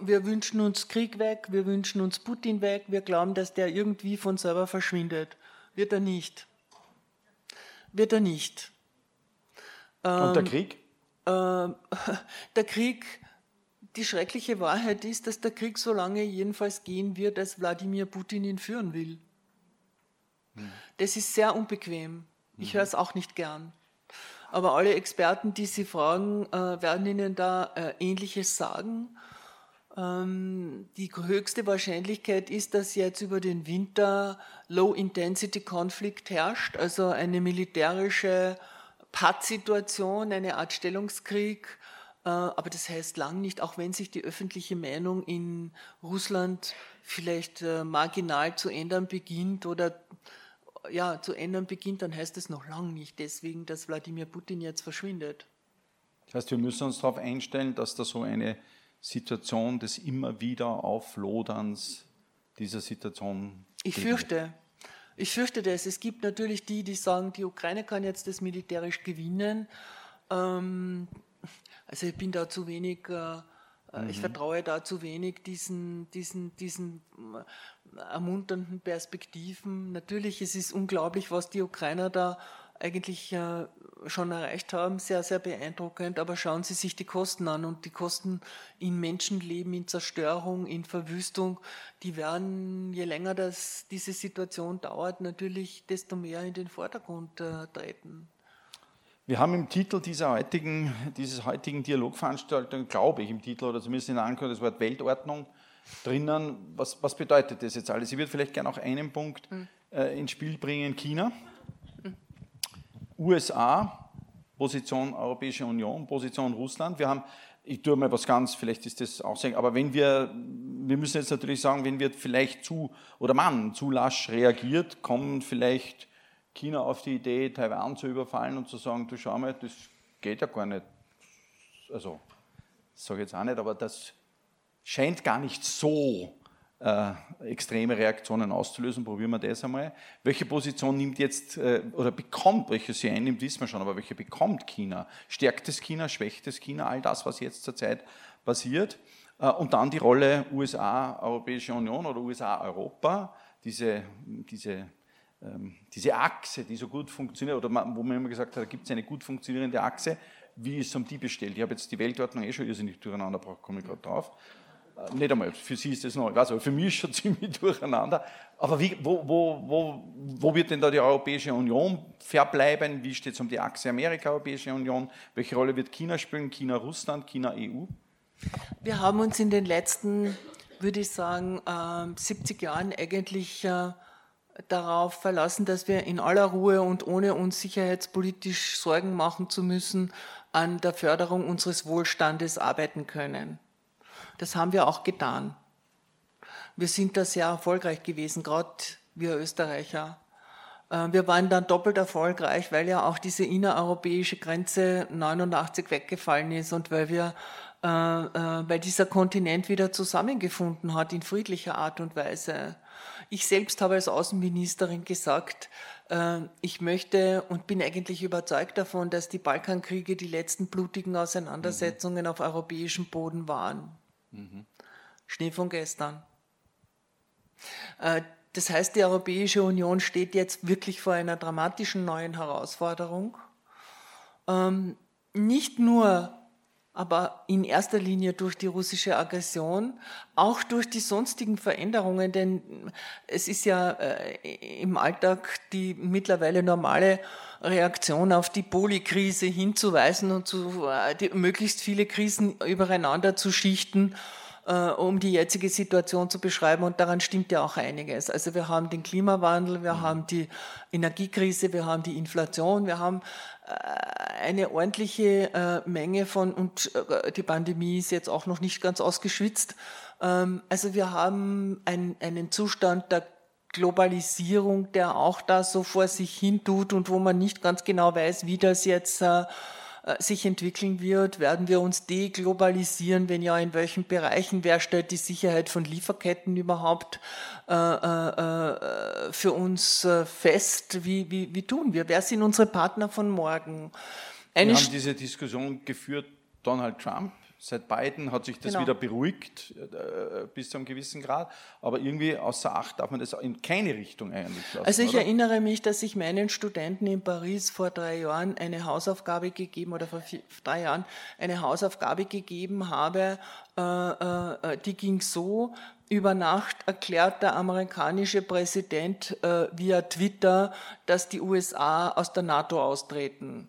[SPEAKER 2] Wir wünschen uns Krieg weg, wir wünschen uns Putin weg, wir glauben, dass der irgendwie von selber verschwindet. Wird er nicht. Wird er nicht.
[SPEAKER 1] Und der ähm, Krieg?
[SPEAKER 2] Ähm, [laughs] der Krieg die schreckliche Wahrheit ist, dass der Krieg so lange jedenfalls gehen wird, als Wladimir Putin ihn führen will. Das ist sehr unbequem. Ich höre es auch nicht gern. Aber alle Experten, die Sie fragen, äh, werden Ihnen da äh, Ähnliches sagen. Ähm, die höchste Wahrscheinlichkeit ist, dass jetzt über den Winter Low-Intensity-Konflikt herrscht, also eine militärische Pattsituation, eine Art Stellungskrieg aber das heißt lang nicht, auch wenn sich die öffentliche Meinung in Russland vielleicht äh, marginal zu ändern beginnt oder ja, zu ändern beginnt, dann heißt es noch lang nicht deswegen, dass Wladimir Putin jetzt verschwindet.
[SPEAKER 1] Das heißt, wir müssen uns darauf einstellen, dass da so eine Situation des immer wieder Aufloderns dieser Situation.
[SPEAKER 2] Ich fürchte, ich fürchte das. Es gibt natürlich die, die sagen, die Ukraine kann jetzt das militärisch gewinnen. Ähm, also ich bin da zu wenig, äh, mhm. ich vertraue da zu wenig diesen, diesen, diesen äh, ermunternden Perspektiven. Natürlich, es ist unglaublich, was die Ukrainer da eigentlich äh, schon erreicht haben, sehr, sehr beeindruckend, aber schauen Sie sich die Kosten an und die Kosten in Menschenleben, in Zerstörung, in Verwüstung, die werden, je länger das, diese Situation dauert, natürlich desto mehr in den Vordergrund äh, treten.
[SPEAKER 1] Wir haben im Titel dieser heutigen, dieses heutigen Dialogveranstaltung, glaube ich, im Titel oder zumindest in der Ankündigung das Wort Weltordnung drinnen. Was, was bedeutet das jetzt alles? Ich würde vielleicht gerne auch einen Punkt mhm. äh, ins Spiel bringen. China. USA, Position Europäische Union, Position Russland. Wir haben, ich tue mal was ganz, vielleicht ist das auch sagen, aber wenn wir, wir müssen jetzt natürlich sagen, wenn wir vielleicht zu, oder man zu lasch reagiert, kommen vielleicht China auf die Idee, Taiwan zu überfallen und zu sagen, du schau mal, das geht ja gar nicht. Also, das sage ich jetzt auch nicht, aber das scheint gar nicht so äh, extreme Reaktionen auszulösen. Probieren wir das einmal. Welche Position nimmt jetzt äh, oder bekommt, welche sie einnimmt, wissen wir schon, aber welche bekommt China? Stärkt es China, schwächt es China, all das, was jetzt zurzeit passiert? Äh, und dann die Rolle USA, Europäische Union oder USA, Europa, diese, diese diese Achse, die so gut funktioniert, oder wo man immer gesagt hat, da gibt es eine gut funktionierende Achse, wie ist es um die bestellt? Ich habe jetzt die Weltordnung eh schon irrsinnig durcheinander gebracht, komme ich gerade drauf. Äh, nicht einmal, für Sie ist das neu, also für mich ist schon [laughs] ziemlich durcheinander. Aber wie, wo, wo, wo, wo wird denn da die Europäische Union verbleiben? Wie steht es um die Achse Amerika-Europäische Union? Welche Rolle wird China spielen? China, Russland, China, EU?
[SPEAKER 2] Wir haben uns in den letzten, würde ich sagen, 70 ähm, Jahren eigentlich äh, darauf verlassen, dass wir in aller Ruhe und ohne uns sicherheitspolitisch Sorgen machen zu müssen, an der Förderung unseres Wohlstandes arbeiten können. Das haben wir auch getan. Wir sind da sehr erfolgreich gewesen, gerade wir Österreicher. Äh, wir waren dann doppelt erfolgreich, weil ja auch diese innereuropäische Grenze 89 weggefallen ist und weil wir äh, äh, weil dieser Kontinent wieder zusammengefunden hat in friedlicher Art und Weise. Ich selbst habe als Außenministerin gesagt, äh, ich möchte und bin eigentlich überzeugt davon, dass die Balkankriege die letzten blutigen Auseinandersetzungen mhm. auf europäischem Boden waren. Mhm. Schnee von gestern. Äh, das heißt, die Europäische Union steht jetzt wirklich vor einer dramatischen neuen Herausforderung. Ähm, nicht nur aber in erster Linie durch die russische Aggression, auch durch die sonstigen Veränderungen, denn es ist ja äh, im Alltag die mittlerweile normale Reaktion auf die Polikrise hinzuweisen und zu, äh, die, möglichst viele Krisen übereinander zu schichten äh, um die jetzige Situation zu beschreiben. Und daran stimmt ja auch einiges. Also wir haben den Klimawandel, wir mhm. haben die Energiekrise, wir haben die Inflation, wir haben eine ordentliche äh, Menge von, und die Pandemie ist jetzt auch noch nicht ganz ausgeschwitzt. Ähm, also wir haben einen Zustand der Globalisierung, der auch da so vor sich hin tut und wo man nicht ganz genau weiß, wie das jetzt äh, sich entwickeln wird? Werden wir uns deglobalisieren? Wenn ja, in welchen Bereichen? Wer stellt die Sicherheit von Lieferketten überhaupt äh, äh, äh für uns äh, fest? Wie, wie, wie tun wir? Wer sind unsere Partner von morgen?
[SPEAKER 1] Eine wir haben diese Diskussion geführt, Donald Trump Seit Biden hat sich das genau. wieder beruhigt äh, bis zu einem gewissen Grad, aber irgendwie außer Acht darf man das in keine Richtung eigentlich
[SPEAKER 2] lassen. Also ich oder? erinnere mich, dass ich meinen Studenten in Paris vor drei Jahren eine Hausaufgabe gegeben oder vor vier, drei Jahren eine Hausaufgabe gegeben habe, äh, äh, die ging so, über Nacht erklärt der amerikanische Präsident via Twitter, dass die USA aus der NATO austreten.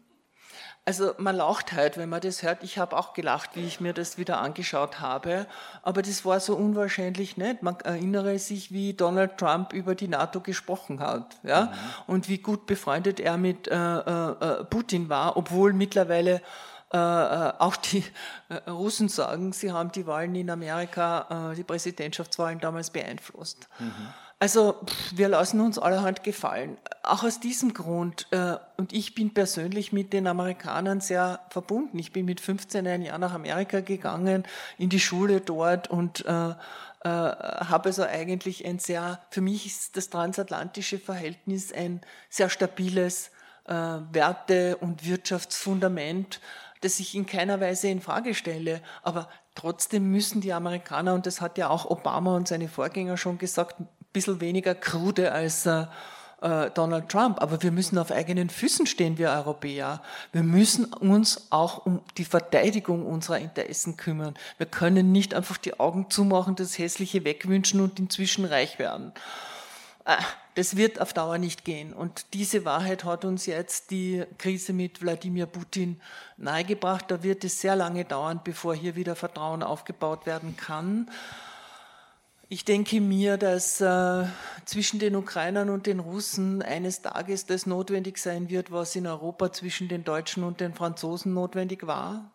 [SPEAKER 2] Also man lacht halt, wenn man das hört. Ich habe auch gelacht, wie ich mir das wieder angeschaut habe. Aber das war so unwahrscheinlich nicht. Man erinnere sich, wie Donald Trump über die NATO gesprochen hat. Ja? Mhm. Und wie gut befreundet er mit äh, äh, äh Putin war, obwohl mittlerweile äh, äh auch die äh, Russen sagen, sie haben die Wahlen in Amerika, äh, die Präsidentschaftswahlen damals beeinflusst. Mhm. Also wir lassen uns allerhand gefallen. Auch aus diesem Grund, äh, und ich bin persönlich mit den Amerikanern sehr verbunden. Ich bin mit 15 ein Jahr nach Amerika gegangen, in die Schule dort und äh, äh, habe also eigentlich ein sehr, für mich ist das transatlantische Verhältnis ein sehr stabiles äh, Werte- und Wirtschaftsfundament, das ich in keiner Weise in Frage stelle. Aber trotzdem müssen die Amerikaner, und das hat ja auch Obama und seine Vorgänger schon gesagt, bisschen weniger krude als äh, äh, Donald Trump. Aber wir müssen auf eigenen Füßen stehen, wir Europäer. Wir müssen uns auch um die Verteidigung unserer Interessen kümmern. Wir können nicht einfach die Augen zumachen, das Hässliche wegwünschen und inzwischen reich werden. Äh, Das wird auf Dauer nicht gehen. Und diese Wahrheit hat uns jetzt die Krise mit Wladimir Putin nahegebracht. Da wird es sehr lange dauern, bevor hier wieder Vertrauen aufgebaut werden kann. Ich denke mir, dass äh, zwischen den Ukrainern und den Russen eines Tages das notwendig sein wird, was in Europa zwischen den Deutschen und den Franzosen notwendig war.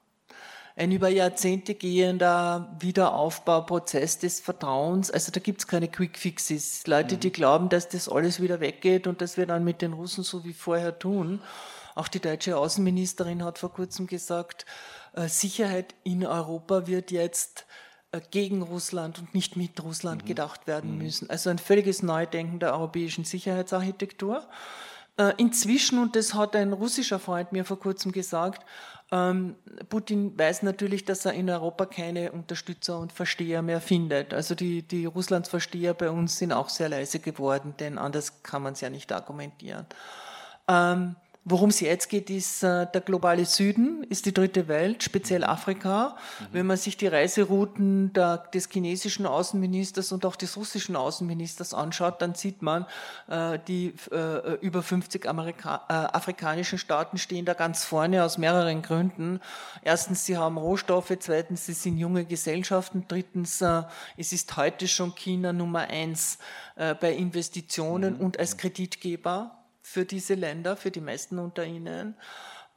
[SPEAKER 2] Ein über Jahrzehnte gehender Wiederaufbauprozess des Vertrauens. Also da gibt es keine Quick Fixes. Leute, die mhm. glauben, dass das alles wieder weggeht und dass wir dann mit den Russen so wie vorher tun. Auch die deutsche Außenministerin hat vor kurzem gesagt, äh, Sicherheit in Europa wird jetzt gegen Russland und nicht mit Russland mhm. gedacht werden mhm. müssen. Also ein völliges Neudenken der europäischen Sicherheitsarchitektur. Äh, inzwischen, und das hat ein russischer Freund mir vor kurzem gesagt, ähm, Putin weiß natürlich, dass er in Europa keine Unterstützer und Versteher mehr findet. Also die, die Russlandsversteher bei uns sind auch sehr leise geworden, denn anders kann man es ja nicht argumentieren. Ähm, Worum es jetzt geht, ist äh, der globale Süden, ist die dritte Welt, speziell Afrika. Mhm. Wenn man sich die Reiserouten der, des chinesischen Außenministers und auch des russischen Außenministers anschaut, dann sieht man, äh, die äh, über 50 Amerika äh, afrikanischen Staaten stehen da ganz vorne aus mehreren Gründen. Erstens, sie haben Rohstoffe, zweitens, sie sind junge Gesellschaften, drittens, äh, es ist heute schon China Nummer eins äh, bei Investitionen mhm. und als Kreditgeber für diese Länder, für die meisten unter ihnen.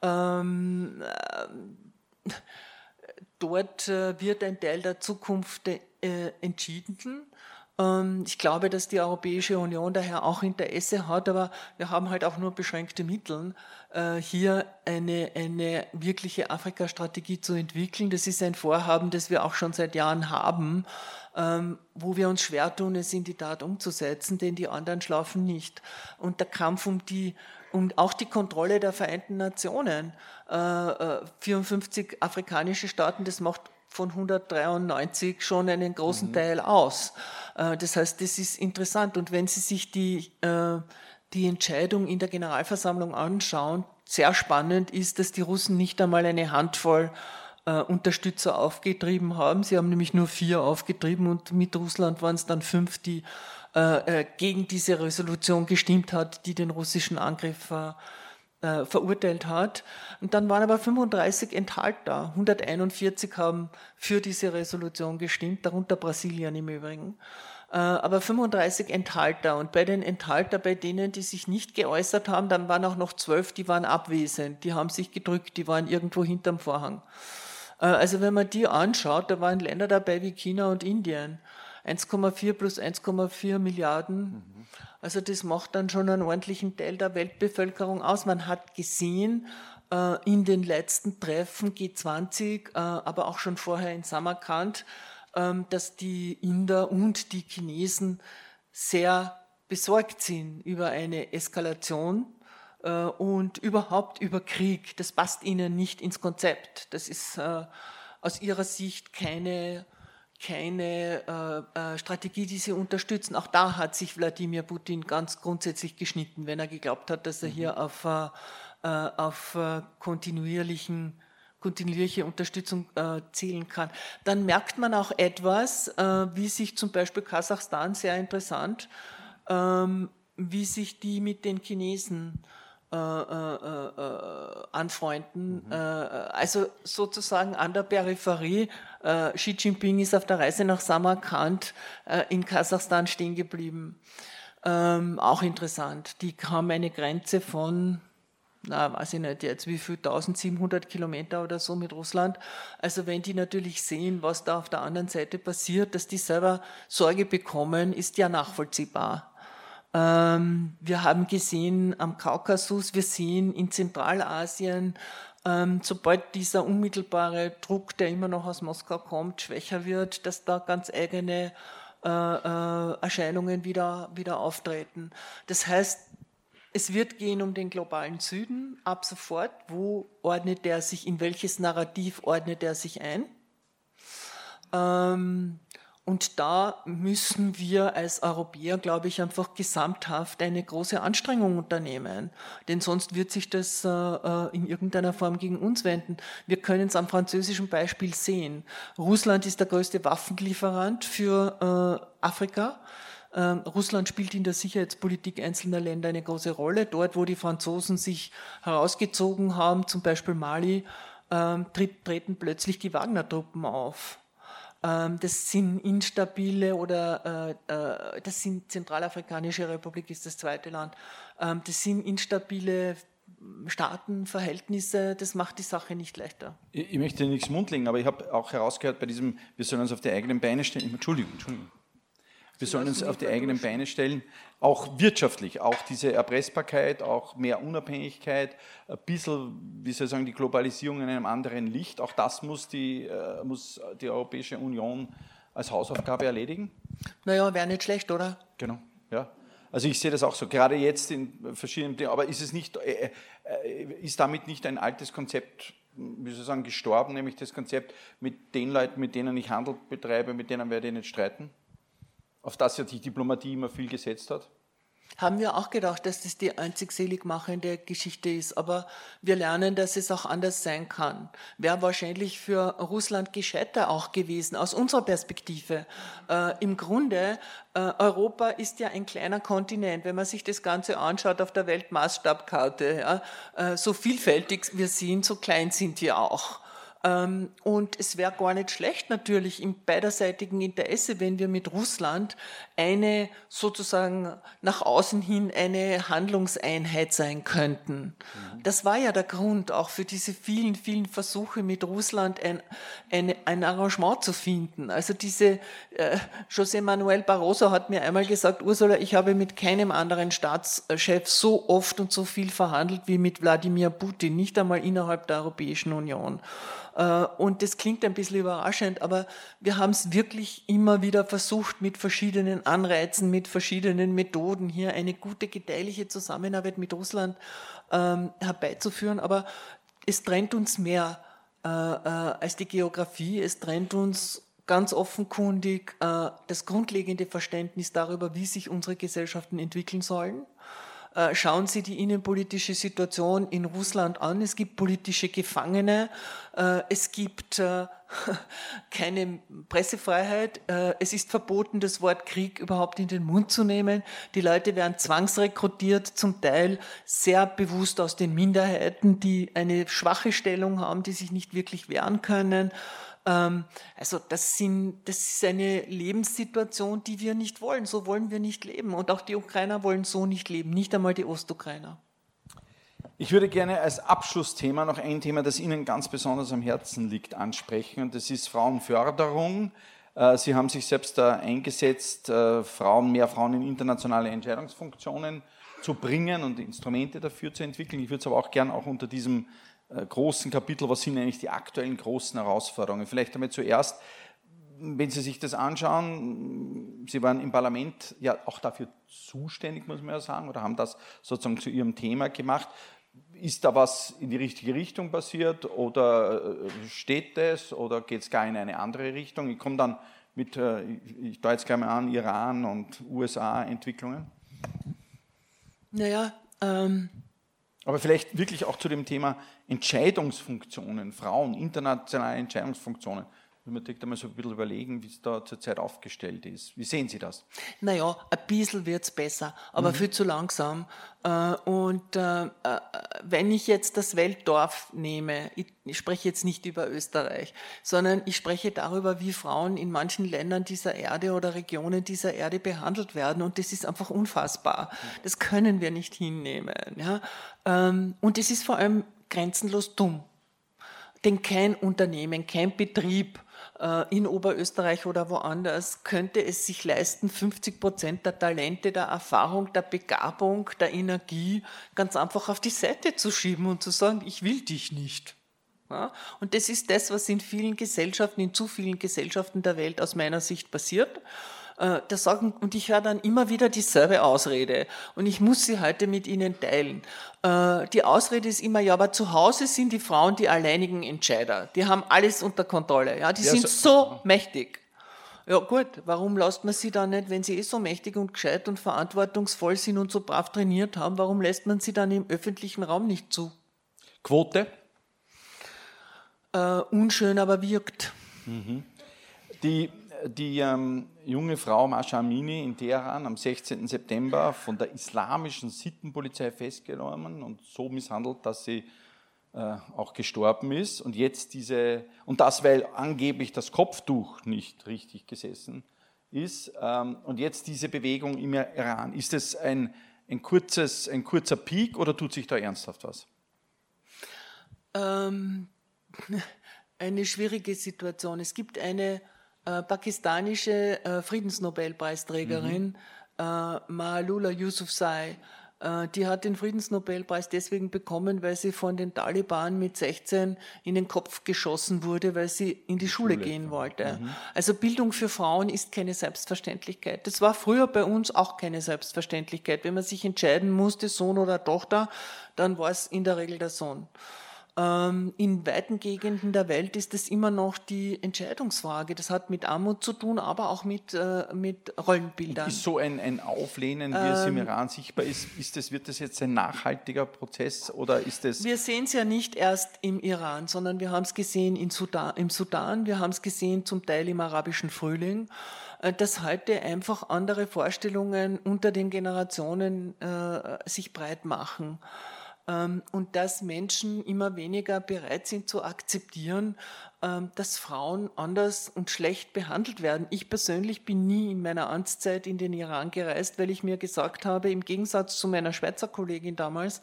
[SPEAKER 2] Ähm, äh, dort äh, wird ein Teil der Zukunft äh, entschieden. Ähm, ich glaube, dass die Europäische Union daher auch Interesse hat, aber wir haben halt auch nur beschränkte Mittel, äh, hier eine, eine wirkliche Afrika-Strategie zu entwickeln. Das ist ein Vorhaben, das wir auch schon seit Jahren haben, ähm, wo wir uns schwer tun, es in die Tat umzusetzen, denn die anderen schlafen nicht. Und der Kampf um die um auch die Kontrolle der Vereinten Nationen. 54 äh, äh, afrikanische Staaten, das macht von 193 schon einen großen mhm. Teil aus. Äh, das heißt, das ist interessant. Und wenn Sie sich die, die Entscheidung in der Generalversammlung anschauen, sehr spannend ist, dass die Russen nicht einmal eine Handvoll äh, Unterstützer aufgetrieben haben. Sie haben nämlich nur vier aufgetrieben und mit Russland waren es dann fünf, die äh, äh gegen diese Resolution gestimmt hat, die den russischen Angriff äh, verurteilt hat. Und dann waren aber 35 Enthalter. 141 haben für diese Resolution gestimmt, darunter Brasilien im Übrigen. Äh, aber 35 Enthalter. Und bei den Enthalter, bei denen, die sich nicht geäußert haben, dann waren auch noch zwölf, die waren abwesend. Die haben sich gedrückt, die waren irgendwo hinterm Vorhang. Äh, also wenn man die anschaut, da waren Länder dabei wie China und Indien. 1,4 plus 1,4 Milliarden. Mhm. Also das macht dann schon einen ordentlichen Teil der Weltbevölkerung aus. Man hat gesehen äh, in den letzten Treffen G20, äh, aber auch schon vorher in Samarkand, ähm, dass die Inder und die Chinesen sehr besorgt sind über eine Eskalation äh, und überhaupt über Krieg. Das passt ihnen nicht ins Konzept. Das ist äh, aus ihrer Sicht keine, keine äh, Strategie, die sie unterstützen. Auch da hat sich Wladimir Putin ganz grundsätzlich geschnitten, wenn er geglaubt hat, dass er hier mhm. auf, auf kontinuierlichen kontinuierliche Unterstützung äh, zählen kann. Dann merkt man auch etwas, äh, wie sich zum Beispiel Kasachstan sehr interessant, ähm, wie sich die mit den Chinesen äh, äh, äh, anfreunden. Mhm. Äh, also sozusagen an der Peripherie. Äh, Xi Jinping ist auf der Reise nach Samarkand äh, in Kasachstan stehen geblieben. Ähm, auch interessant. Die haben eine Grenze von, na, weiß ich nicht jetzt, wie viel, 1700 Kilometer oder so mit Russland. Also wenn die natürlich sehen, was da auf der anderen Seite passiert, dass die selber Sorge bekommen, ist ja nachvollziehbar. Ähm, wir haben gesehen am Kaukasus, wir sehen in Zentralasien, ähm, sobald dieser unmittelbare Druck, der immer noch aus Moskau kommt, schwächer wird, dass da ganz eigene äh, äh, Erscheinungen wieder, wieder auftreten. Das heißt, es wird gehen um den globalen Süden ab sofort. Wo ordnet er sich, in welches Narrativ ordnet er sich ein? Ähm, und da müssen wir als Europäer, glaube ich, einfach gesamthaft eine große Anstrengung unternehmen. Denn sonst wird sich das äh, äh, in irgendeiner Form gegen uns wenden. Wir können es am französischen Beispiel sehen. Russland ist der größte Waffenlieferant für äh, Afrika. Ähm, Russland spielt in der Sicherheitspolitik einzelner Länder eine große Rolle. Dort, wo die Franzosen sich herausgezogen haben, zum Beispiel Mali, ähm, treten plötzlich die Wagner-Truppen auf. Ähm, das sind instabile oder äh, äh, das sind Zentralafrikanische Republik ist das zweite Land. Ähm, das sind instabile Staatenverhältnisse, das macht die Sache nicht leichter.
[SPEAKER 1] Ich, ich möchte nichts mundlegen, aber ich habe auch herausgehört bei diesem, wir sollen uns auf die eigenen Beine stellen. Entschuldigung, Entschuldigung. Wir sollen uns auf die eigenen Beine stellen, auch wirtschaftlich, auch diese Erpressbarkeit, auch mehr Unabhängigkeit, ein bisschen, wie soll ich sagen, die Globalisierung in einem anderen Licht. Auch das muss die, äh, muss die Europäische Union als Hausaufgabe erledigen.
[SPEAKER 2] Naja, wäre nicht schlecht, oder?
[SPEAKER 1] Genau, ja. Also ich sehe das auch so, gerade jetzt in verschiedenen Dingen. Aber ist es nicht, äh, äh, ist damit nicht ein altes Konzept, wie soll ich sagen, gestorben, nämlich das Konzept, mit den Leuten, mit denen ich Handel betreibe, mit denen werde ich nicht streiten? Auf das ja die Diplomatie immer viel gesetzt hat?
[SPEAKER 2] Haben wir auch gedacht, dass das die einzig selig machende Geschichte ist. Aber wir lernen, dass es auch anders sein kann. Wäre wahrscheinlich für Russland gescheiter auch gewesen, aus unserer Perspektive. Äh, Im Grunde, äh, Europa ist ja ein kleiner Kontinent. Wenn man sich das Ganze anschaut auf der Weltmaßstabkarte, ja, äh, so vielfältig wir sind, so klein sind wir auch. Ähm, und es wäre gar nicht schlecht natürlich im beiderseitigen Interesse, wenn wir mit Russland eine sozusagen nach außen hin eine Handlungseinheit sein könnten. Mhm. Das war ja der Grund auch für diese vielen, vielen Versuche mit Russland ein, ein, ein Arrangement zu finden. Also diese äh, José Manuel Barroso hat mir einmal gesagt, Ursula, ich habe mit keinem anderen Staatschef so oft und so viel verhandelt wie mit Wladimir Putin, nicht einmal innerhalb der Europäischen Union. Äh, und das klingt ein bisschen überraschend, aber wir haben es wirklich immer wieder versucht, mit verschiedenen Anreizen, mit verschiedenen Methoden hier eine gute, gedeihliche Zusammenarbeit mit Russland ähm, herbeizuführen. Aber es trennt uns mehr äh, äh, als die Geografie. Es trennt uns ganz offenkundig äh, das grundlegende Verständnis darüber, wie sich unsere Gesellschaften entwickeln sollen. Äh, schauen Sie die innenpolitische Situation in Russland an. Es gibt politische Gefangene. Äh, es gibt äh, [laughs] keine Pressefreiheit. Es ist verboten, das Wort Krieg überhaupt in den Mund zu nehmen. Die Leute werden zwangsrekrutiert, zum Teil sehr bewusst aus den Minderheiten, die eine schwache Stellung haben, die sich nicht wirklich wehren können. Ähm, also das, sind, das ist eine Lebenssituation, die wir nicht wollen. So wollen wir nicht leben. Und auch die Ukrainer wollen so nicht leben, nicht einmal die Ostukrainer.
[SPEAKER 1] Ich würde gerne als Abschlussthema noch ein Thema, das Ihnen ganz besonders am Herzen liegt, ansprechen. Und das ist Frauenförderung. Äh, Sie haben sich selbst da eingesetzt, äh, Frauen, mehr Frauen in internationale Entscheidungsfunktionen zu bringen und Instrumente dafür zu entwickeln. Ich würde es aber auch gerne auch unter diesem großen Kapitel, was sind eigentlich die aktuellen großen Herausforderungen? Vielleicht einmal zuerst, wenn Sie sich das anschauen, Sie waren im Parlament ja auch dafür zuständig, muss man ja sagen, oder haben das sozusagen zu Ihrem Thema gemacht. Ist da was in die richtige Richtung passiert oder äh, steht es oder geht es gar in eine andere Richtung? Ich komme dann mit, äh, ich deute jetzt gleich mal an, Iran und USA-Entwicklungen.
[SPEAKER 2] Naja, ähm,
[SPEAKER 1] aber vielleicht wirklich auch zu dem Thema Entscheidungsfunktionen, Frauen, internationale Entscheidungsfunktionen. Man direkt einmal so ein bisschen überlegen, wie es da zurzeit aufgestellt ist. Wie sehen Sie das?
[SPEAKER 2] Naja, ein bisschen wird es besser, aber mhm. viel zu langsam. Äh, und äh, äh, wenn ich jetzt das Weltdorf nehme, ich spreche jetzt nicht über Österreich, sondern ich spreche darüber, wie Frauen in manchen Ländern dieser Erde oder Regionen dieser Erde behandelt werden. Und das ist einfach unfassbar. Das können wir nicht hinnehmen. Ähm, und es ist vor allem grenzenlos dumm. Denn kein Unternehmen, kein Betrieb äh, in Oberösterreich oder woanders könnte es sich leisten, 50 Prozent der Talente, der Erfahrung, der Begabung, der Energie ganz einfach auf die Seite zu schieben und zu sagen, ich will dich nicht. Ja? Und das ist das, was in vielen Gesellschaften, in zu vielen Gesellschaften der Welt aus meiner Sicht passiert. Äh, das sagen, und ich höre dann immer wieder dieselbe Ausrede. Und ich muss sie heute mit Ihnen teilen. Äh, die Ausrede ist immer, ja, aber zu Hause sind die Frauen die alleinigen Entscheider. Die haben alles unter Kontrolle. Ja, die ja, sind so, so mächtig. Ja gut, warum lässt man sie dann nicht, wenn sie eh so mächtig und gescheit und verantwortungsvoll sind und so brav trainiert haben, warum lässt man sie dann im öffentlichen Raum nicht zu?
[SPEAKER 1] Quote?
[SPEAKER 2] Äh, unschön, aber wirkt.
[SPEAKER 1] Mhm. Die die ähm, junge Frau Masha Amini in Teheran am 16. September von der islamischen Sittenpolizei festgenommen und so misshandelt, dass sie äh, auch gestorben ist. Und jetzt diese, und das, weil angeblich das Kopftuch nicht richtig gesessen ist. Ähm, und jetzt diese Bewegung im Iran. Ist es ein, ein, ein kurzer Peak oder tut sich da ernsthaft was?
[SPEAKER 2] Ähm, [laughs] eine schwierige Situation. Es gibt eine äh, pakistanische äh, Friedensnobelpreisträgerin, mhm. äh, Malula Yousafzai, äh, die hat den Friedensnobelpreis deswegen bekommen, weil sie von den Taliban mit 16 in den Kopf geschossen wurde, weil sie in die Schule, Schule gehen wollte. Mhm. Also Bildung für Frauen ist keine Selbstverständlichkeit. Das war früher bei uns auch keine Selbstverständlichkeit. Wenn man sich entscheiden musste, Sohn oder Tochter, dann war es in der Regel der Sohn. Ähm, in weiten Gegenden der Welt ist das immer noch die Entscheidungsfrage. Das hat mit Armut zu tun, aber auch mit, äh, mit Rollenbildern.
[SPEAKER 1] Ist so ein, ein Auflehnen, wie ähm, es im ähm, Iran sichtbar ist, ist das, wird das jetzt ein nachhaltiger Prozess oder ist das...
[SPEAKER 2] Wir sehen es ja nicht erst im Iran, sondern wir haben es gesehen in Sudan, im Sudan, wir haben es gesehen zum Teil im arabischen Frühling äh, dass heute einfach andere Vorstellungen unter den Generationen äh, sich breit machen. Ähm, und dass Menschen immer weniger bereit sind zu akzeptieren, ähm, dass Frauen anders und schlecht behandelt werden. Ich persönlich bin nie in meiner Amtszeit in den Iran gereist, weil ich mir gesagt habe, im Gegensatz zu meiner Schweizer Kollegin damals,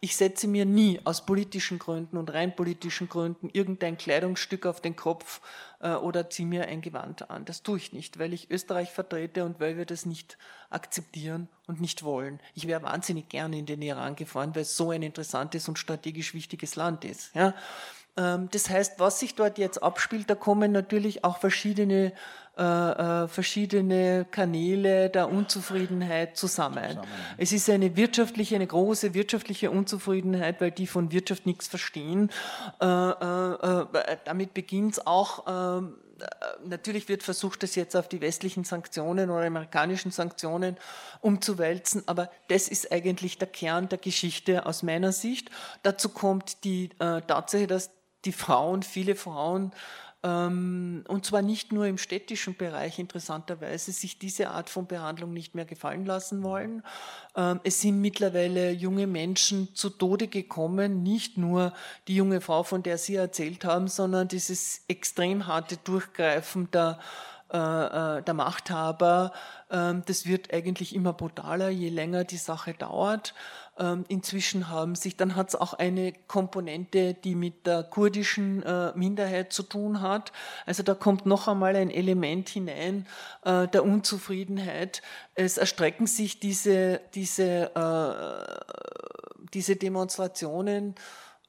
[SPEAKER 2] ich setze mir nie aus politischen Gründen und rein politischen Gründen irgendein Kleidungsstück auf den Kopf äh, oder ziehe mir ein Gewand an. Das tue ich nicht, weil ich Österreich vertrete und weil wir das nicht akzeptieren und nicht wollen. Ich wäre wahnsinnig gerne in den Iran gefahren, weil es so ein interessantes und strategisch wichtiges Land ist. Ja? Ähm, das heißt, was sich dort jetzt abspielt, da kommen natürlich auch verschiedene äh, äh, verschiedene Kanäle der Unzufriedenheit zusammen. zusammen. Es ist eine wirtschaftliche, eine große wirtschaftliche Unzufriedenheit, weil die von Wirtschaft nichts verstehen. Äh, äh, äh damit beginnt es auch. Ähm, natürlich wird versucht, das jetzt auf die westlichen Sanktionen oder amerikanischen Sanktionen umzuwälzen, aber das ist eigentlich der Kern der Geschichte aus meiner Sicht. Dazu kommt die äh, Tatsache, dass die Frauen, viele Frauen, und zwar nicht nur im städtischen Bereich interessanterweise, sich diese Art von Behandlung nicht mehr gefallen lassen wollen. Ähm, es sind mittlerweile junge Menschen zu Tode gekommen, nicht nur die junge Frau, von der Sie erzählt haben, sondern dieses extrem harte Durchgreifen der äh, äh, der Machthaber. Ähm, das wird eigentlich immer brutaler, je länger die Sache dauert. Ähm, inzwischen haben sich, dann hat es auch eine Komponente, die mit der kurdischen äh, Minderheit zu tun hat. Also da kommt noch einmal ein Element hinein der Unzufriedenheit. Es erstrecken sich diese, diese, diese Demonstrationen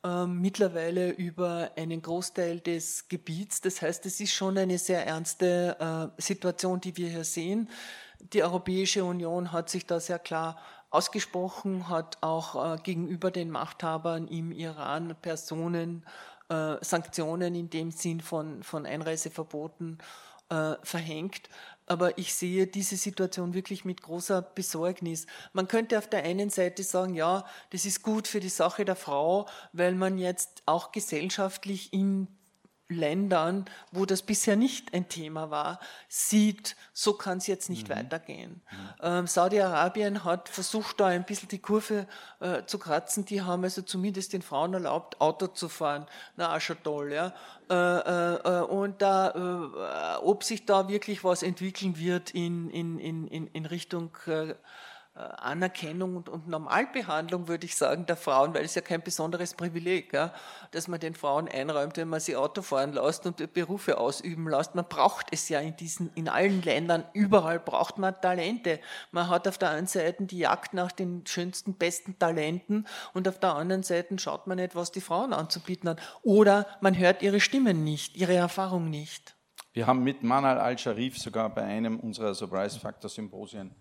[SPEAKER 2] ähm, mittlerweile über einen Großteil des Gebiets. Das heißt, es ist schon eine sehr ernste äh, Situation, die wir hier sehen. Die Europäische Union hat sich da sehr klar ausgesprochen, hat auch äh, gegenüber den Machthabern im Iran Personen äh, Sanktionen in dem Sinn von, von Einreiseverboten äh, verhängt aber ich sehe diese Situation wirklich mit großer Besorgnis. Man könnte auf der einen Seite sagen, ja, das ist gut für die Sache der Frau, weil man jetzt auch gesellschaftlich in Ländern, wo das bisher nicht ein Thema war, sieht, so kann es jetzt nicht mhm. weitergehen. Mhm. Ähm, Saudi-Arabien hat versucht, da ein bisschen die Kurve äh, zu kratzen. Die haben also zumindest den Frauen erlaubt, Auto zu fahren. Na, auch schon toll, ja. Äh, äh, äh und da, äh, ob sich da wirklich was entwickeln wird in, in, in, in Richtung äh, Anerkennung und, und, Normalbehandlung, würde ich sagen, der Frauen, weil es ja kein besonderes Privileg, ja, dass man den Frauen einräumt, wenn man sie Auto fahren lässt und Berufe ausüben lässt. Man braucht es ja in diesen, in allen Ländern, überall braucht man Talente. Man hat auf der einen Seite die Jagd nach den schönsten, besten Talenten und auf der anderen Seite schaut man nicht, was die Frauen anzubieten haben. Oder man hört ihre Stimmen nicht, ihre Erfahrung nicht.
[SPEAKER 1] Wir haben mit Manal al-Sharif sogar bei einem unserer Surprise Factor Symposien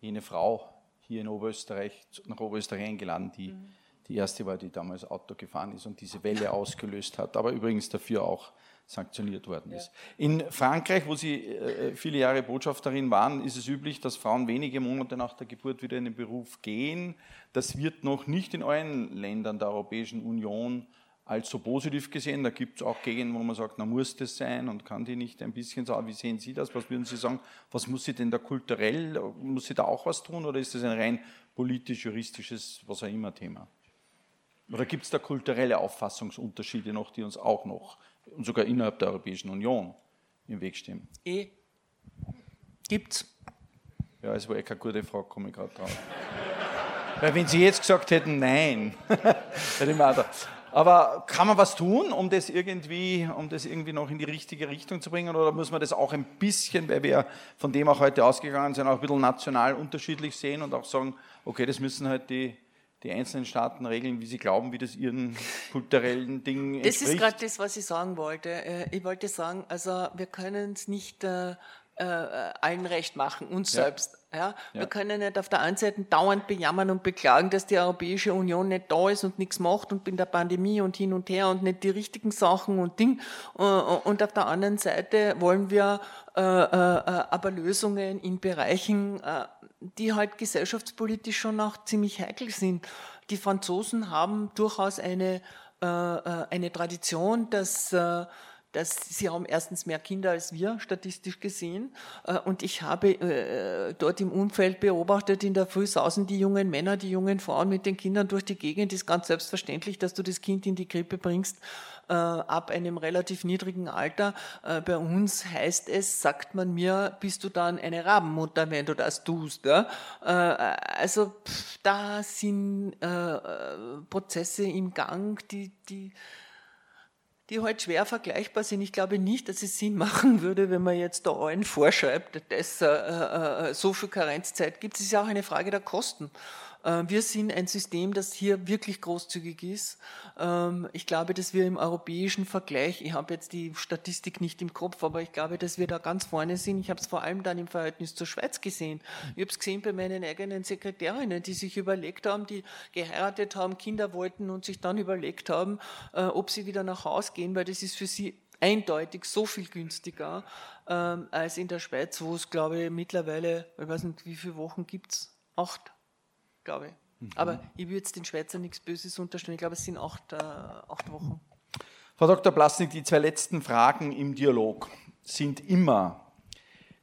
[SPEAKER 1] jene Frau hier in Oberösterreich, nach Oberösterreich eingeladen, die mhm. die erste war, die damals Auto gefahren ist und diese Welle [laughs] ausgelöst hat, aber übrigens dafür auch sanktioniert worden ist. Ja. In Frankreich, wo Sie äh, viele Jahre Botschafterin waren, ist es üblich, dass Frauen wenige Monate nach der Geburt wieder in den Beruf gehen. Das wird noch nicht in allen Ländern der Europäischen Union allzu positiv gesehen. Da gibt es auch Gegenden, wo man sagt, na muss das sein und kann die nicht ein bisschen sagen. Wie sehen Sie das? Was würden Sie sagen? Was muss sie denn da kulturell, muss sie da auch was tun oder ist das ein rein politisch-juristisches, was auch immer Thema? Oder gibt es da kulturelle Auffassungsunterschiede noch, die uns auch noch, und sogar innerhalb der Europäischen Union, im Weg stehen?
[SPEAKER 2] Eh. Gibt's.
[SPEAKER 1] Ja, es war eh keine gute Frage, komme ich gerade drauf. Weil wenn Sie jetzt gesagt hätten, nein, [laughs] hätte ich mir aber kann man was tun, um das, irgendwie, um das irgendwie noch in die richtige Richtung zu bringen? Oder muss man das auch ein bisschen, weil wir von dem auch heute ausgegangen sind, auch ein bisschen national unterschiedlich sehen und auch sagen, okay, das müssen halt die, die einzelnen Staaten regeln, wie sie glauben, wie das ihren [laughs] kulturellen Ding
[SPEAKER 2] entspricht? Das ist gerade das, was ich sagen wollte. Äh, ich wollte sagen, also wir können es nicht äh, äh, allen recht machen, uns ja. selbst. Ja? Wir ja. können nicht auf der einen Seite dauernd bejammern und beklagen, dass die Europäische Union nicht da ist und nichts macht und in der Pandemie und hin und her und nicht die richtigen Sachen und Ding. Äh, und auf der anderen Seite wollen wir äh, äh, aber Lösungen in Bereichen, die halt gesellschaftspolitisch schon auch ziemlich heikel sind. Die Franzosen haben durchaus eine, eine Tradition, dass dass sie haben erstens mehr Kinder als wir, statistisch gesehen. Äh, und ich habe äh, dort im Umfeld beobachtet, in der Früh sausen die jungen Männer, die jungen Frauen mit den Kindern durch die Gegend. Ist ganz selbstverständlich, dass du das Kind in die Krippe bringst äh, ab einem relativ niedrigen Alter. Bei uns heißt es, sagt man mir, bist du dann eine Rabenmutter, wenn du das tust. Also da sind Prozesse im Gang, die, die die halt schwer vergleichbar sind. Ich glaube nicht, dass es Sinn machen würde, wenn man jetzt da allen vorschreibt, dass äh, äh, äh so viel Karenzzeit gibt. Es ist ja auch eine Frage der Kosten. Äh, wir sind ein System, das hier wirklich großzügig ist. Ähm, ich glaube, dass wir im europäischen Vergleich, ich habe jetzt die Statistik nicht im Kopf, aber ich glaube, dass wir da ganz vorne sind. Ich habe es vor allem dann im Verhältnis zur Schweiz gesehen. Ich habe es gesehen bei meinen eigenen Sekretärinnen, die sich überlegt haben, die geheiratet haben, Kinder wollten und sich dann überlegt haben, äh, ob sie wieder nach Hause gehen, weil das ist für sie eindeutig so viel günstiger ähm, als in der Schweiz, wo es, glaube ich, mittlerweile, ich weiß nicht, wie viele Wochen gibt es? Acht glaube ich. Mhm. Aber ich würde jetzt den Schweizern nichts Böses unterstellen. Ich glaube, es sind acht, äh, acht Wochen.
[SPEAKER 1] Frau Dr. Plasnik, die zwei letzten Fragen im Dialog sind immer.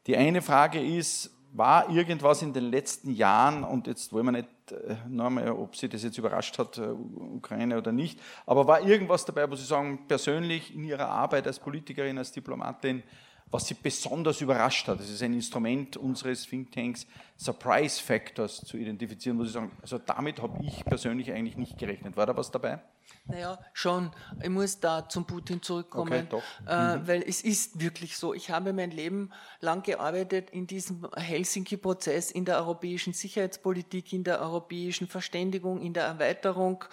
[SPEAKER 1] Die eine Frage ist, war irgendwas in den letzten Jahren, und jetzt wollen wir nicht äh, nochmal, ob Sie das jetzt überrascht hat, äh, Ukraine oder nicht, aber war irgendwas dabei, wo Sie sagen, persönlich in Ihrer Arbeit als Politikerin, als Diplomatin, was Sie besonders überrascht hat. Das ist ein Instrument unseres Thinktanks, Surprise Factors zu identifizieren, wo Sie sagen, also damit habe ich persönlich eigentlich nicht gerechnet. War da was dabei?
[SPEAKER 2] Naja, schon. Ich muss da zum Putin zurückkommen, okay, äh, mhm. weil es ist wirklich so. Ich habe mein Leben lang gearbeitet in diesem Helsinki-Prozess, in der europäischen Sicherheitspolitik, in der europäischen Verständigung, in der Erweiterung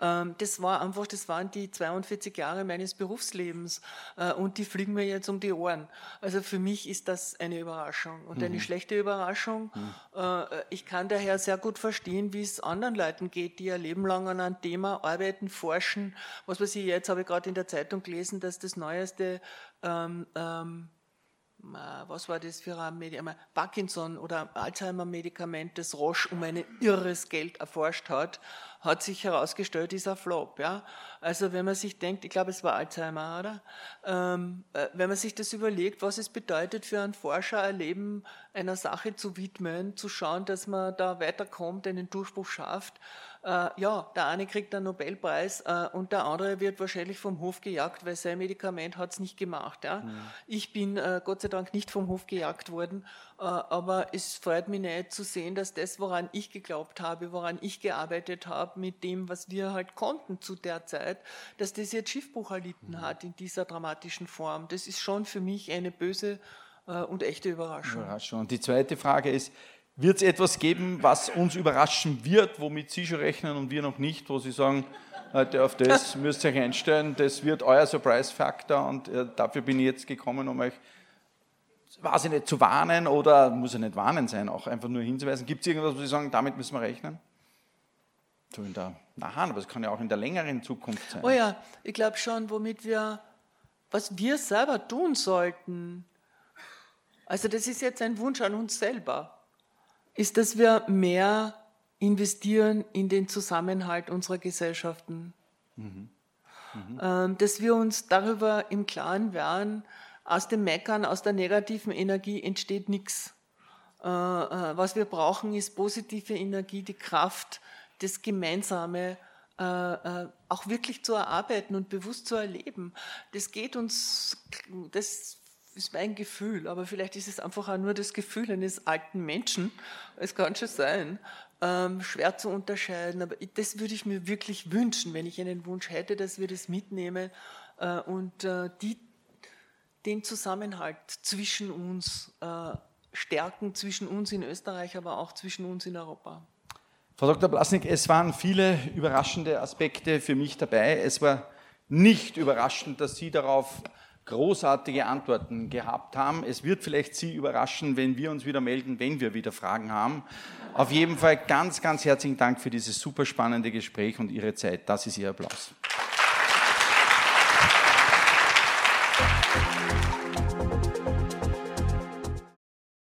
[SPEAKER 2] das war einfach, das waren die 42 Jahre meines Berufslebens äh, und die fliegen mir jetzt um die Ohren. Also für mich ist das eine Überraschung und eine mhm. schlechte Überraschung. Mhm. Äh, ich kann daher sehr gut verstehen, wie es anderen Leuten geht, die ihr Leben lang an einem Thema arbeiten, forschen. Was weiß ich, jetzt habe ich gerade in der Zeitung gelesen, dass das neueste ähm, ähm, was war das für ein Medikament, Parkinson oder Alzheimer-Medikament, das Roche um ein irres Geld erforscht hat, hat sich herausgestellt, ist ein Flop. Ja? Also wenn man sich denkt, ich glaube, es war Alzheimer, oder? Ähm, äh, wenn man sich das überlegt, was es bedeutet für einen Forscher, ein Leben einer Sache zu widmen, zu schauen, dass man da weiterkommt, einen Durchbruch schafft, äh, ja, der eine kriegt einen Nobelpreis äh, und der andere wird wahrscheinlich vom Hof gejagt, weil sein Medikament hat es nicht gemacht. Ja? Mhm. Ich bin äh, Gott sei Dank nicht vom Hof gejagt worden, äh, aber es freut mich nicht zu sehen, dass das, woran ich geglaubt habe, woran ich gearbeitet habe, mit dem, was wir halt konnten zu der Zeit, dass das jetzt Schiffbruch erlitten mhm. hat in dieser dramatischen Form. Das ist schon für mich eine böse äh, und echte Überraschung.
[SPEAKER 1] Überraschung. Und die zweite Frage ist, wird es etwas geben, was uns überraschen wird, womit Sie schon rechnen und wir noch nicht, wo Sie sagen, heute auf das [laughs] müsst ihr euch einstellen, das wird euer Surprise-Faktor und äh, dafür bin ich jetzt gekommen, um euch, weiß ich nicht, zu warnen oder muss ja nicht warnen sein, auch einfach nur hinzuweisen. Gibt es irgendwas, wo Sie sagen, damit müssen wir rechnen? So in der nahen, aber es kann ja auch in der längeren Zukunft sein.
[SPEAKER 2] Oh ja, ich glaube schon, womit wir, was wir selber tun sollten. Also das ist jetzt ein Wunsch an uns selber ist, dass wir mehr investieren in den Zusammenhalt unserer Gesellschaften. Mhm. mhm. dass wir uns darüber im Klaren werden, aus dem Meckern, aus der negativen Energie entsteht nichts. Äh, äh, was wir brauchen, ist positive Energie, die Kraft, das Gemeinsame äh, auch wirklich zu erarbeiten und bewusst zu erleben. Das geht uns, das ist mein Gefühl, aber vielleicht ist es einfach auch nur das Gefühl eines alten Menschen. Es kann schon sein, ähm, schwer zu unterscheiden, aber das würde ich mir wirklich wünschen, wenn ich einen Wunsch hätte, dass wir das mitnehmen und die den Zusammenhalt zwischen uns äh, stärken, zwischen uns in Österreich, aber auch zwischen uns in Europa.
[SPEAKER 1] Frau Dr. Blasnik, es waren viele überraschende Aspekte für mich dabei. Es war nicht überraschend, dass Sie darauf großartige Antworten gehabt haben. Es wird vielleicht Sie überraschen, wenn wir uns wieder melden, wenn wir wieder Fragen haben. Auf jeden Fall ganz, ganz herzlichen Dank für dieses super spannende Gespräch und Ihre Zeit. Das ist Ihr Applaus.